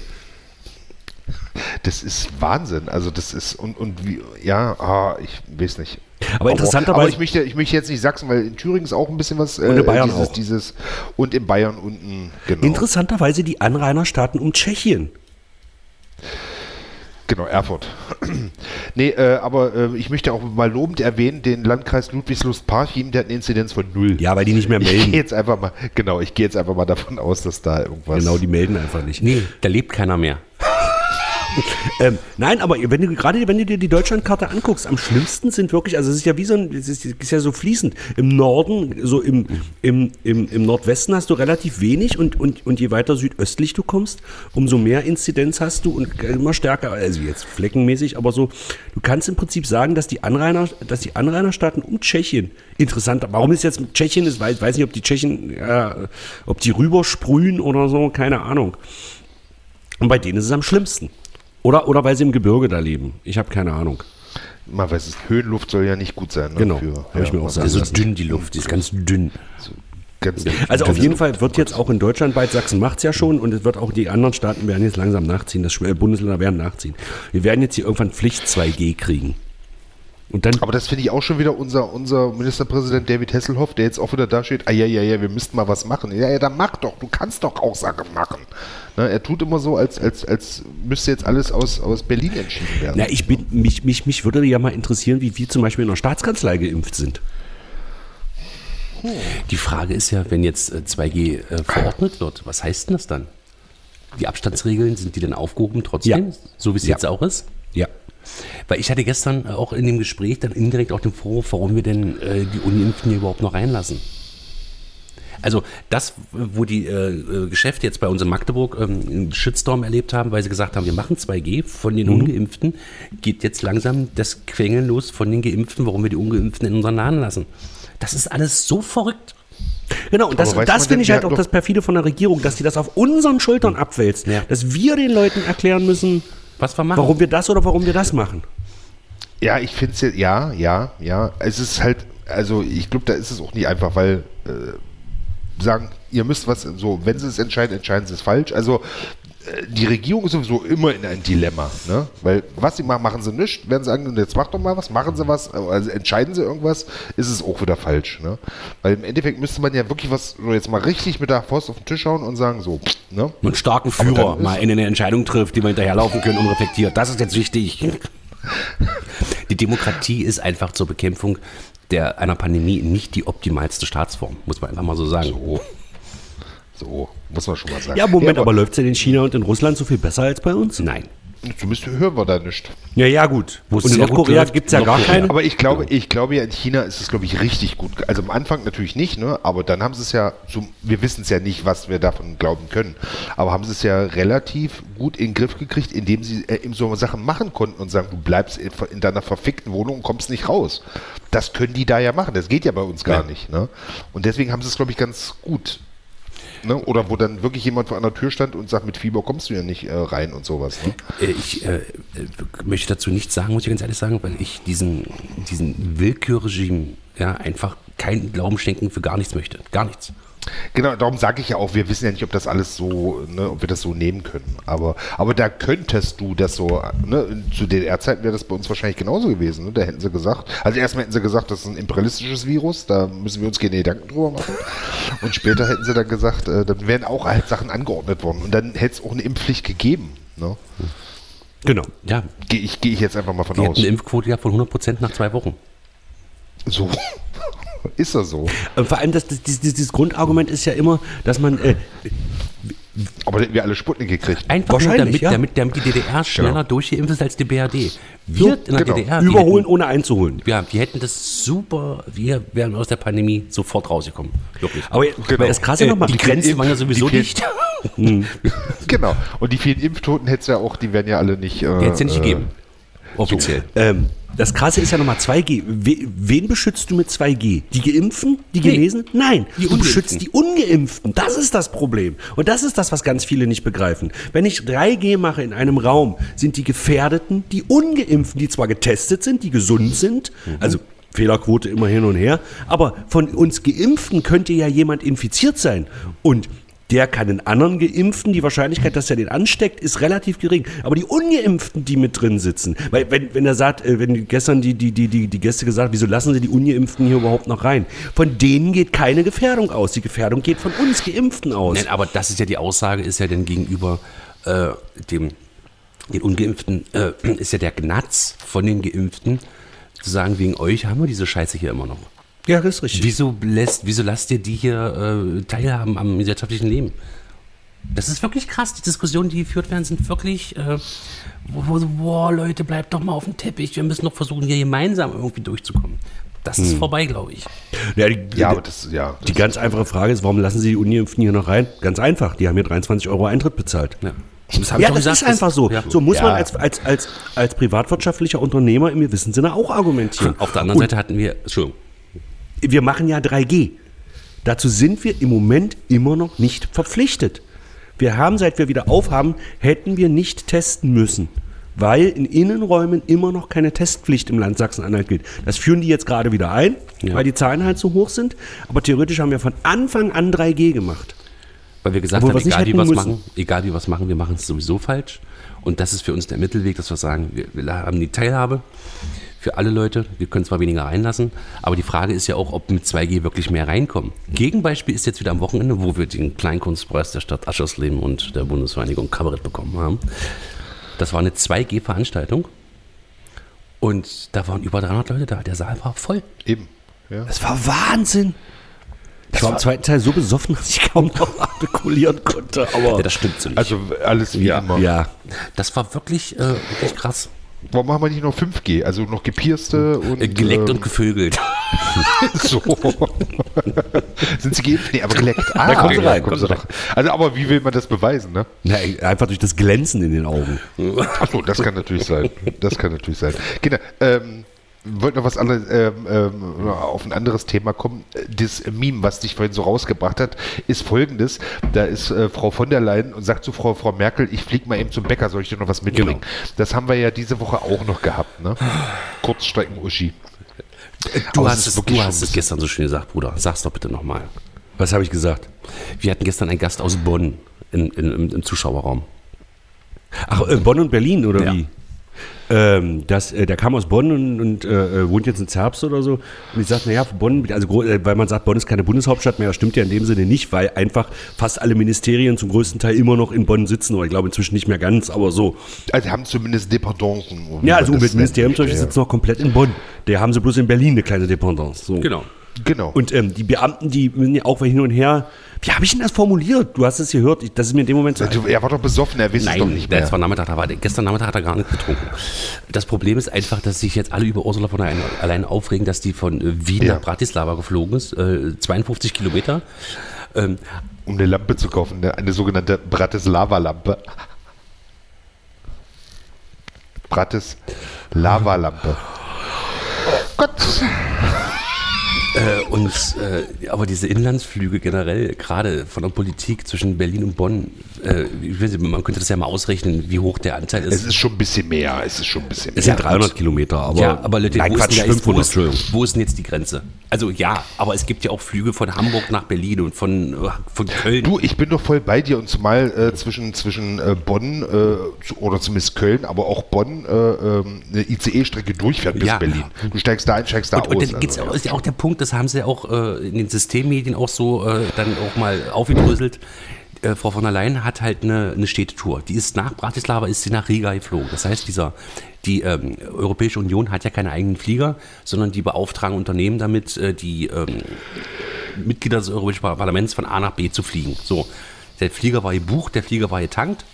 Das ist Wahnsinn. Also das ist und, und wie, ja, ah, ich weiß nicht. Aber interessanterweise- Aber ich möchte, ich möchte jetzt nicht Sachsen, weil in Thüringen ist auch ein bisschen was. äh, Und in Bayern dieses, auch. dieses und in Bayern unten, genau. Interessanterweise die Anrainerstaaten um Tschechien. Genau, Erfurt. nee, äh, aber äh, ich möchte auch mal lobend erwähnen, den Landkreis Ludwigslust-Parchim, der hat eine Inzidenz von null. Ja, weil die nicht mehr Ich gehe melden. jetzt einfach mal, genau, ich gehe jetzt einfach mal davon aus, dass da irgendwas. Genau, die melden einfach nicht. Nee, da lebt keiner mehr. Ähm, nein, aber wenn du gerade wenn du dir die Deutschlandkarte anguckst, am schlimmsten sind wirklich, also es ist ja wie so ein, es ist, ist ja so fließend. Im Norden, so im, im, im, im Nordwesten hast du relativ wenig und, und, und je weiter südöstlich du kommst, umso mehr Inzidenz hast du und immer stärker, also jetzt fleckenmäßig, aber so, du kannst im Prinzip sagen, dass die Anrainer, dass die Anrainerstaaten um Tschechien interessant, warum ist jetzt Tschechien, ist, weiß, weiß nicht, ob die Tschechen, äh, ob die rübersprühen oder so, keine Ahnung. Und bei denen ist es am schlimmsten. Oder, oder weil sie im Gebirge da leben. Ich habe keine Ahnung. Man weiß es, Höhenluft soll ja nicht gut sein. Ne, Genau, für- hab ich mir auch sagen weiß so es dünn, die Luft, die ist ganz dünn. Ganz Also auf jeden Fall wird jetzt auch in Deutschland bald, Sachsen macht es ja schon und es wird auch die anderen Staaten werden jetzt langsam nachziehen, das Bundesländer werden nachziehen. Wir werden jetzt hier irgendwann Pflicht 2G kriegen. Und dann, Aber das finde ich auch schon wieder unser, unser Ministerpräsident David Hasselhoff, der jetzt auch wieder da steht, ah ja, ja, ja, wir müssten mal was machen. Ja, ja, dann mach doch, du kannst doch auch Sachen machen. Ne, er tut immer so, als, als, als müsste jetzt alles aus, aus Berlin entschieden werden. na, ich bin, mich, mich, mich würde ja mal interessieren, wie wir zum Beispiel in der Staatskanzlei geimpft sind. Die Frage ist ja, wenn jetzt äh, 2G äh, verordnet wird, was heißt denn das dann? Die Abstandsregeln, sind die denn aufgehoben trotzdem? Ja. So wie es Ja. jetzt auch ist? Ja. Weil ich hatte gestern auch in dem Gespräch dann indirekt auch den Vorwurf, warum wir denn äh, die Ungeimpften hier überhaupt noch reinlassen. Also das, wo die äh, äh, Geschäfte jetzt bei uns in Magdeburg ähm, einen Shitstorm erlebt haben, weil sie gesagt haben, wir machen 2G von den Ungeimpften, geht jetzt langsam das Quengeln los von den Geimpften, warum wir die Ungeimpften in unseren Laden lassen. Das ist alles so verrückt. Genau, und das, das finde ich halt auch das perfide von der Regierung, dass die das auf unseren Schultern abwälzt. Ja. Dass wir den Leuten erklären müssen, Was wir machen. warum wir das oder warum wir das machen. Ja, ich finde es ja, ja, ja, ja. Es ist halt, also ich glaube, da ist es auch nicht einfach, weil äh, sagen, ihr müsst was, so, wenn sie es entscheiden, entscheiden sie es falsch. Also die Regierung ist sowieso immer in einem Dilemma, ne? Weil was sie machen, machen sie nicht. Werden sie sagen, jetzt mach doch mal was, machen sie was, also entscheiden sie irgendwas, ist es auch wieder falsch, ne? Weil im Endeffekt müsste man ja wirklich was, so jetzt mal richtig mit der Faust auf den Tisch hauen und sagen, so, ne? einen starken Führer mal in eine Entscheidung trifft, die wir hinterherlaufen können, unreflektiert. Das ist jetzt wichtig. Die Demokratie ist einfach zur Bekämpfung der, einer Pandemie nicht die optimalste Staatsform, muss man einfach mal so sagen. So. So, muss man schon mal sagen. Ja, Moment, aber läuft es denn in China und in Russland so viel besser als bei uns? Nein. Zumindest hören wir da nicht. Ja, ja, gut. Wo es und in Nordkorea gibt es ja gar keine. Aber ich glaube, ich glaube ja, in China ist es, glaube ich, richtig gut. Also am Anfang natürlich nicht, ne? Aber dann haben sie es ja, so, wir wissen es ja nicht, was wir davon glauben können. Aber haben sie es ja relativ gut in den Griff gekriegt, indem sie äh, eben so Sachen machen konnten und sagen, du bleibst in, in deiner verfickten Wohnung und kommst nicht raus. Das können die da ja machen. Das geht ja bei uns gar Ja. nicht, ne? Und deswegen haben sie es, glaube ich, ganz gut. Ne? Oder wo dann wirklich jemand vor einer Tür stand und sagt, mit Fieber kommst du ja nicht äh, rein und sowas. Ne? Äh, Ich äh, äh, möchte dazu nichts sagen, muss ich ganz ehrlich sagen, weil ich diesen, diesen Willkürregime ja, einfach keinen Glauben schenken für gar nichts möchte. Gar nichts. Genau, darum sage ich ja auch, wir wissen ja nicht, ob das alles so, ne, ob wir das so nehmen können. Aber, aber da könntest du das so, ne, zu DDR-Zeiten wäre das bei uns wahrscheinlich genauso gewesen. Ne? Da hätten sie gesagt, also erstmal hätten sie gesagt, das ist ein imperialistisches Virus, da müssen wir uns keine Gedanken drüber machen. Und später hätten sie dann gesagt, äh, dann wären auch halt Sachen angeordnet worden. Und dann hätte es auch eine Impfpflicht gegeben. Ne? Genau. Ja, Gehe ich, geh ich jetzt einfach mal von wir aus. eine Impfquote gehabt von 100% nach zwei Wochen. So. Ist das so. Äh, Vor allem, das, das, dieses, dieses Grundargument ist ja immer, dass man, äh, Aber da hätten wir alle Sputnik gekriegt. Einfach Wahrscheinlich, damit, ja. damit, damit die DDR schneller Genau. durchgeimpft ist als die BRD. Wir So, in der genau. DDR, wir überholen hätten, ohne einzuholen. ja, wir hätten das super, wir wären aus der Pandemie sofort rausgekommen. Wirklich. Aber Genau. das krasse Äh, nochmal, die Grenzen waren ja sowieso die- dicht. Genau. Und die vielen Impftoten hätte es ja auch, die werden ja alle nicht. Äh, Die hätte es ja nicht äh, gegeben. Offiziell. Ähm, das Krasse ist ja nochmal 2G. We, wen beschützt du mit 2G? Die Geimpften? Die Nee, Genesen? Nein, die du beschützt die Ungeimpften. Das ist das Problem. Und das ist das, was ganz viele nicht begreifen. Wenn ich 3G mache in einem Raum, sind die Gefährdeten die Ungeimpften, die zwar getestet sind, die gesund sind, also Fehlerquote immer hin und her, aber von uns Geimpften könnte ja jemand infiziert sein. Und der kann den anderen Geimpften, die Wahrscheinlichkeit, dass er den ansteckt, ist relativ gering. Aber die Ungeimpften, die mit drin sitzen, weil wenn, wenn er sagt, äh, wenn gestern die, die, die, die, Gäste gesagt, wieso lassen sie die Ungeimpften hier überhaupt noch rein? Von denen geht keine Gefährdung aus. Die Gefährdung geht von uns Geimpften aus. Nein, aber das ist ja die Aussage, ist ja denn gegenüber äh, dem den Ungeimpften, äh, ist ja der Gnatz von den Geimpften, zu sagen, wegen euch haben wir diese Scheiße hier immer noch. Ja, das ist richtig. Wieso, lässt, wieso lasst ihr die hier äh, teilhaben am gesellschaftlichen Leben? Das ist wirklich krass. Die Diskussionen, die geführt werden, sind wirklich, äh, wo, wo boah, Leute, bleibt doch mal auf dem Teppich. Wir müssen doch versuchen, hier gemeinsam irgendwie durchzukommen. Das ist vorbei, glaube ich. Ja, die, Ja, aber das, ja. die ganz einfache Frage ist, warum lassen sie die Ungeimpften hier noch rein? Ganz einfach, die haben hier 23 Euro Eintritt bezahlt. Ja, das, Ja, das gesagt, ist einfach so. ja. So muss Ja. man als, als, als, als privatwirtschaftlicher Unternehmer im gewissen Sinne auch argumentieren. Auf der anderen Seite hatten wir, Entschuldigung, wir machen ja 3G. Dazu sind wir im Moment immer noch nicht verpflichtet. Wir haben, seit wir wieder aufhaben, hätten wir nicht testen müssen, weil in Innenräumen immer noch keine Testpflicht im Land Sachsen-Anhalt gilt. Das führen die jetzt gerade wieder ein, Ja. weil die Zahlen halt so hoch sind. Aber theoretisch haben wir von Anfang an 3G gemacht. Weil wir gesagt Obwohl haben, nicht egal wie wir was müssen. machen, egal wie wir was machen, wir machen es sowieso falsch. Und das ist für uns der Mittelweg, dass wir sagen, wir, wir haben die Teilhabe für alle Leute. Wir können zwar weniger reinlassen, aber die Frage ist ja auch, ob mit 2G wirklich mehr reinkommen. Gegenbeispiel ist jetzt wieder am Wochenende, wo wir den Kleinkunstpreis der Stadt Aschersleben und der Bundesvereinigung Kabarett bekommen haben. Das war eine 2G-Veranstaltung und da waren über 300 Leute da. Der Saal war voll. Eben. Ja. Das war Wahnsinn. Ich war im zweiten Teil so besoffen, dass ich kaum noch artikulieren konnte. Aber Ja, das stimmt so nicht. Also alles wie immer. ja, das war wirklich, äh, wirklich krass. Warum machen wir nicht noch 5G? Also noch gepierste und. Äh, geleckt ähm, und gevögelt. So. Sind sie geimpft? Nee, aber geleckt. Ah, Da kommen sie rein, kommen sie doch. Also, aber wie will man das beweisen, ne? Na, einfach durch das Glänzen in den Augen. Achso, das kann natürlich sein. Das kann natürlich sein. Genau. Ähm, wollte noch was anderes, ähm, ähm, auf ein anderes Thema kommen. Das Meme, was dich vorhin so rausgebracht hat, ist folgendes. Da ist äh, Frau von der Leyen und sagt zu Frau, Frau Merkel, ich fliege mal eben zum Bäcker, soll ich dir noch was mitbringen? Genau. Das haben wir ja diese Woche auch noch gehabt, ne? Kurzstrecken-Uschi. Du Aber hast, es, wirklich du hast es gestern so schön gesagt, Bruder. Sag's doch bitte nochmal. Was habe ich gesagt? Wir hatten gestern einen Gast aus Bonn in, in, im, im Zuschauerraum. Ach, äh, Bonn und Berlin, oder Ja. wie? Ähm, das, äh, der kam aus Bonn und, und äh, äh, wohnt jetzt in Zerbst oder so. Und ich sagte, naja, Bonn, also äh, weil man sagt, Bonn ist keine Bundeshauptstadt mehr, das stimmt ja in dem Sinne nicht, weil einfach fast alle Ministerien zum größten Teil immer noch in Bonn sitzen. Oder ich glaube inzwischen nicht mehr ganz, aber so. Also haben zumindest Dependancen. Ja, also das Umweltministerium nennt. zum Beispiel Ja. sitzt noch komplett in Bonn. Der haben sie bloß in Berlin eine kleine Dependance. So. Genau. Und ähm, die Beamten, die müssen ja auch hin und her. Wie habe ich denn das formuliert? Du hast es gehört. Ich, das ist mir in dem Moment so. Er war doch besoffen, er weiß es doch nicht mehr. war Nachmittag, da war, gestern Nachmittag hat er gar nicht getrunken. Das Problem ist einfach, dass sich jetzt alle über Ursula von der Leyen allein aufregen, dass die von äh, Wien Ja. nach Bratislava geflogen ist, äh, 52 Kilometer. Ähm, um eine Lampe zu kaufen, eine, eine sogenannte Bratislava-Lampe. Bratislava-Lampe. Gott. Äh, und, äh, aber diese Inlandsflüge generell, gerade von der Politik zwischen Berlin und Bonn, äh, ich weiß nicht, man könnte das ja mal ausrechnen, wie hoch der Anteil ist. Es ist schon ein bisschen mehr. Es ist schon ein bisschen Es mehr. sind 300 Kilometer, aber. ja, aber Leute, nein, wo, Quatsch, ist denn, da ist, wo, 500, ist, wo ist denn jetzt die Grenze? Also ja, aber es gibt ja auch Flüge von Hamburg nach Berlin und von, äh, von Köln. Du, ich bin doch voll bei dir und zumal äh, zwischen, zwischen äh, Bonn äh, zu, oder zumindest Köln, aber auch Bonn äh, ähm, eine ICE-Strecke durchfährt bis Ja. Berlin. Du steigst da ein, steigst da Und, und aus. dann gibt's also, auch, ist ja auch der Punkt, das haben sie ja auch äh, in den Systemmedien auch so äh, dann auch mal aufgedröselt. Äh, Frau von der Leyen hat halt eine, eine Städtetour. Die ist nach Bratislava, ist sie nach Riga geflogen. Das heißt, dieser, die ähm, Europäische Union hat ja keine eigenen Flieger, sondern die beauftragen Unternehmen damit, äh, die ähm, Mitglieder des Europäischen Parlaments von A nach B zu fliegen. So, der Flieger war gebucht, der Flieger war getankt.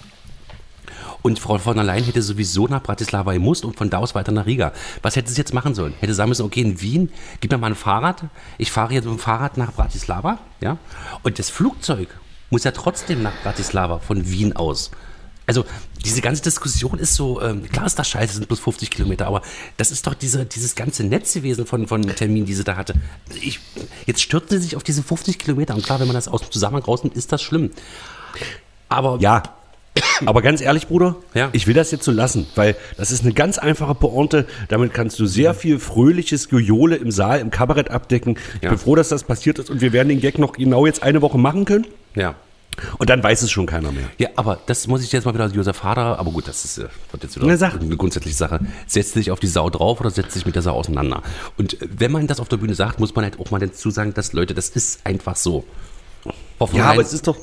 Und Frau von der Leyen hätte sowieso nach Bratislava gemusst und von da aus weiter nach Riga. Was hätte sie jetzt machen sollen? Hätte sagen müssen, okay, in Wien, gib mir mal ein Fahrrad. Ich fahre jetzt mit dem Fahrrad nach Bratislava. Ja? Und das Flugzeug muss ja trotzdem nach Bratislava von Wien aus. Also diese ganze Diskussion ist so, ähm, klar ist das scheiße, es sind bloß 50 Kilometer, aber das ist doch diese, dieses ganze Netz gewesen von, von Terminen, die sie da hatte. Ich, jetzt stürzen sie sich auf diese 50 Kilometer und klar, wenn man das aus dem Zusammenhang rausnimmt, ist das schlimm. Aber Ja. Aber ganz ehrlich, Bruder, Ja. ich will das jetzt so lassen, weil das ist eine ganz einfache Pointe. Damit kannst du sehr viel fröhliches Gejohle im Saal, im Kabarett abdecken. Ich Ja. bin froh, dass das passiert ist und wir werden den Gag noch genau jetzt eine Woche machen können. Ja. Und dann weiß es schon keiner mehr. Ja, aber das muss ich jetzt mal wieder als Josef Hader, aber gut, das ist, äh, wird jetzt wieder Na, sag. eine grundsätzliche Sache. Setzt sich auf die Sau drauf oder setzt sich mit der Sau auseinander? Und äh, wenn man das auf der Bühne sagt, muss man halt auch mal dazu sagen, dass Leute, das ist einfach so. Von Ja, aber es ist doch,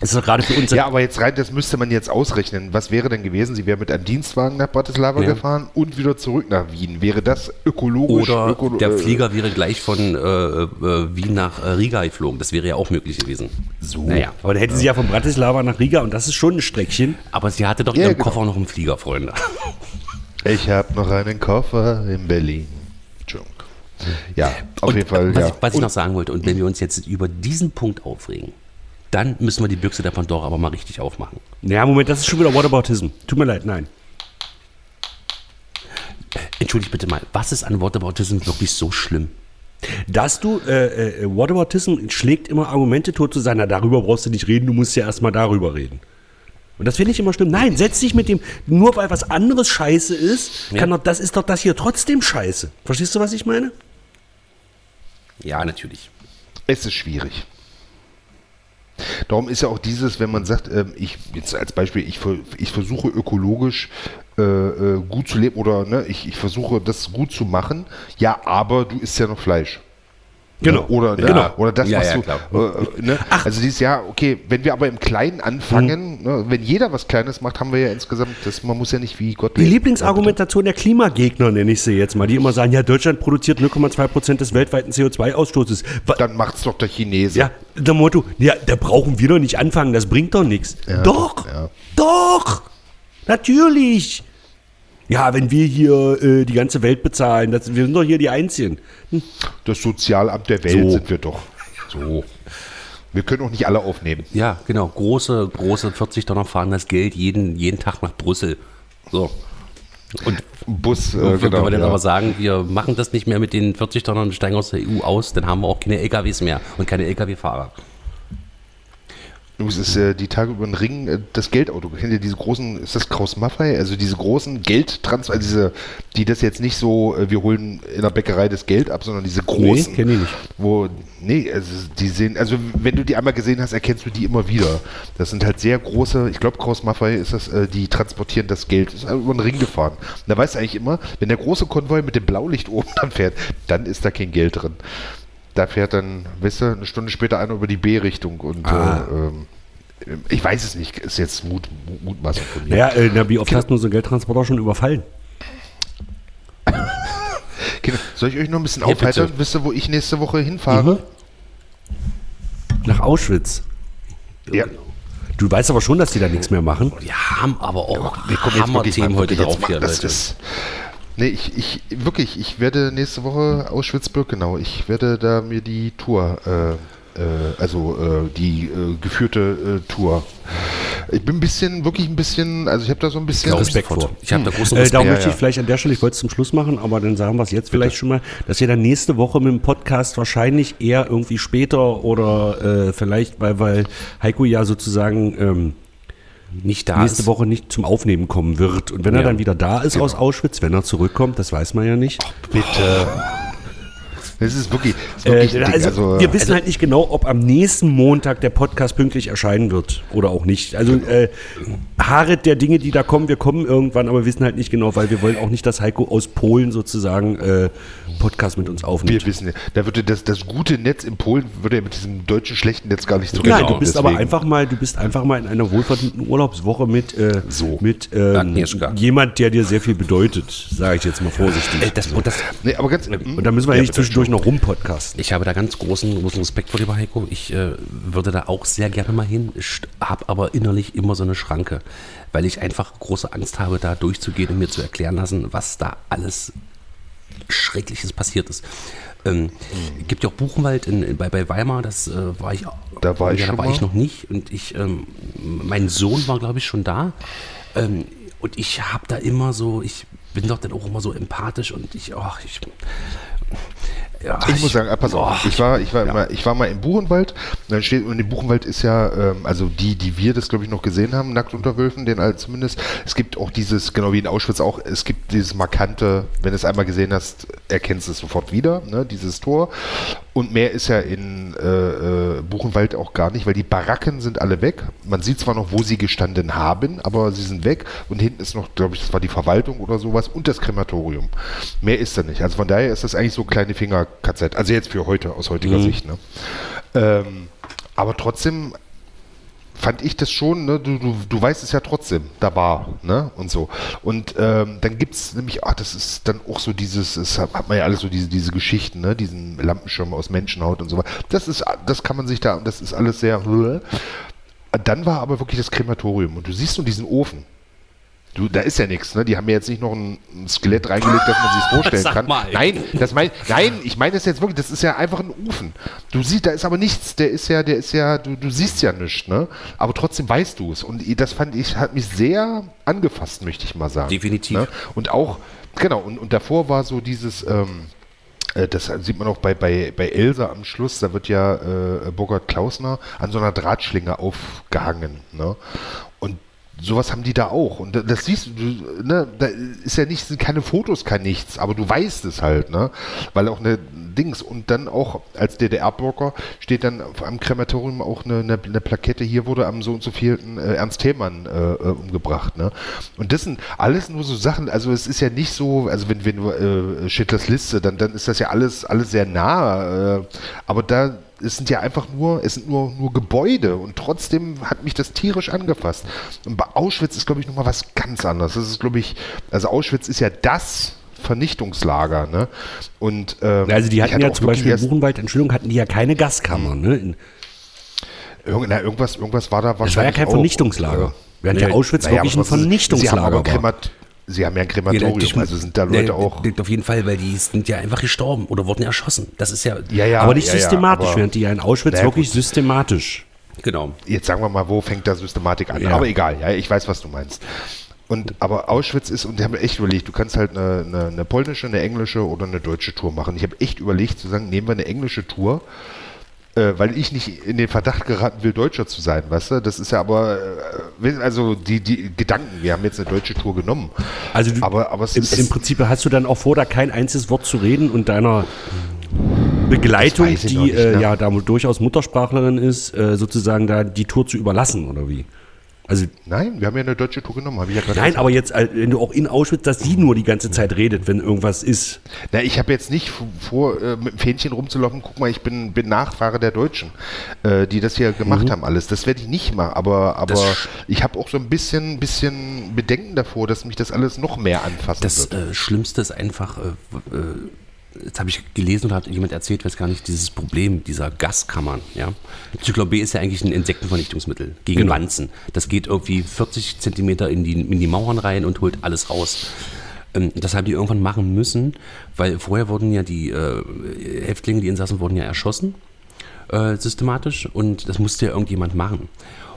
es ist doch gerade für uns. Ja, aber jetzt rein, das müsste man jetzt ausrechnen. Was wäre denn gewesen? Sie wäre mit einem Dienstwagen nach Bratislava Ja. gefahren und wieder zurück nach Wien. Wäre das ökologisch? oder öko- der äh, Flieger wäre gleich von äh, äh, Wien nach äh, Riga geflogen. Das wäre ja auch möglich gewesen. So. Naja, aber da hätte sie ja von Bratislava nach Riga und das ist schon ein Streckchen. aber sie hatte doch in Ja, ihrem genau. Koffer noch einen Flieger, Freunde. Ich habe noch einen Koffer in Berlin. Entschuldigung. Ja, auf Und, jeden Fall. Was, ja. ich, was ich noch sagen wollte, und wenn wir uns jetzt über diesen Punkt aufregen, dann müssen wir die Büchse der Pandora aber mal richtig aufmachen. Ja, Moment, das ist schon wieder Whataboutism. Tut mir leid, nein. Entschuldigt bitte mal, was ist an Whataboutism wirklich so schlimm? Dass du, äh, äh, Whataboutism schlägt immer Argumente tot zu sein, na, darüber brauchst du nicht reden, du musst ja erstmal darüber reden. Und das finde ich immer schlimm. Nein, setz dich mit dem, nur weil was anderes scheiße ist, kann doch, das ist doch das hier trotzdem scheiße. Verstehst du, was ich meine? Ja, natürlich. Es ist schwierig. Darum ist ja auch dieses, wenn man sagt, ähm, ich jetzt als Beispiel, ich, ich versuche ökologisch äh, äh, gut zu leben oder ne, ich, ich versuche das gut zu machen, ja, aber du isst ja noch Fleisch. Genau. Oder, ne? Genau. oder das, Ja, was ja, du. klar. Äh, ne? Also dieses Jahr, okay, wenn wir aber im Kleinen anfangen, ne? wenn jeder was Kleines macht, haben wir ja insgesamt, das, man muss ja nicht wie Gott Die leben. Lieblingsargumentation der Klimagegner, nenne ich sie jetzt mal, die immer sagen, ja, Deutschland produziert 0,2 Prozent des weltweiten CO2-Ausstoßes. Wa- Dann macht's doch der Chinese. Ja, der Motto, ja, da brauchen wir doch nicht anfangen, das bringt doch nichts. Ja, doch, doch, natürlich. Ja, wenn wir hier äh, die ganze Welt bezahlen, das, wir sind doch hier die Einzigen. Das Sozialamt der Welt So. sind wir doch. So. Wir können auch nicht alle aufnehmen. Ja, genau. Große, große 40 Dollar fahren das Geld jeden, jeden Tag nach Brüssel. So. Und Bus, äh, wenn genau. wir dann ja. aber sagen, wir machen das nicht mehr mit den 40 Dollar und steigen aus der EU aus, dann haben wir auch keine LKWs mehr und keine LKW-Fahrer. Jungs, ist äh, die Tage über den Ring äh, das Geldauto. Kennt ihr diese großen, ist das Kraus Maffei? Also diese großen Geldtransfer, also diese, die das jetzt nicht so, äh, wir holen in der Bäckerei das Geld ab, sondern diese großen. kenn ich nicht. Wo, nee, also die sehen, also wenn du die einmal gesehen hast, erkennst du die immer wieder. Das sind halt sehr große, ich glaube Kraus Maffei ist das, äh, die transportieren das Geld. Ist halt über den Ring gefahren. Und da weißt du eigentlich immer, wenn der große Konvoi mit dem Blaulicht oben dann fährt, dann ist da kein Geld drin. Da fährt dann, weißt du, eine Stunde später einer über die B-Richtung und Ah. äh, ähm, ich weiß es nicht, ist jetzt Mut, Mut, Mutmaßung von mir. Naja, äh, na, wie oft hast du so einen Geldtransporter schon überfallen? Kinder, soll ich euch noch ein bisschen Ja, aufheitern? bitte. Wisst ihr, wo ich nächste Woche hinfahre? Nach Auschwitz. Ja. Du weißt aber schon, dass die da nichts mehr machen. Wir haben aber auch Wir kommen jetzt wirklich Hammer-Themen mal heute drauf jetzt hier, mal, das Leute. ist, Nee, ich, ich, wirklich, ich werde nächste Woche Auschwitz-Birkenau, ich werde da mir die Tour, äh, äh, also äh, die äh, geführte äh, Tour. Ich bin ein bisschen, wirklich ein bisschen, also ich habe da so ein bisschen Respekt vor. Ich habe da großen Äh, Respekt. darum Ja, möchte ja. ich vielleicht an der Stelle, ich wollte es zum Schluss machen, aber dann sagen wir es jetzt vielleicht schon mal, dass ihr dann nächste Woche mit dem Podcast wahrscheinlich eher irgendwie später oder äh, vielleicht, weil, weil Heiko ja sozusagen ähm, nicht da nächste ist. Woche nicht zum Aufnehmen kommen wird. Und wenn er Ja. dann wieder da ist aus Auschwitz, wenn er zurückkommt, das weiß man ja nicht. bitte. Das ist wirklich, das ist wirklich Äh, also, also, wir wissen halt nicht genau, ob am nächsten Montag der Podcast pünktlich erscheinen wird oder auch nicht. Also äh, Haaret der Dinge, die da kommen, wir kommen irgendwann, aber wir wissen halt nicht genau, weil wir wollen auch nicht, dass Heiko aus Polen sozusagen äh, Podcast mit uns aufnimmt. wir wissen, ja, da würde das, das gute Netz in Polen würde ja mit diesem deutschen schlechten Netz gar nicht so Nein, Genau, du bist aber einfach mal, du bist einfach mal in einer wohlverdienten Urlaubswoche mit, äh, So. mit ähm, jemand, der dir sehr viel bedeutet, sage ich jetzt mal vorsichtig. Äh, das, und das, Nee, aber ganz, Und da müssen wir ja nicht bitte, zwischendurch noch rumpodcasten. ich habe da ganz großen, großen Respekt vor dir, Heiko. Ich äh, würde da auch sehr gerne mal hin, habe aber innerlich immer so eine Schranke, weil ich einfach große Angst habe, da durchzugehen und mir zu erklären lassen, was da alles Schreckliches passiert ist. Ähm, Gibt ja auch Buchenwald in, in, bei, bei Weimar, das äh, war ich Da war ich ja, da war mal. ich noch nicht und ich, ähm, mein Sohn war glaube ich schon da ähm, und ich habe da immer so, ich bin doch dann auch immer so empathisch und ich, ach, ich, ja, Ich muss sagen, ah, pass auf, oh, ich war, ich war, immer, ich war mal im Buchenwald. Und dann steht, und im Buchenwald ist ja, ähm, also die, die wir das glaube ich noch gesehen haben, nackt unter Wölfen, den halt zumindest. Es gibt auch dieses, genau wie in Auschwitz auch, es gibt dieses markante, wenn du es einmal gesehen hast, erkennst du es sofort wieder, ne, dieses Tor. Und mehr ist ja in äh, äh, Buchenwald auch gar nicht, weil die Baracken sind alle weg. Man sieht zwar noch, wo sie gestanden haben, aber sie sind weg. Und hinten ist noch, glaube ich, das war die Verwaltung oder sowas und das Krematorium. Mehr ist da nicht. Also von daher ist das eigentlich so kleine Finger-KZ. Also jetzt für heute, aus heutiger Sicht. Ne? Ähm, aber trotzdem fand ich das schon, ne? du, du, du weißt es ja trotzdem, da war, ne? Und so. Und ähm, dann gibt es nämlich, ach, das ist dann auch so dieses, es hat, hat man ja alles so diese, diese Geschichten, ne? Diesen Lampenschirm aus Menschenhaut und so weiter. Das ist, das kann man sich da, das ist alles sehr. Dann war aber wirklich das Krematorium und du siehst nur diesen Ofen. Du, da ist ja nichts, ne? Die haben mir jetzt nicht noch ein, ein Skelett reingelegt, dass man sich vorstellen kann. mal. Nein, das mein, nein, ich meine das jetzt wirklich, das ist ja einfach ein Ofen. Du siehst, da ist aber nichts, der ist ja, der ist ja, du, du siehst ja nichts, ne? Aber trotzdem weißt du es. Und das fand ich, hat mich sehr angefasst, möchte ich mal sagen. Definitiv. Ne? Und auch, genau, und, und davor war so dieses, ähm, äh, das sieht man auch bei, bei, bei Elsa am Schluss, da wird ja äh, Burkhard Klausner an so einer Drahtschlinge aufgehangen. Ne? Sowas haben die da auch. Und da- das siehst du, ne, da ist ja nicht, sind keine Fotos, kein nichts, aber du weißt es halt, ne? Weil auch eine Dings und dann auch als DDR-Bürger steht dann am Krematorium auch eine, eine, eine Plakette, hier wurde am so und so vielten äh, Ernst Thälmann äh, äh, umgebracht, ne? Und das sind alles nur so Sachen, also es ist ja nicht so, also wenn, wenn du äh, Schindlers Liste, dann, dann ist das ja alles, alles sehr nah, äh, aber da es sind ja einfach nur, es sind nur, nur Gebäude und trotzdem hat mich das tierisch angefasst. Und bei Auschwitz ist, glaube ich, nochmal was ganz anderes. Das ist, glaube ich, also Auschwitz ist ja das Vernichtungslager, ne? Und ähm, Also die hatten hatte ja zum Beispiel in Buchenwald, Entschuldigung, hatten die ja keine Gaskammer. Ne? In- Irgend, na, irgendwas, irgendwas war da Das war ja wahrscheinlich kein auch, Vernichtungslager. äh, Während ja Auschwitz naja, wirklich ein was ist- Sie haben Vernichtungslager aber war. Kremat, Sie haben ja ein Krematorium, ich- also sind da Leute auch. Nee, Auf jeden Fall, weil die sind ja einfach gestorben oder wurden erschossen. Das ist ja, Ja, ja, aber nicht ja, ja, systematisch, aber- während die ja in Auschwitz Naja, wirklich gut. systematisch. genau. jetzt sagen wir mal, wo fängt da Systematik an? Ja. Aber egal, ja, ich weiß, was du meinst. Und aber Auschwitz ist, und ich habe echt überlegt, du kannst halt eine, eine, eine polnische, eine englische oder eine deutsche Tour machen. Ich habe echt überlegt zu sagen, nehmen wir eine englische Tour, weil ich nicht in den Verdacht geraten will, Deutscher zu sein, weißt du? Das ist ja aber, äh, also die, die Gedanken, wir haben jetzt eine deutsche Tour genommen. Also du, aber, aber im, im Prinzip hast du dann auch vor, da kein einziges Wort zu reden und deiner Begleitung, die nicht, äh, ne? ja da durchaus Muttersprachlerin ist, äh, sozusagen da die Tour zu überlassen oder wie? Also nein, wir haben ja eine deutsche Tour genommen, habe ich ja gerade nein, gesagt. aber jetzt, äh, wenn du auch in Auschwitz, dass sie nur die ganze Zeit redet, wenn irgendwas ist. Na, ich habe jetzt nicht vor, äh, mit dem Fähnchen rumzulaufen, guck mal, ich bin, bin Nachfahre der Deutschen, äh, die das hier gemacht Mhm. haben alles. Das werde ich nicht machen, aber, aber Das- ich habe auch so ein bisschen, bisschen Bedenken davor, dass mich das alles noch mehr anfassen Das wird. äh, Schlimmste ist einfach, jetzt habe ich gelesen und hat jemand erzählt, weiß gar nicht, dieses Problem dieser Gaskammern. Ja? Zyklon B ist ja eigentlich ein Insektenvernichtungsmittel gegen Genau. Wanzen. Das geht irgendwie 40 Zentimeter in die, in die Mauern rein und holt alles raus. Ähm, das haben die irgendwann machen müssen, weil vorher wurden ja die äh, Häftlinge, die Insassen, wurden ja erschossen, äh, systematisch, und das musste ja irgendjemand machen.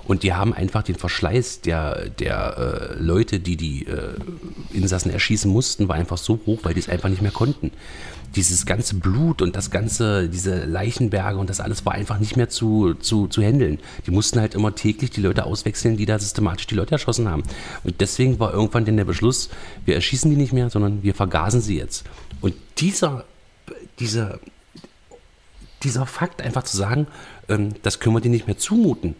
Und die haben einfach den Verschleiß der, der äh, Leute, die die äh, Insassen erschießen mussten, war einfach so hoch, weil die es einfach nicht mehr konnten. Dieses ganze Blut und das ganze, diese Leichenberge und das alles war einfach nicht mehr zu, zu, zu handeln. Die mussten halt immer täglich die Leute auswechseln, die da systematisch die Leute erschossen haben. Und deswegen war irgendwann dann der Beschluss, wir erschießen die nicht mehr, sondern wir vergasen sie jetzt. Und dieser, dieser, dieser Fakt einfach zu sagen, ähm, das können wir denen nicht mehr zumuten.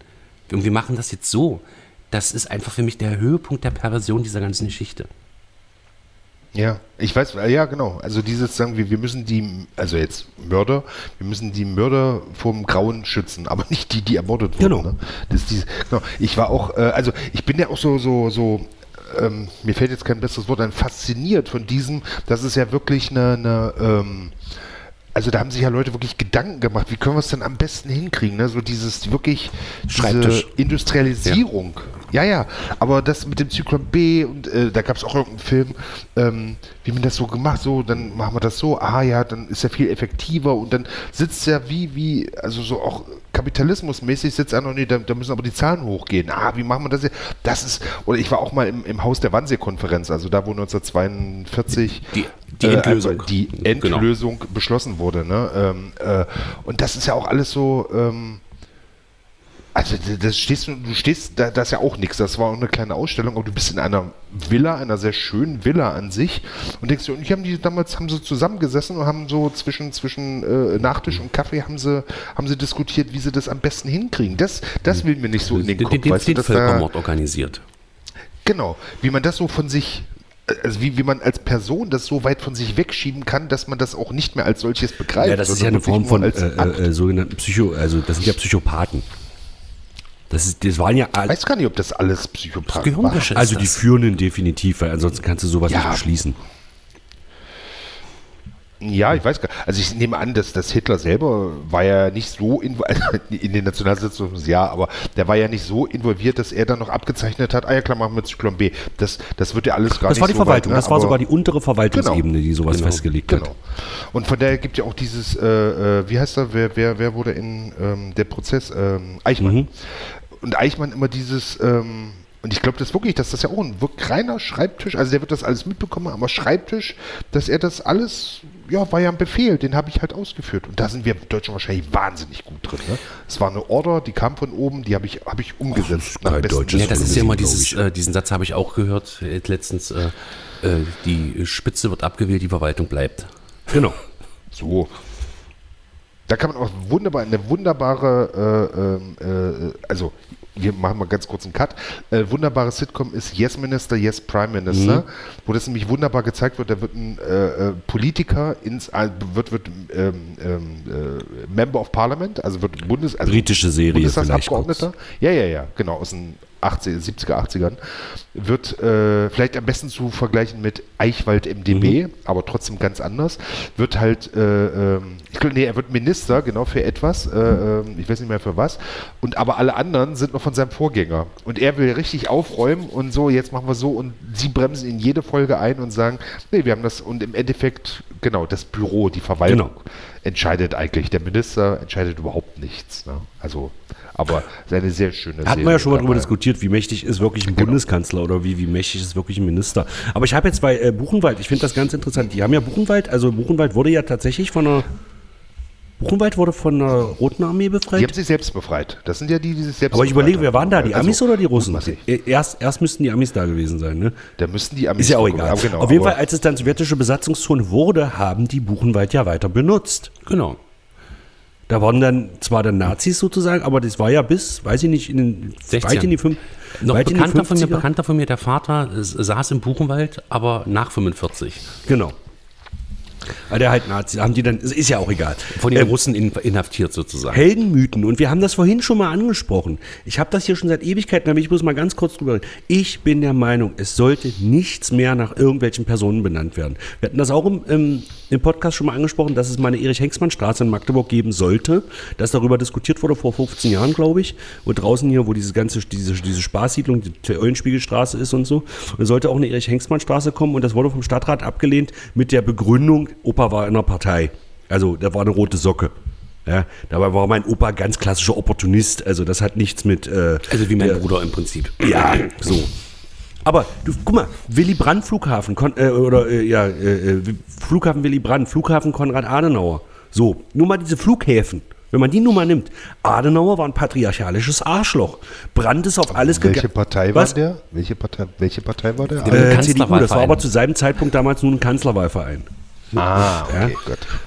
Und wir machen das jetzt so. Das ist einfach für mich der Höhepunkt der Perversion dieser ganzen Geschichte. Ja, ich weiß, äh, ja genau. Also dieses sagen wir, wir müssen die, also jetzt Mörder, wir müssen die Mörder vom Grauen schützen, aber nicht die, die ermordet wurden. Genau. Ne? Das ist diese, genau. Ich war auch, äh, also ich bin ja auch so, so, so, ähm, mir fällt jetzt kein besseres Wort ein, fasziniert von diesem, das ist ja wirklich eine, eine ähm, also da haben sich ja Leute wirklich Gedanken gemacht, wie können wir es denn am besten hinkriegen, ne? So dieses wirklich diese. Industrialisierung. Ja. Ja, aber das mit dem Zyklon B und äh, da gab es auch irgendeinen Film, ähm, wie man das so gemacht, so, dann machen wir das so, ah ja, dann ist er viel effektiver und dann sitzt er wie, wie, also so auch kapitalismusmäßig sitzt er noch, nee, da, da müssen aber die Zahlen hochgehen. Ah, wie machen wir das? jetzt? Das ist, oder ich war auch mal im, im Haus der Wannsee-Konferenz, also da, wo 1942 Die- die äh, Endlösung. die Genau. Endlösung beschlossen wurde. Ne? Ähm, äh, und das ist ja auch alles so. Ähm, also das stehst du, du stehst, da, da ist ja auch nichts. Das war auch eine kleine Ausstellung, aber du bist in einer Villa, einer sehr schönen Villa an sich und denkst du, und die haben die damals haben sie zusammengesessen und haben so zwischen zwischen äh, Nachtisch und Kaffee haben sie haben sie diskutiert, wie sie das am besten hinkriegen. Das das will mir nicht so in den Den, Kopf, den, den, weißt du, den da- Völkermord organisiert. Genau, wie man das so von sich, also wie, wie man als Person das so weit von sich wegschieben kann, dass man das auch nicht mehr als solches begreift. Ja, das ist ja eine Form von äh, äh, äh, sogenannten Psycho, also das sind ja Psychopathen. Das, ist, das waren ja Ich alle, weiß gar nicht, ob das alles Psychopathen Das waren. Also die das. führenden definitiv, weil ansonsten kannst du sowas Ja. nicht beschließen. Ja, ich weiß gar nicht. Also ich nehme an, dass, dass Hitler selber war ja nicht so invo- also in den Nationalsozialismus, ja, aber der war ja nicht so involviert, dass er dann noch abgezeichnet hat, ah ja klar, machen wir Zyklon B. Das, das wird ja alles gar Das nicht war die so weit, Verwaltung, ne? das war Aber- sogar die untere Verwaltungsebene, die sowas Genau. festgelegt hat. Genau. Und von daher gibt ja auch dieses, äh, äh, wie heißt er, wer, wer, wer wurde in ähm, der Prozess, ähm, Eichmann. Mhm. Und Eichmann immer dieses, ähm, Und ich glaube das wirklich, dass das ja auch ein wirklich reiner Schreibtisch, also der wird das alles mitbekommen, aber Schreibtisch, dass er das alles, ja, war ja ein Befehl, den habe ich halt ausgeführt. Und da sind wir Deutschen wahrscheinlich wahnsinnig gut drin. Ne? Es war eine Order, die kam von oben, die habe ich, hab ich umgesetzt. nach bestem deutsches Ja, das ist ja immer dieses, äh, diesen Satz habe ich auch gehört äh, letztens. Äh, äh, die Spitze wird abgewählt, die Verwaltung bleibt. Genau. So. Da kann man auch wunderbar, eine wunderbare, äh, ähm, äh, also wir machen mal ganz kurz einen Cut. Äh, wunderbare Sitcom ist Yes Minister, Yes Prime Minister, wo das nämlich wunderbar gezeigt wird. Da wird ein äh, äh, Politiker ins, äh, wird, wird ähm, ähm, äh, Member of Parliament, also wird Bundes, also Britische Serie Bundestagsabgeordneter. Ja, ja, ja, genau, aus den 80, 70er, 80ern. Wird äh, vielleicht am besten zu vergleichen mit Eichwald MDB, aber trotzdem ganz anders. Wird halt, äh, ähm, ich glaube, nee, er wird Minister, genau, für etwas. Äh, ähm, ich weiß nicht mehr für was. Und aber alle anderen sind noch von seinem Vorgänger. Und er will richtig aufräumen und so, jetzt machen wir so. Und sie bremsen in jede Folge ein und sagen, nee, wir haben das. Und im Endeffekt, genau, das Büro, die Verwaltung Genau. entscheidet eigentlich. Der Minister entscheidet überhaupt nichts. Ne? Also, aber es ist eine sehr schöne Hatten wir ja schon mal darüber diskutiert, wie mächtig ist wirklich ein Genau. Bundeskanzler oder wie, wie mächtig ist wirklich ein Minister. Aber ich habe jetzt bei äh, Buchenwald, ich finde das ganz interessant. Die haben ja Buchenwald, also Buchenwald wurde ja tatsächlich von einer. Buchenwald wurde von der Roten Armee Die befreit. haben sich selbst befreit. Das sind ja die, die sich selbst Aber ich überlege, wer waren da? Die haben. Amis Also, oder die Russen? Äh, Erst, erst müssten die Amis da gewesen sein, ne? Da müssten die Amis Ist ja auch egal. Genau, Auf jeden Fall, als es dann sowjetische Besatzungszone wurde, haben die Buchenwald ja weiter benutzt. Genau. Da waren dann zwar dann Nazis sozusagen, aber das war ja bis, weiß ich nicht, in den, 60er. weit in die, fünf, Noch bekannter von mir, 50er. bekannter von mir, der Vater saß im Buchenwald, aber nach 45. Genau. Weil der halt Nazi, haben die dann, ist ja auch egal. Von den Ähm, Russen in, inhaftiert sozusagen. Heldenmythen. Und wir haben das vorhin schon mal angesprochen. Ich habe das hier schon seit Ewigkeiten, aber ich muss mal ganz kurz drüber reden. Ich bin der Meinung, es sollte nichts mehr nach irgendwelchen Personen benannt werden. Wir hatten das auch im, im, im Podcast schon mal angesprochen, dass es mal eine Erich-Hengstmann-Straße in Magdeburg geben sollte. Dass darüber diskutiert wurde vor 15 Jahren, glaube ich. Wo draußen hier, wo diese ganze, diese, diese Spaßsiedlung, die Eulenspiegelstraße ist und so. Und sollte auch eine Erich-Hengstmann-Straße kommen und das wurde vom Stadtrat abgelehnt mit der Begründung, Opa war in der Partei. Also, da war eine rote Socke. Ja, dabei war mein Opa ganz klassischer Opportunist. Also das hat nichts mit. Äh, Also wie mein der- Bruder im Prinzip. Ja, so. Aber du, guck mal, Willy Brandt Flughafen Kon äh, oder äh, ja äh, äh, Flughafen Willy Brandt, Flughafen Konrad Adenauer. So, nur mal diese Flughäfen. Wenn man die Nummer nimmt, Adenauer war ein patriarchalisches Arschloch. Brandt ist auf alles welche gegangen. Partei Was? war der? Welche Partei, welche Partei war der? Der- Äh, CDU, das war aber zu seinem Zeitpunkt damals nur ein Kanzlerwahlverein. Ah, okay,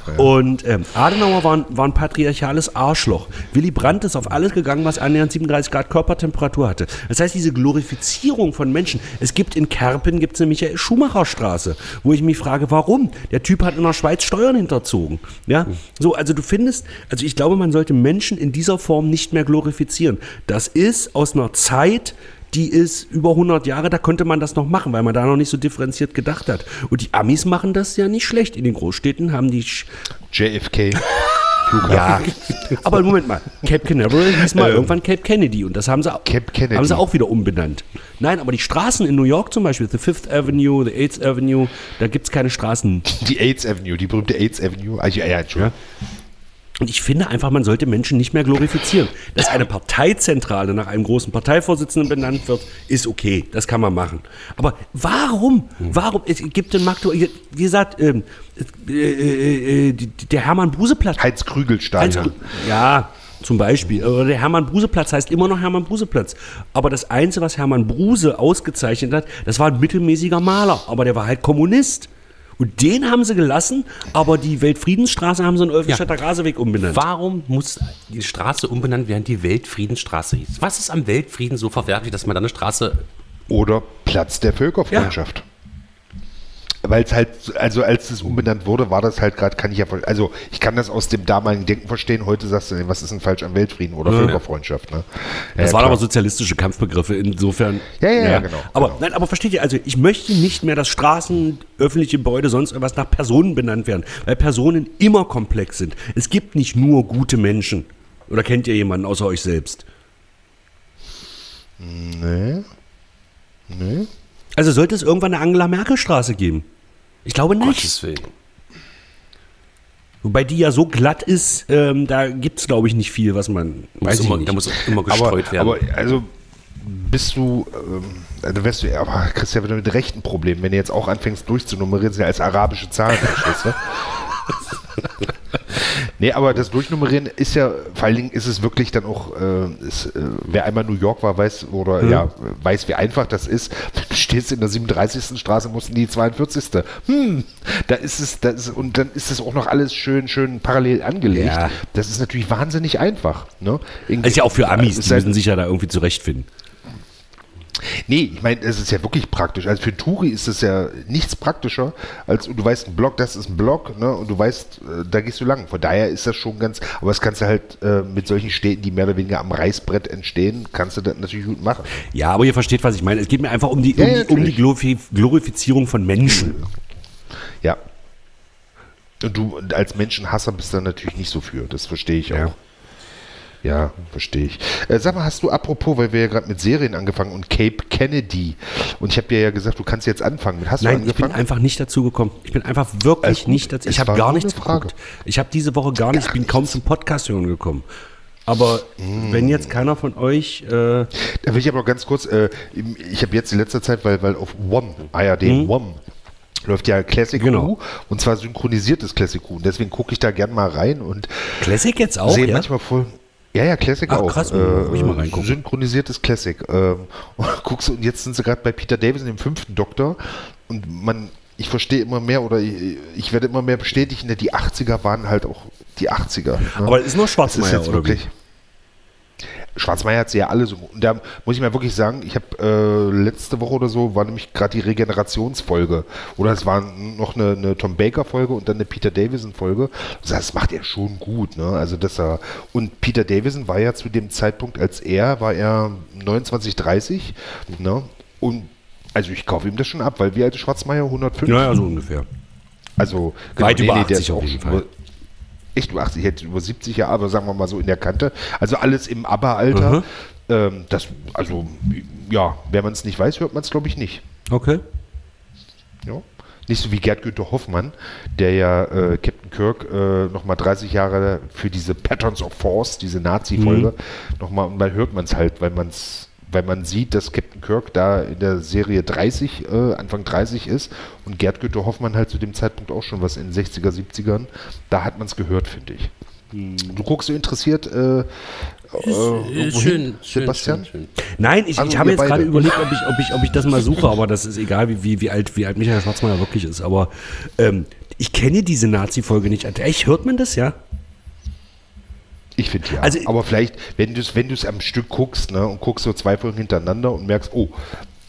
Ja. Und ähm, Adenauer war ein, war ein patriarchales Arschloch. Willy Brandt ist auf alles gegangen, was annähernd 37 Grad Körpertemperatur hatte. Das heißt, diese Glorifizierung von Menschen. Es gibt in Kerpen gibt's eine Michael Schumacher Straße, wo ich mich frage, warum? Der Typ hat in der Schweiz Steuern hinterzogen. Ja, so also du findest, also ich glaube, man sollte Menschen in dieser Form nicht mehr glorifizieren. Das ist aus einer Zeit die ist über 100 Jahre, da konnte man das noch machen, weil man da noch nicht so differenziert gedacht hat. Und die Amis machen das ja nicht schlecht. In den Großstädten haben die. Sch JFK. ja, aber Moment mal, Cape Canaveral hieß mal irgendwann Cape Kennedy und das haben sie, haben sie auch wieder umbenannt. Nein, aber die Straßen in New York zum Beispiel, the Fifth Avenue, the Eighth Avenue, da gibt es keine Straßen. Die AIDS Avenue, die berühmte AIDS Avenue. Ah, ja, ja, Entschuldigung. Und ich finde einfach, man sollte Menschen nicht mehr glorifizieren. Dass eine Parteizentrale nach einem großen Parteivorsitzenden benannt wird, ist okay. Das kann man machen. Aber warum? Warum? Es gibt in Magdeburg, wie gesagt, ähm, äh, äh, äh, der Hermann Bruseplatz. Heinz Krügelstein. Heinz- Ja, zum Beispiel. Oder der Hermann Bruse-Platz heißt immer noch Hermann Bruse-Platz. Aber das Einzige, was Hermann Bruse ausgezeichnet hat, das war ein mittelmäßiger Maler. Aber der war halt Kommunist. Und den haben sie gelassen, aber die Weltfriedensstraße haben sie in Olfenstädter Graseweg umbenannt. Warum muss die Straße umbenannt werden, die Weltfriedensstraße hieß? Was ist am Weltfrieden so verwerflich, dass man da eine Straße Oder Platz der Völkerfreundschaft. Weil es halt, also als es umbenannt wurde, war das halt gerade, kann ich ja, also ich kann das aus dem damaligen Denken verstehen. Heute sagst du, was ist denn falsch am Weltfrieden oder Völkerfreundschaft? Ne? Das ja, waren aber sozialistische Kampfbegriffe, insofern. Ja, ja, ja, genau, Aber, genau. Nein, aber versteht ihr, also ich möchte nicht mehr, dass Straßen, öffentliche Gebäude, sonst irgendwas nach Personen benannt werden, weil Personen immer komplex sind. Es gibt nicht nur gute Menschen. Oder kennt ihr jemanden außer euch selbst? Nee. Nee. Also sollte es irgendwann eine Angela Merkel Straße geben? Ich glaube nicht. Gottes Willen. Wobei die ja so glatt ist, ähm, da gibt es, glaube ich, nicht viel, was man. Muss Weiß ich immer, nicht. da muss immer Aber, gestreut werden. aber also bist du, ähm, dann wärst du, aber kriegst ja wieder mit Recht ein Problem, wenn du jetzt auch anfängst durchzunummerieren, sind ja als arabische Zahlen, verstehst du? Nee, aber das Durchnummerieren ist ja, vor allen Dingen ist es wirklich dann auch, äh, ist, äh, wer einmal New York war, weiß, oder Mhm. ja, weiß, wie einfach das ist. Du stehst in der 37. Straße, musst in die 42. Hm, da ist es, da ist, und dann ist es auch noch alles schön, schön parallel angelegt. Ja. Das ist natürlich wahnsinnig einfach. Ne? Irgendwie- ist ja auch für Amis, Es die müssen sich ja da irgendwie zurechtfinden. Nee, ich meine, es ist ja wirklich praktisch. Also für einen Touri ist es ja nichts praktischer, als du weißt, ein Blog, das ist ein Blog, ne? Und du weißt, äh, da gehst du lang. Von daher ist das schon ganz, aber das kannst du halt äh, mit solchen Städten, die mehr oder weniger am Reißbrett entstehen, kannst du das natürlich gut machen. Ja, aber ihr versteht, was ich meine. Es geht mir einfach um die, um ja, die, um die. Glorifi Glorifizierung von Menschen. Ja. Und du als Menschenhasser bist da natürlich nicht so für. Das verstehe ich Ja. auch. Ja, verstehe ich. Äh, sag mal, hast du apropos, weil wir ja gerade mit Serien angefangen und Cape Kennedy und ich habe dir ja gesagt, du kannst jetzt anfangen. Hast Nein, ich bin einfach nicht dazu gekommen. Ich bin einfach wirklich gut. nicht dazu. Ich habe gar nichts Frage. geguckt. Ich habe diese Woche gar nichts, ich bin kaum zum Podcast hören gekommen. Aber wenn jetzt keiner von euch, äh, Da will ich aber noch ganz kurz, äh, ich habe jetzt in letzter Zeit, weil, weil auf One, ARD One, läuft ja Classic Mhm. Genau. Und zwar synchronisiertes Classic Who. Und deswegen gucke ich da gern mal rein und Classic jetzt auch, sehe ja? manchmal voll. Ja, ja, Classic Ach, auch. krass, muss ich mal reingucken. Synchronisiertes Classic. Ähm, und guckst du, und jetzt sind sie gerade bei Peter Davison, dem fünften Doktor. Und man, ich verstehe immer mehr oder ich, ich werde immer mehr bestätigen, ne, die 80er waren halt auch die 80er. Ne? Aber es ist noch Das ist jetzt wirklich. Schwarzmeier hat sie ja alle so. Und da muss ich mal wirklich sagen, ich habe äh, letzte Woche oder so war nämlich gerade die Regenerationsfolge. Oder es war noch eine, eine Tom Baker-Folge und dann eine Peter Davison-Folge. Das macht er schon gut, ne? Also dass er. Und Peter Davison war ja zu dem Zeitpunkt, als er, war er 29, 30, ne? Und also ich kaufe ihm das schon ab, weil wie alt ist Schwarzmeier? 105? Ja, ja, so ungefähr. Also Weit über der 80 ist auf jeden Fall. über- Echt über 80, ich hätte über 70 Jahre, aber sagen wir mal so in der Kante. Also alles im ABBA-Alter. Mhm. Ähm, das, also, ja, wenn man es nicht weiß, hört man es, glaube ich, nicht. Okay. Ja. Nicht so wie Gerd Günther Hoffmann, der ja äh, Captain Kirk äh, nochmal 30 Jahre für diese Patterns of Force, diese Nazi-Folge, Mhm. nochmal, und dann hört man es halt, weil man es weil man sieht, dass Captain Kirk da in der Serie 30, äh, Anfang 30 ist und Gerd Günther Hoffmann halt zu dem Zeitpunkt auch schon was in den 60er, 70ern. Da hat man es gehört, finde ich. Du guckst so interessiert äh, äh, irgendwo hin, Sebastian? schön. Nein, ich, Also ich habe jetzt gerade überlegt, ob ich, ob, ich, ob ich das mal suche, aber das ist egal, wie, wie, wie, alt, wie alt Michael Schwarzmeier wirklich ist. Aber ähm, ich kenne diese Nazi-Folge nicht. Echt, hört man das, ja? Ich finde ja. Also- aber vielleicht, wenn du es wenn du's am Stück guckst ne, und guckst so zwei Folgen hintereinander und merkst, oh,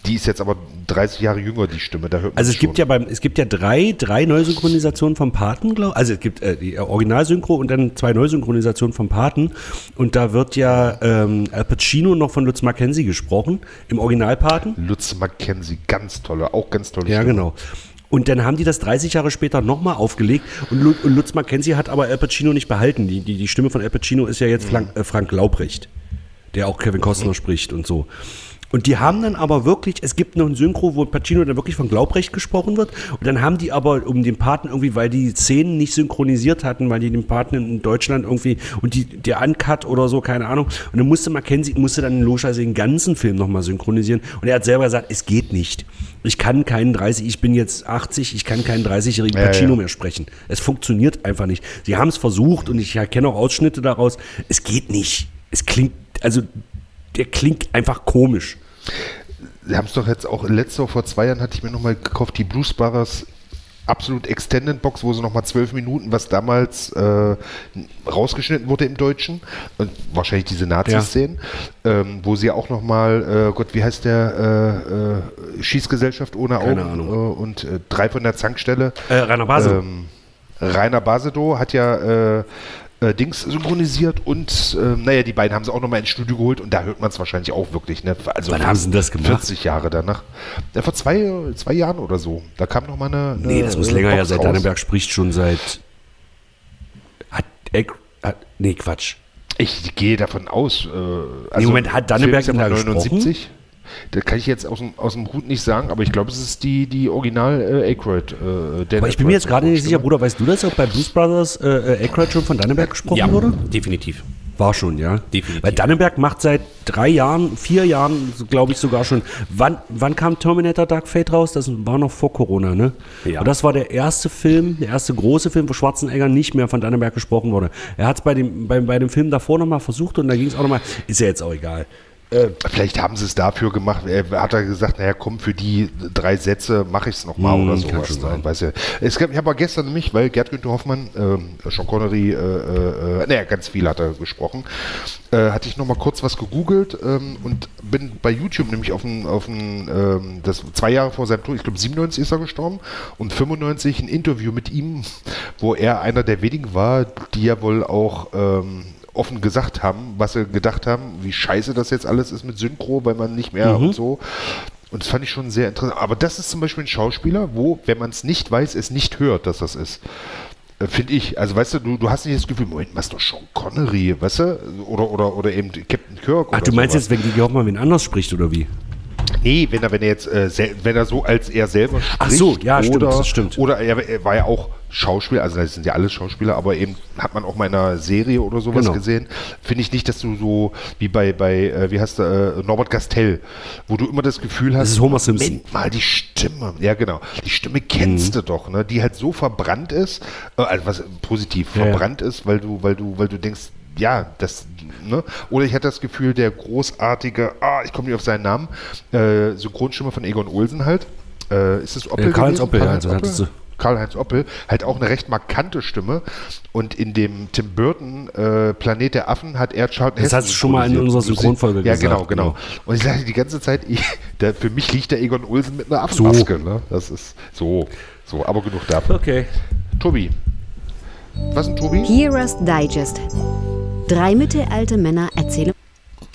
die ist jetzt aber 30 Jahre jünger, die Stimme, da hört man Also es schon. gibt ja beim, es gibt ja drei, drei Neusynchronisationen vom Paten, glaube Also es gibt äh, die Originalsynchro und dann zwei Neusynchronisationen vom Paten. Und da wird ja ähm, Al Pacino noch von Lutz Mackenzie gesprochen, im Originalpaten. Lutz Mackenzie, ganz tolle, auch ganz tolle Ja, Stimme. genau. Und dann haben die das 30 Jahre später nochmal aufgelegt und, Lu und Lutz Mackenzie hat aber Al Pacino nicht behalten. Die, die, die Stimme von Al Pacino ist ja jetzt Frank, äh, Frank Laubrecht, der auch Kevin Costner spricht und so. Und die haben dann aber wirklich, es gibt noch ein Synchro, wo Pacino dann wirklich von Glaubrecht gesprochen wird. Und dann haben die aber um den Paten irgendwie, weil die Szenen nicht synchronisiert hatten, weil die den Paten in Deutschland irgendwie und die, der Uncut oder so, keine Ahnung. Und dann musste Mackenzie, musste dann logischerweise den ganzen Film nochmal synchronisieren. Und er hat selber gesagt, es geht nicht. Ich kann keinen 30, ich bin jetzt 80, ich kann keinen 30-jährigen Ja, Pacino ja. mehr sprechen. Es funktioniert einfach nicht. Sie haben es versucht und ich erkenne auch Ausschnitte daraus. Es geht nicht. Es klingt, also der klingt einfach komisch. Sie haben es doch jetzt auch, letzte Woche vor zwei Jahren hatte ich mir nochmal gekauft, die Blues Brothers absolut Extended Box, wo sie nochmal zwölf Minuten, was damals äh, rausgeschnitten wurde im Deutschen, und wahrscheinlich diese Nazi-Szenen, ähm, wo sie auch nochmal, äh, Gott, wie heißt der, äh, äh, Schießgesellschaft ohne Augen Keine Ahnung. Äh, und äh, drei von der Zankstelle. Äh, Rainer Basel. Ähm, Rainer Basedow hat ja äh, Dings synchronisiert und äh, naja, die beiden haben sie auch nochmal ins Studio geholt und da hört man es wahrscheinlich auch wirklich. Ne? Also Wann haben sie das gemacht? 40 Jahre danach. Ja, vor zwei, zwei Jahren oder so. Da kam nochmal eine, eine. nee, das muss länger Box ja. Seit raus. Dannenberg spricht schon seit. Hat, Eck, hat Nee, Quatsch. Ich gehe davon aus. Äh, also Moment, hat Dannenberg ist ja denn da von gesprochen? 79. Das kann ich jetzt aus dem, aus dem Hut nicht sagen, aber ich glaube, es ist die, die Original äh, Aykroyd. Äh, Aber ich bin mir jetzt gerade nicht sicher, Stimme. Bruder, weißt du das, ob bei Blues Brothers äh, äh, Aykroyd schon von Dannenberg gesprochen Ja, wurde? definitiv. War schon, ja. Definitiv. Weil Dannenberg macht seit drei Jahren, vier Jahren, glaube ich sogar schon. Wann, wann kam Terminator Dark Fate raus? Das war noch vor Corona, ne? Ja. Und das war der erste Film, der erste große Film, wo Schwarzenegger nicht mehr von Dannenberg gesprochen wurde. Er hat es bei dem, bei, bei dem Film davor nochmal versucht und da ging es auch nochmal, ist ja jetzt auch egal. Vielleicht haben sie es dafür gemacht. Er hat er gesagt, naja, komm, für die drei Sätze mache ich es nochmal Hm, oder sowas. sein. Weiß ja. Es gab, ich habe aber gestern nämlich, weil Gerd Günther Hoffmann, ähm, Sean Connery, äh, äh, äh, naja, ganz viel hat er gesprochen, äh, hatte ich nochmal kurz was gegoogelt ähm, und bin bei YouTube nämlich auf ein, auf ein ähm, das zwei Jahre vor seinem Tod, ich glaube 97 ist er gestorben und 95 ein Interview mit ihm, wo er einer der wenigen war, die ja wohl auch ähm, offen gesagt haben, was sie gedacht haben, wie scheiße das jetzt alles ist mit Synchro, weil man nicht mehr und so. Und das fand ich schon sehr interessant. Aber das ist zum Beispiel ein Schauspieler, wo, wenn man es nicht weiß, es nicht hört, dass das ist. Äh, Finde ich. Also weißt du, du, du hast nicht das Gefühl, Moment, was doch Sean Connery, weißt du? Oder, oder, oder eben Captain Kirk. Ach, du meinst sowas. jetzt, wenn Gigi Hoffmann wen anders spricht oder wie? Nee, wenn er, wenn er jetzt, äh, wenn er so als er selber spricht. Ach so, ja, stimmt, oder, das stimmt. Oder er, er war ja auch Schauspieler, also das sind ja alles Schauspieler, aber eben hat man auch mal in einer Serie oder sowas Genau. gesehen. Finde ich nicht, dass du so wie bei, bei äh, wie heißt der, äh, Norbert Gastel, wo du immer das Gefühl hast, ist Homer Simpson. Moment mal, die Stimme, ja genau, die Stimme kennst Mhm. du doch, ne? die halt so verbrannt ist, äh, also was positiv Ja, ja. verbrannt ist, weil du, weil du, weil du denkst, ja, das, ne? Oder ich hatte das Gefühl, der großartige, ah, ich komme nicht auf seinen Namen, äh, Synchronstimme von Egon Olsen halt. Äh, ist es Oppel? Äh, Karl-Heinz? Oppel, ja, das hattest Oppel? Karl-Heinz Oppel, halt auch eine recht markante Stimme. Und in dem Tim Burton äh, Planet der Affen hat er Charlton Das hast du schon mal in unserer Synchronfolge ja, gesagt, genau, genau, genau. Und ich sage die ganze Zeit, ich, der, für mich liegt der Egon Olsen mit einer Affenmaske. Ne? Das ist so, so, aber genug davon. Okay. Tobi. Was ist ein Tobi? Heroes Digest. Drei mittelalte Männer erzählen.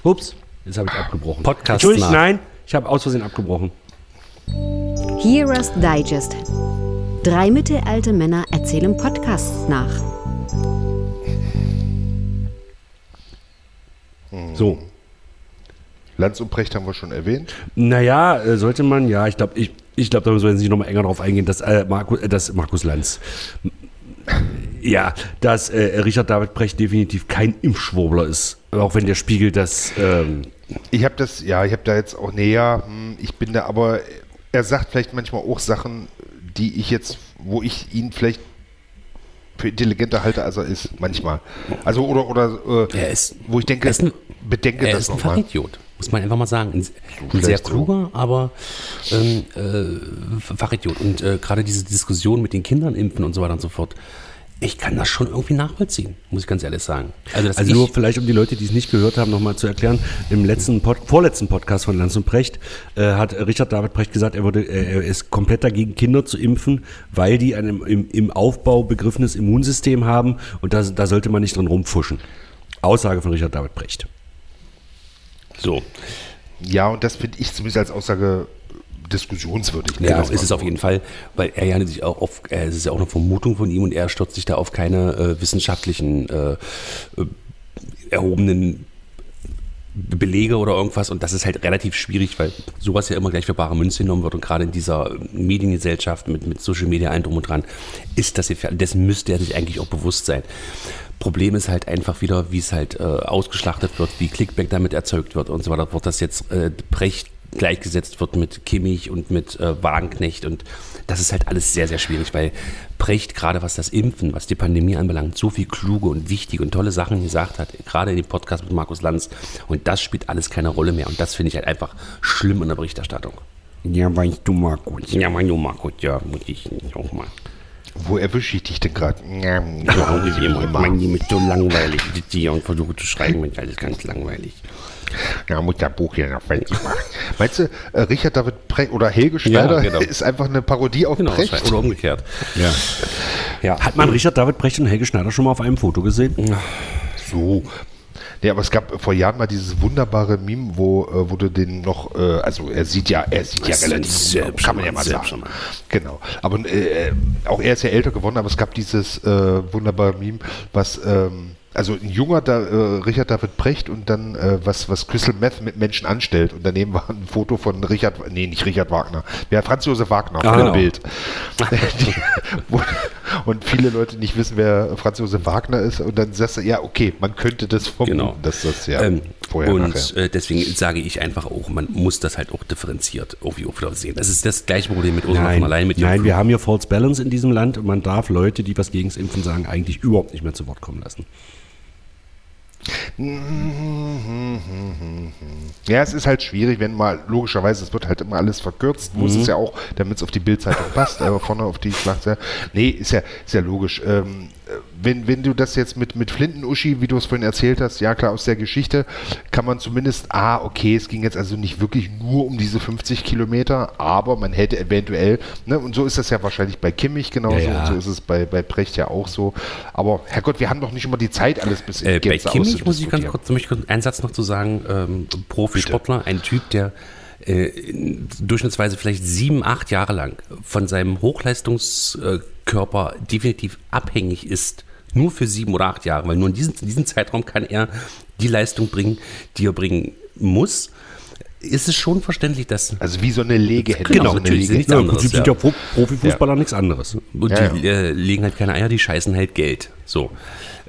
Ups, jetzt habe ich abgebrochen. Podcast Entschuldigung, nach. nein, ich habe aus Versehen abgebrochen. Heroes Digest. Drei mittelalte Männer erzählen Podcasts nach. So. Lanz und Precht haben wir schon erwähnt. Naja, äh, sollte man, ja, ich glaube, ich, ich glaub, da müssen wir jetzt nicht nochmal enger drauf eingehen, dass, äh, Markus, äh, dass Markus Lanz, ja, dass äh, Richard David Brecht definitiv kein Impfschwurbler ist. Auch wenn der Spiegel das, ähm, Ich habe das, ja, ich habe da jetzt auch näher, hm, ich bin da aber, er sagt vielleicht manchmal auch Sachen, die ich jetzt, wo ich ihn vielleicht für intelligenter halte, als er ist, manchmal. Also, oder, oder, äh, Er ist- wo ich denke, er ist ein- bedenke Er das ist ein nochmal. Fachidiot, muss man einfach mal sagen. Ein, ein sehr kluger, aber ähm, äh, Fachidiot. Und äh, gerade diese Diskussion mit den Kindern impfen und so weiter und so fort, ich kann das schon irgendwie nachvollziehen, muss ich ganz ehrlich sagen. Also, also nur vielleicht, um die Leute, die es nicht gehört haben, nochmal zu erklären, im letzten Pod, vorletzten Podcast von Lanz und Brecht äh, hat Richard David Brecht gesagt, er, würde, äh, er ist komplett dagegen, Kinder zu impfen, weil die ein im, im Aufbau begriffenes Immunsystem haben und da, da sollte man nicht drin rumfuschen. Aussage von Richard David Brecht. So. Ja, und das finde ich zumindest als Aussage diskussionswürdig. Ja, Das ist es auf jeden Fall, weil er ja sich auch auf, äh, es ist ja auch eine Vermutung von ihm und er stürzt sich da auf keine äh, wissenschaftlichen äh, äh, erhobenen Belege oder irgendwas und das ist halt relativ schwierig, weil sowas ja immer gleich für bare Münze genommen wird und gerade in dieser Mediengesellschaft mit, mit Social Media allen drum und dran ist das gefährlich. Dessen müsste er sich eigentlich auch bewusst sein. Problem ist halt einfach wieder, wie es halt äh, ausgeschlachtet wird, wie Clickback damit erzeugt wird und so weiter. Wird das jetzt äh, Brecht gleichgesetzt wird mit Kimmich und mit äh, Wagenknecht und das ist halt alles sehr, sehr schwierig, weil Brecht gerade was das Impfen, was die Pandemie anbelangt, so viel kluge und wichtige und tolle Sachen gesagt hat, gerade in dem Podcast mit Markus Lanz und das spielt alles keine Rolle mehr und das finde ich halt einfach schlimm in der Berichterstattung. Ja, weißt du, Markus. Ja, mein Junge, gut, ja, muss ich auch mal. Wo erwische ich dich denn gerade? Ja, wie immer. Mein Leben ist so langweilig. Ich sitze hier und versuche zu schreiben, ist alles ganz langweilig. Ja, muss das Buch hier noch fertig machen. Meinst du, äh, Richard David Precht oder Helge Schneider genau. ist einfach eine Parodie auf Genau, Precht? oder umgekehrt. Ja. Ja. Hat man Richard David Brecht und Helge Schneider schon mal auf einem Foto gesehen? So. Nee, aber es gab vor Jahren mal dieses wunderbare Meme, wo, äh, wo du den noch, äh, also er sieht ja, er sieht ja Das ist relativ, selbst kann man ja mal sagen. mal. Genau. Aber äh, auch er ist ja älter geworden, aber es gab dieses äh, wunderbare Meme, was, ähm, also ein junger da, äh, Richard David Precht und dann äh, was, was Crystal Meth mit Menschen anstellt. Und daneben war ein Foto von Richard, nee, nicht Richard Wagner, ja, Franz Josef Wagner, Ah, genau. Bild. Die, wo, und viele Leute nicht wissen, wer Franz Josef Wagner ist und dann sagst du, ja, okay, man könnte das vermuten, Genau. dass das ja Ähm, vorher und nachher. äh, deswegen sage ich einfach auch, man muss das halt auch differenziert irgendwie auch wieder sehen. Das ist das gleiche Problem mit Ursula von allein mit nein wir haben hier False Balance in diesem Land und man darf Leute, die was gegen das Impfen sagen, eigentlich überhaupt nicht mehr zu Wort kommen lassen. Ja, es ist halt schwierig, wenn mal, logischerweise, es wird halt immer alles verkürzt, muss Mhm. es ja auch, damit es auf die Bildzeitung passt, aber vorne auf die Schlacht. Nee, ist ja, ist ja logisch. Ähm, äh, wenn, wenn du das jetzt mit, mit Flinten-Uschi, wie du es vorhin erzählt hast, ja klar, aus der Geschichte, kann man zumindest, ah, okay, es ging jetzt also nicht wirklich nur um diese 50 Kilometer, aber man hätte eventuell, ne, und so ist das ja wahrscheinlich bei Kimmich genauso, Ja, ja. und so ist es bei, bei Precht ja auch so. Aber Herrgott, wir haben doch nicht immer die Zeit, alles bis in Äh, bei Gänze Kimmich muss ich ganz kurz, möchte ich kurz einen Satz noch zu sagen, ähm, Profisportler, ein Typ, der äh, durchschnittsweise vielleicht sieben, acht Jahre lang von seinem Hochleistungskörper definitiv abhängig ist. Nur für sieben oder acht Jahre, weil nur in diesem, in diesem Zeitraum kann er die Leistung bringen, die er bringen muss. Ist es schon verständlich, dass Also wie so eine Legehände. Genau, so eine natürlich, Lege- nichts Ja, anderes, sind ja. ja Pro Profifußballer nichts anderes. Und Ja, die Äh, legen halt keine Eier, die scheißen halt Geld. So.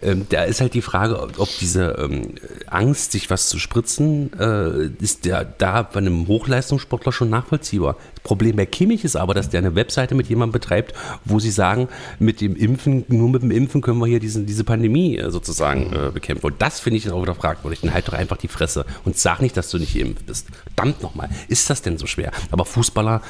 Ähm, da ist halt die Frage, ob, diese ähm, Angst, sich was zu spritzen, äh, ist der da bei einem Hochleistungssportler schon nachvollziehbar. Problem bei Kimmich ist aber, dass der eine Webseite mit jemandem betreibt, wo sie sagen, mit dem Impfen, nur mit dem Impfen können wir hier diesen, diese Pandemie äh, sozusagen äh, bekämpfen. Und das finde ich dann auch wieder fragwürdig. Dann halt doch einfach die Fresse und sag nicht, dass du nicht geimpft bist. Verdammt nochmal, ist das denn so schwer? Aber Fußballer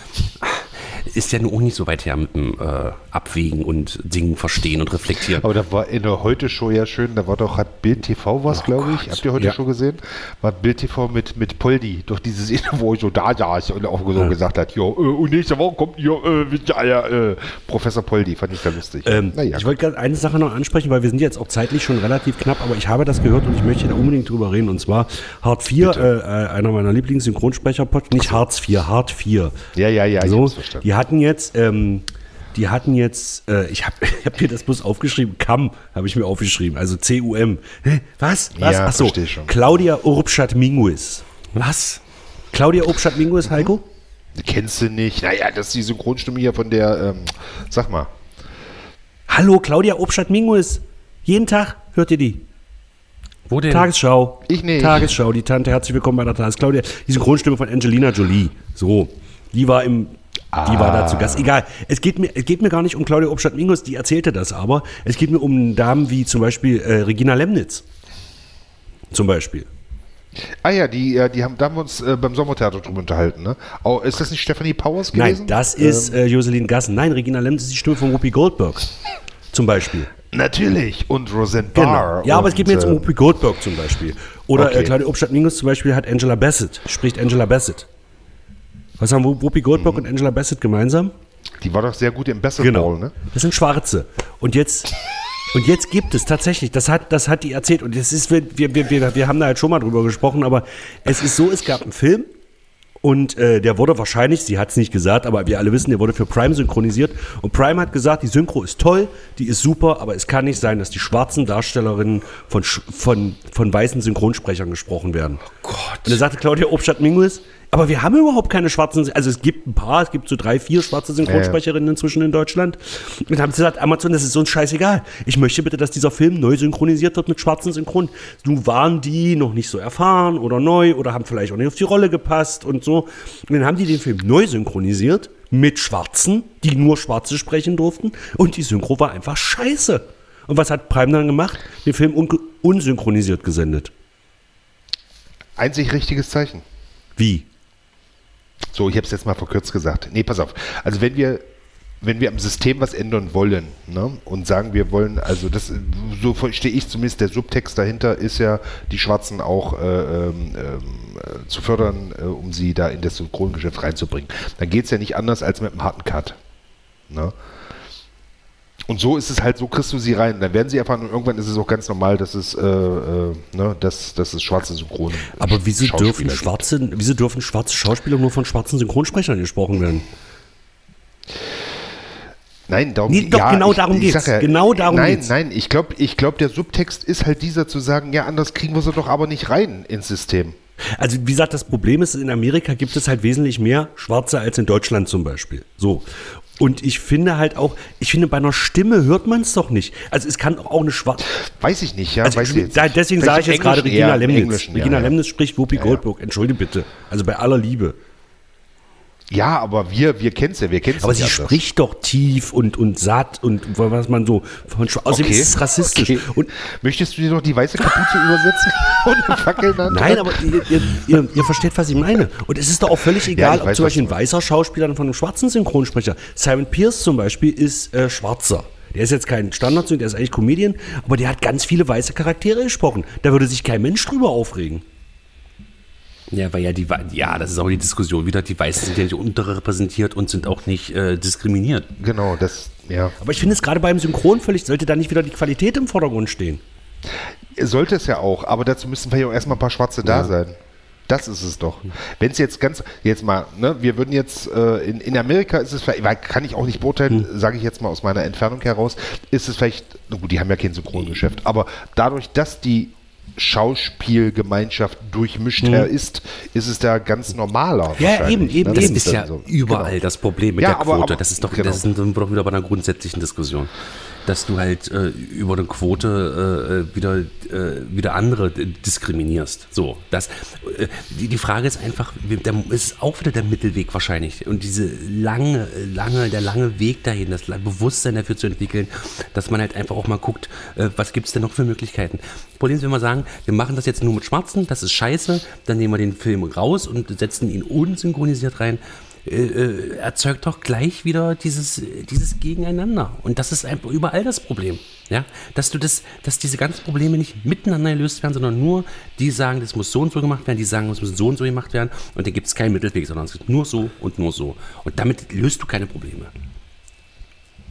ist ja nun auch nicht so weit her mit dem äh, Abwägen und Dingen verstehen und reflektieren. Aber da war in der Heute-Show ja schön, da war doch, hat Bild TV was, glaube ich. Habt ihr heute Ja. schon gesehen? War Bild TV mit, mit Poldi, durch diese Szene, wo ich so da saß und auch so gesagt hat, ja, äh, und nächste Woche kommt hier, äh, ja, ja, äh, Professor Poldi, fand ich sehr lustig. Ähm, naja, Ich wollte gerade eine Sache noch ansprechen, weil wir sind jetzt auch zeitlich schon relativ knapp, aber ich habe das gehört und ich möchte da unbedingt drüber reden. Und zwar Hart 4, äh, einer meiner Lieblings-Synchronsprecher, nicht Hartz 4, Hart 4. ja, ja, ja, ich so, hab's verstanden. die hatten jetzt, ähm, die hatten jetzt, äh, ich habe ich hab mir das bloß aufgeschrieben, CAM habe ich mir aufgeschrieben, also C-U-M. Was? Was? Ja, Achso. Claudia Urbstadt-Minguis. Was? Claudia Urbstadt-Minguis, Heiko? Die kennst du nicht. Naja, das ist die Synchronstimme hier von der, ähm, sag mal. Hallo, Claudia Urbstadt-Minguis. Jeden Tag hört ihr die. Wo denn? Tagesschau. Ich nicht. Tagesschau, die Tante, herzlich willkommen bei der Tages. Claudia, die Synchronstimme von Angelina Jolie. So, die war im, die war da zu Gast. Egal, es geht mir, es geht mir gar nicht um Claudia Obstadt-Mingus, die erzählte das aber. Es geht mir um Damen wie zum Beispiel äh, Regina Lemnitz. Zum Beispiel. Ah ja, die, äh, die haben, da haben wir uns äh, beim Sommertheater drüber unterhalten, ne? Oh, ist das nicht Stephanie Powers gewesen? Nein, das ist äh, Jocelyn Gassen. Nein, Regina Lemnitz ist die Stimme von Whoopi Goldberg. Zum Beispiel. Natürlich. Und Roseanne Genau. Barr. Ja, aber es geht mir jetzt um und, Whoopi Goldberg zum Beispiel. Oder Okay. äh, Claudia Obstadt-Mingus zum Beispiel hat Angela Bassett, spricht Angela Bassett. Was haben Whoopi Goldberg und Angela Bassett gemeinsam? äh, Die war doch sehr gut im Basketball, Genau. ne? Das sind Schwarze. Und jetzt, und jetzt gibt es tatsächlich, das hat, das hat die erzählt. Und es ist, wir, wir, wir, wir haben da halt schon mal drüber gesprochen, aber es ist so, es gab einen Film. Und äh, der wurde wahrscheinlich, sie hat es nicht gesagt, aber wir alle wissen, der wurde für Prime synchronisiert. Und Prime hat gesagt, die Synchro ist toll, die ist super, aber es kann nicht sein, dass die schwarzen Darstellerinnen von, von, von weißen Synchronsprechern gesprochen werden. Gott. Und da sagte Claudia Obstadt-Mingus, aber wir haben überhaupt keine schwarzen, also es gibt ein paar, es gibt so drei, vier schwarze Synchronsprecherinnen inzwischen in Deutschland. Und dann haben sie gesagt, Amazon, das ist uns scheißegal. Ich möchte bitte, dass dieser Film neu synchronisiert wird mit schwarzen Synchron. Nun waren die noch nicht so erfahren oder neu oder haben vielleicht auch nicht auf die Rolle gepasst und so. Und dann haben die den Film neu synchronisiert mit Schwarzen, die nur Schwarze sprechen durften. Und die Synchro war einfach scheiße. Und was hat Prime dann gemacht? Den Film un unsynchronisiert gesendet. Einzig richtiges Zeichen. Wie? So, ich habe es jetzt mal verkürzt gesagt. Nee, pass auf. Also wenn wir, wenn wir am System was ändern wollen ne, und sagen, wir wollen, also das, so verstehe ich zumindest, der Subtext dahinter ist ja, die Schwarzen auch äh, äh, zu fördern, äh, um sie da in das Synchrongeschäft reinzubringen. Dann geht es ja nicht anders als mit einem harten Cut. Ne? Und so ist es halt, so kriegst du sie rein. Dann werden sie erfahren und irgendwann ist es auch ganz normal, dass es, äh, äh, ne, dass, dass es schwarze Synchron Aber wieso dürfen, gibt. schwarze, wieso dürfen schwarze Schauspieler nur von schwarzen Synchronsprechern gesprochen werden? Nein, darum, Nee, doch, genau darum geht's. sag Genau darum nein, geht's. Nein, ich glaube, ich glaub, der Subtext ist halt dieser zu sagen, ja, anders kriegen wir sie doch aber nicht rein ins System. Also wie gesagt, das Problem ist, in Amerika gibt es halt wesentlich mehr Schwarze als in Deutschland zum Beispiel. So. Und ich finde halt auch, ich finde, bei einer Stimme hört man es doch nicht. Also es kann auch eine schwarze. Weiß ich nicht, ja. Also weiß ich da, deswegen sage ich jetzt gerade Regina Lemnitz. Regina ja. Lemnitz spricht Whoopi. Goldberg. Entschuldige bitte. Also bei aller Liebe. Ja, aber wir, wir kennen es ja, wir kennen es Aber sie spricht doch tief und, und satt und was man so von Außerdem ist es rassistisch. Okay. Und Möchtest du dir noch die weiße Kapuze übersetzen? Und eine Fackel Nein, aber ihr, ihr, ihr, ihr versteht, was ich meine. Und es ist doch auch völlig egal, ob weiß, zum was Beispiel ein weißer Schauspieler von einem schwarzen Synchronsprecher. Simon Pierce zum Beispiel ist äh, schwarzer. Der ist jetzt kein Standard, der ist eigentlich Comedian, aber der hat ganz viele weiße Charaktere gesprochen. Da würde sich kein Mensch drüber aufregen. Ja, weil ja die, ja, das ist auch die Diskussion wieder. Die Weißen sind ja nicht unterrepräsentiert und sind auch nicht äh, diskriminiert. Genau, das, ja. Aber ich finde es gerade beim Synchron völlig, sollte da nicht wieder die Qualität im Vordergrund stehen. Sollte es ja auch, aber dazu müssen vielleicht auch erstmal ein paar Schwarze da sein. Das ist es doch. Wenn es jetzt ganz, jetzt mal, ne, wir würden jetzt, äh, in, in Amerika ist es vielleicht, weil kann ich auch nicht beurteilen, sage ich jetzt mal aus meiner Entfernung heraus, ist es vielleicht, na gut, die haben ja kein Synchrongeschäft, aber dadurch, dass die Schauspielgemeinschaft durchmischter ist, ist es da ganz normaler. Ja, eben, eben, ne? Das eben. ist ja so. überall Genau. das Problem mit Ja, der aber- Quote. aber- das ist doch, genau. das sind wir doch wieder bei einer grundsätzlichen Diskussion. Dass du halt äh, über eine Quote äh, wieder, äh, wieder andere äh, diskriminierst. So, das, äh, die, die Frage ist einfach, da ist auch wieder der Mittelweg wahrscheinlich. Und diese lange, lange, der lange Weg dahin, das Bewusstsein dafür zu entwickeln, dass man halt einfach auch mal guckt, äh, was gibt es denn noch für Möglichkeiten. Problem ist, wenn wir sagen, wir machen das jetzt nur mit Schwarzen, das ist scheiße, dann nehmen wir den Film raus und setzen ihn unsynchronisiert rein äh, äh, erzeugt doch gleich wieder dieses, dieses Gegeneinander. Und das ist einfach überall das Problem. Ja? Dass du das, dass diese ganzen Probleme nicht miteinander gelöst werden, sondern nur die sagen, das muss so und so gemacht werden, die sagen, das muss so und so gemacht werden und da gibt es keinen Mittelweg, sondern es gibt nur so und nur so. Und damit löst du keine Probleme.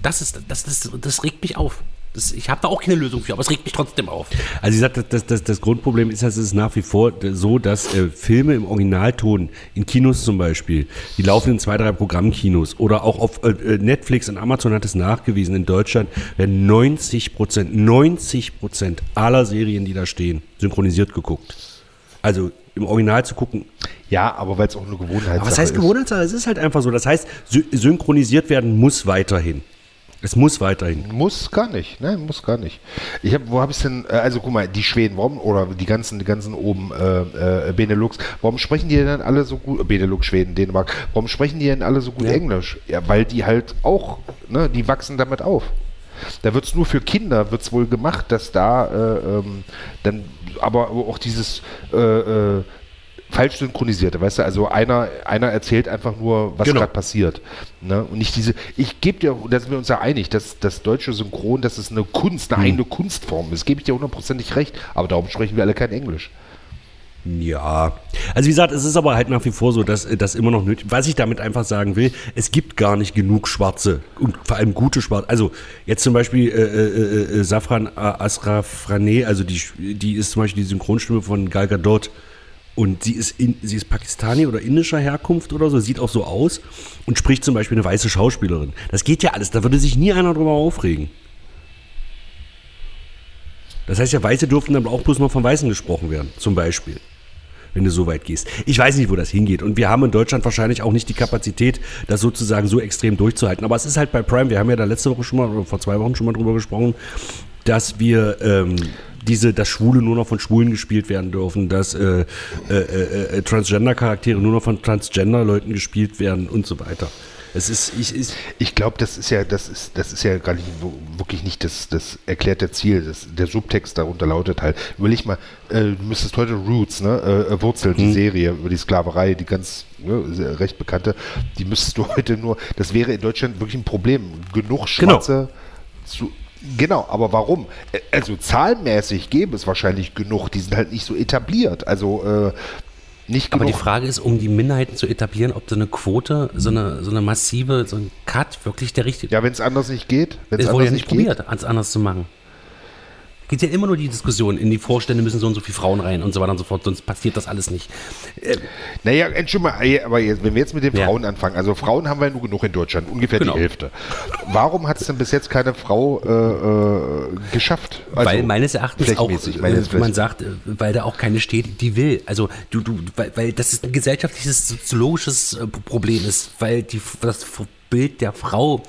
Das ist, das, das, das regt mich auf. Das, ich habe da auch keine Lösung für, aber es regt mich trotzdem auf. Also ich sage, das, das, das Grundproblem ist, dass es ist nach wie vor so, dass äh, Filme im Originalton, in Kinos zum Beispiel, die laufen in zwei, drei Programmkinos oder auch auf äh, äh, Netflix und Amazon hat es nachgewiesen, in Deutschland werden 90 Prozent, 90 Prozent aller Serien, die da stehen, synchronisiert geguckt. Also im Original zu gucken. Ja, aber weil es auch eine Gewohnheit Aber was heißt Gewohnheitssache? Es ist halt einfach so. Das heißt, sy synchronisiert werden muss weiterhin. Es muss weiterhin. Muss gar nicht, nein, muss gar nicht. Ich hab, wo habe ich denn, äh, also guck mal, die Schweden, warum, oder die ganzen, die ganzen oben, äh, äh, Benelux, warum sprechen die denn alle so gut, Benelux, Schweden, Dänemark, warum sprechen die denn alle so gut Ja. Englisch? Ja, weil die halt auch, ne, die wachsen damit auf. Da wird es nur für Kinder, wird es wohl gemacht, dass da äh, ähm, dann, aber auch dieses äh, äh, falsch synchronisierte, weißt du, also einer, einer erzählt einfach nur, was Genau. gerade passiert. Ne? Und nicht diese, ich gebe dir, da sind wir uns ja einig, dass das deutsche Synchron, das ist eine Kunst, eine eigene Kunstform ist, gebe ich dir hundertprozentig recht, aber darum sprechen wir alle kein Englisch. Ja, also wie gesagt, es ist aber halt nach wie vor so, dass äh, das immer noch nötig Was ich damit einfach sagen will, es gibt gar nicht genug Schwarze und vor allem gute Schwarze. Also jetzt zum Beispiel äh, äh, äh, Safran Asrafrane, also die, die ist zum Beispiel die Synchronstimme von Gal Gadot und sie ist, in, sie ist Pakistani oder indischer Herkunft oder so, sieht auch so aus und spricht zum Beispiel eine weiße Schauspielerin. Das geht ja alles, da würde sich nie einer drüber aufregen. Das heißt ja, Weiße dürften dann auch bloß noch von Weißen gesprochen werden, zum Beispiel wenn du so weit gehst. Ich weiß nicht, wo das hingeht. Und wir haben in Deutschland wahrscheinlich auch nicht die Kapazität, das sozusagen so extrem durchzuhalten. Aber es ist halt bei Prime, wir haben ja da letzte Woche schon mal, oder vor zwei Wochen schon mal drüber gesprochen, dass wir ähm, diese, dass Schwule nur noch von Schwulen gespielt werden dürfen, dass äh, äh, äh, äh, Transgender-Charaktere nur noch von Transgender-Leuten gespielt werden und so weiter. Es ist, ich, ich, Ich glaube, das ist ja, das ist, das ist ja gar nicht, wirklich nicht das, das erklärte Ziel. Das, der Subtext darunter lautet halt, überleg mal, äh, du müsstest heute Roots, ne, äh, Wurzel, die Serie über die Sklaverei, die ganz ne, recht bekannte, die müsstest du heute nur, das wäre in Deutschland wirklich ein Problem. Genug Schwarze zu. Genau, aber warum? Also zahlenmäßig gäbe es wahrscheinlich genug, die sind halt nicht so etabliert. Also äh, nicht Aber genug. die Frage ist, um die Minderheiten zu etablieren, ob so eine Quote, so eine, so eine massive, so ein Cut wirklich der richtige ja, wenn es anders nicht geht, wenn es Es wurde anders ja nicht nicht geht. probiert, als anders zu machen. Geht ja immer nur die Diskussion, in die Vorstände müssen so und so viele Frauen rein und so weiter und so fort, sonst passiert das alles nicht. Naja, Entschuldigung, mal, ey, aber jetzt, wenn wir jetzt mit den Ja. Frauen anfangen, also Frauen haben wir ja nur genug in Deutschland, ungefähr Genau. die Hälfte. Warum hat es denn bis jetzt keine Frau äh, äh, geschafft? Also, weil meines Erachtens auch, flächenmäßig, äh, man sagt, äh, weil da auch keine steht, die will. Also du, du, weil, weil das ist ein gesellschaftliches, soziologisches äh, Problem ist, weil die, das Bild der Frau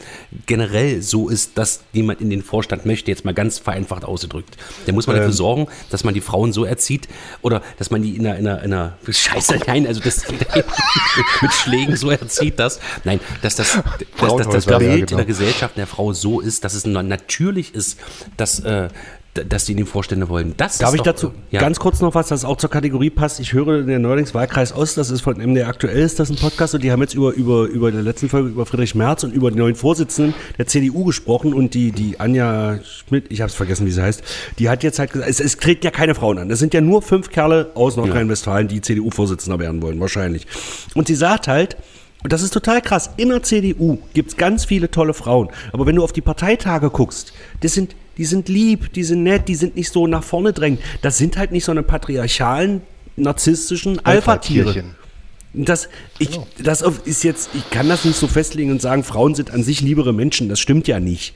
generell so ist, dass jemand in den Vorstand möchte, jetzt mal ganz vereinfacht ausgedrückt. Da muss man dafür sorgen, dass man die Frauen so erzieht oder dass man die in einer, in einer, in einer Scheiße, nein, also das mit Schlägen so erzieht, dass, nein, dass das, dass, dass das Bild ja, in genau. der Gesellschaft der Frau so ist, dass es na- natürlich ist, dass, äh, dass die in die Vorstände wollen. Das Darf ich doch, dazu ja. ganz kurz noch was, das auch zur Kategorie passt? Ich höre den neuerdings Wahlkreis Ost, das ist von MDR aktuell, ist das ein Podcast und die haben jetzt über, über, über der letzten Folge über Friedrich Merz und über den neuen Vorsitzenden der CDU gesprochen und die, die Anja Schmidt, ich habe es vergessen, wie sie heißt, die hat jetzt halt gesagt, es, es treten ja keine Frauen an. Das sind ja nur fünf Kerle aus Nordrhein-Westfalen, die CDU-Vorsitzender werden wollen, wahrscheinlich. Und sie sagt halt, und das ist total krass. In der CDU gibt es ganz viele tolle Frauen. Aber wenn du auf die Parteitage guckst, das sind, die sind lieb, die sind nett, die sind nicht so nach vorne drängend. Das sind halt nicht so eine patriarchalen, narzisstischen Alpha-Tiere. Das, ich, das auf- ist jetzt, ich kann das nicht so festlegen und sagen, Frauen sind an sich liebere Menschen. Das stimmt ja nicht.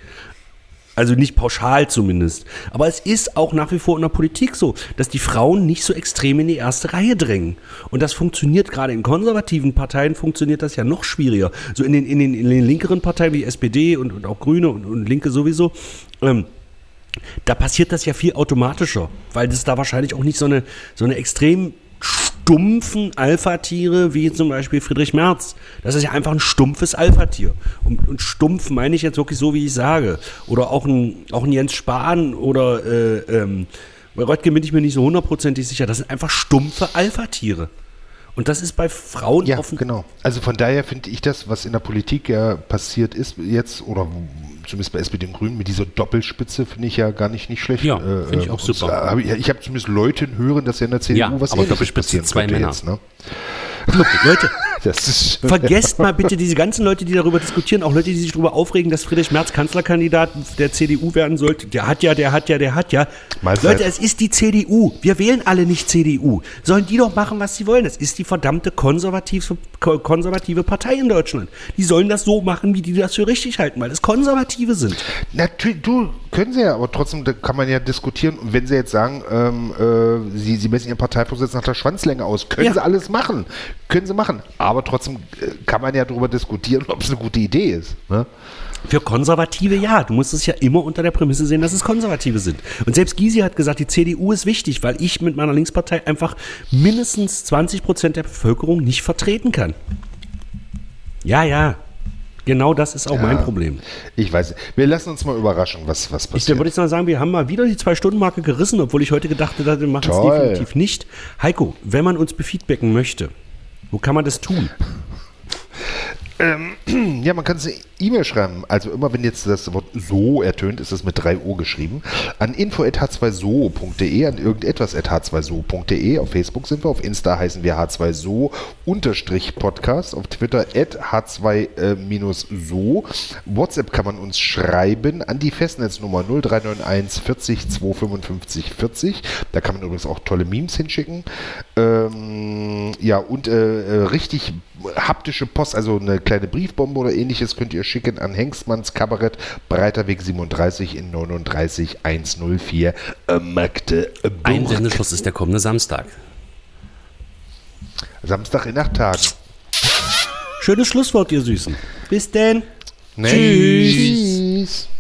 Also nicht pauschal zumindest. Aber es ist auch nach wie vor in der Politik so, dass die Frauen nicht so extrem in die erste Reihe drängen. Und das funktioniert gerade in konservativen Parteien, funktioniert das ja noch schwieriger. So in den, in den, in den linkeren Parteien wie SPD und, und auch Grüne und, und Linke sowieso. Ähm, da passiert das ja viel automatischer, weil es da wahrscheinlich auch nicht so eine, so eine extrem stumpfen Alpha-Tiere wie zum Beispiel Friedrich Merz. Das ist ja einfach ein stumpfes Alpha-Tier. Und, und stumpf meine ich jetzt wirklich so, wie ich sage. Oder auch ein, auch ein Jens Spahn oder äh, ähm, bei Röttgen bin ich mir nicht so hundertprozentig sicher. Das sind einfach stumpfe Alpha-Tiere. Und das ist bei Frauen Ja, offen. genau. Also von daher finde ich das, was in der Politik ja passiert ist jetzt, oder zumindest bei SPD und Grünen mit dieser Doppelspitze, finde ich ja gar nicht, nicht schlecht. Ja, finde ich auch super. hab Ich, ich habe zumindest Leute hören, dass ja in der CDU Ja, was aber Doppelspitze, zwei Männer. Jetzt, ne? Leute, Ist Vergesst mal bitte diese ganzen Leute, die darüber diskutieren, auch Leute, die sich darüber aufregen, dass Friedrich Merz Kanzlerkandidat der CDU werden sollte. Der hat ja, der hat ja, der hat ja. Mahlzeit. Leute, es ist die CDU. Wir wählen alle nicht CDU. Sollen die doch machen, was sie wollen. Es ist die verdammte konservative, ko- konservative Partei in Deutschland. Die sollen das so machen, wie die das für richtig halten, weil es Konservative sind. Natürlich, du, können sie ja, aber trotzdem kann man ja diskutieren. Und wenn sie jetzt sagen, ähm, äh, sie, sie messen ihren Parteivorsitzenden nach der Schwanzlänge aus, können Ja. sie alles machen. Können sie machen. Aber trotzdem äh, kann man ja darüber diskutieren, ob es eine gute Idee ist. Ne? Für Konservative ja. Du musst es ja immer unter der Prämisse sehen, dass es Konservative sind. Und selbst Gysi hat gesagt, die CDU ist wichtig, weil ich mit meiner Linkspartei einfach mindestens 20 Prozent der Bevölkerung nicht vertreten kann. Ja, ja. Genau das ist auch mein Problem. Ich weiß. Wir lassen uns mal überraschen, was, was Ich, passiert. dann würde ich mal sagen, wir haben mal wieder die Zwei-Stunden-Marke gerissen, obwohl ich heute gedacht hätte, wir machen es definitiv nicht. Heiko, wenn man uns befeedbacken möchte, wo kann man das tun? Ja, man kann es eine E-Mail schreiben. Also immer wenn jetzt das Wort so ertönt, ist es mit 3 O geschrieben. An info.h2so.de, an irgendetwas.h2so.de. Auf Facebook sind wir, auf Insta heißen wir h2so unterstrich Podcast, auf Twitter at h2-so. WhatsApp kann man uns schreiben an die Festnetznummer 0391 40 255 40. Da kann man übrigens auch tolle Memes hinschicken. Ähm, ja, und äh, äh, richtig haptische Post, also eine kleine Briefbombe oder ähnliches könnt ihr schicken an Hengstmanns Kabarett, Breiterweg 37 in 39104 äh, Magdeburg. Ein Sendeschluss ist der kommende Samstag. Samstag in acht Tagen. Schönes Schlusswort, ihr Süßen. Bis denn. Ne? Tschüss. Tschüss.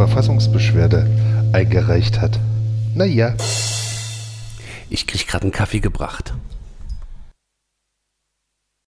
Verfassungsbeschwerde eingereicht hat. Naja. Ich krieg gerade einen Kaffee gebracht.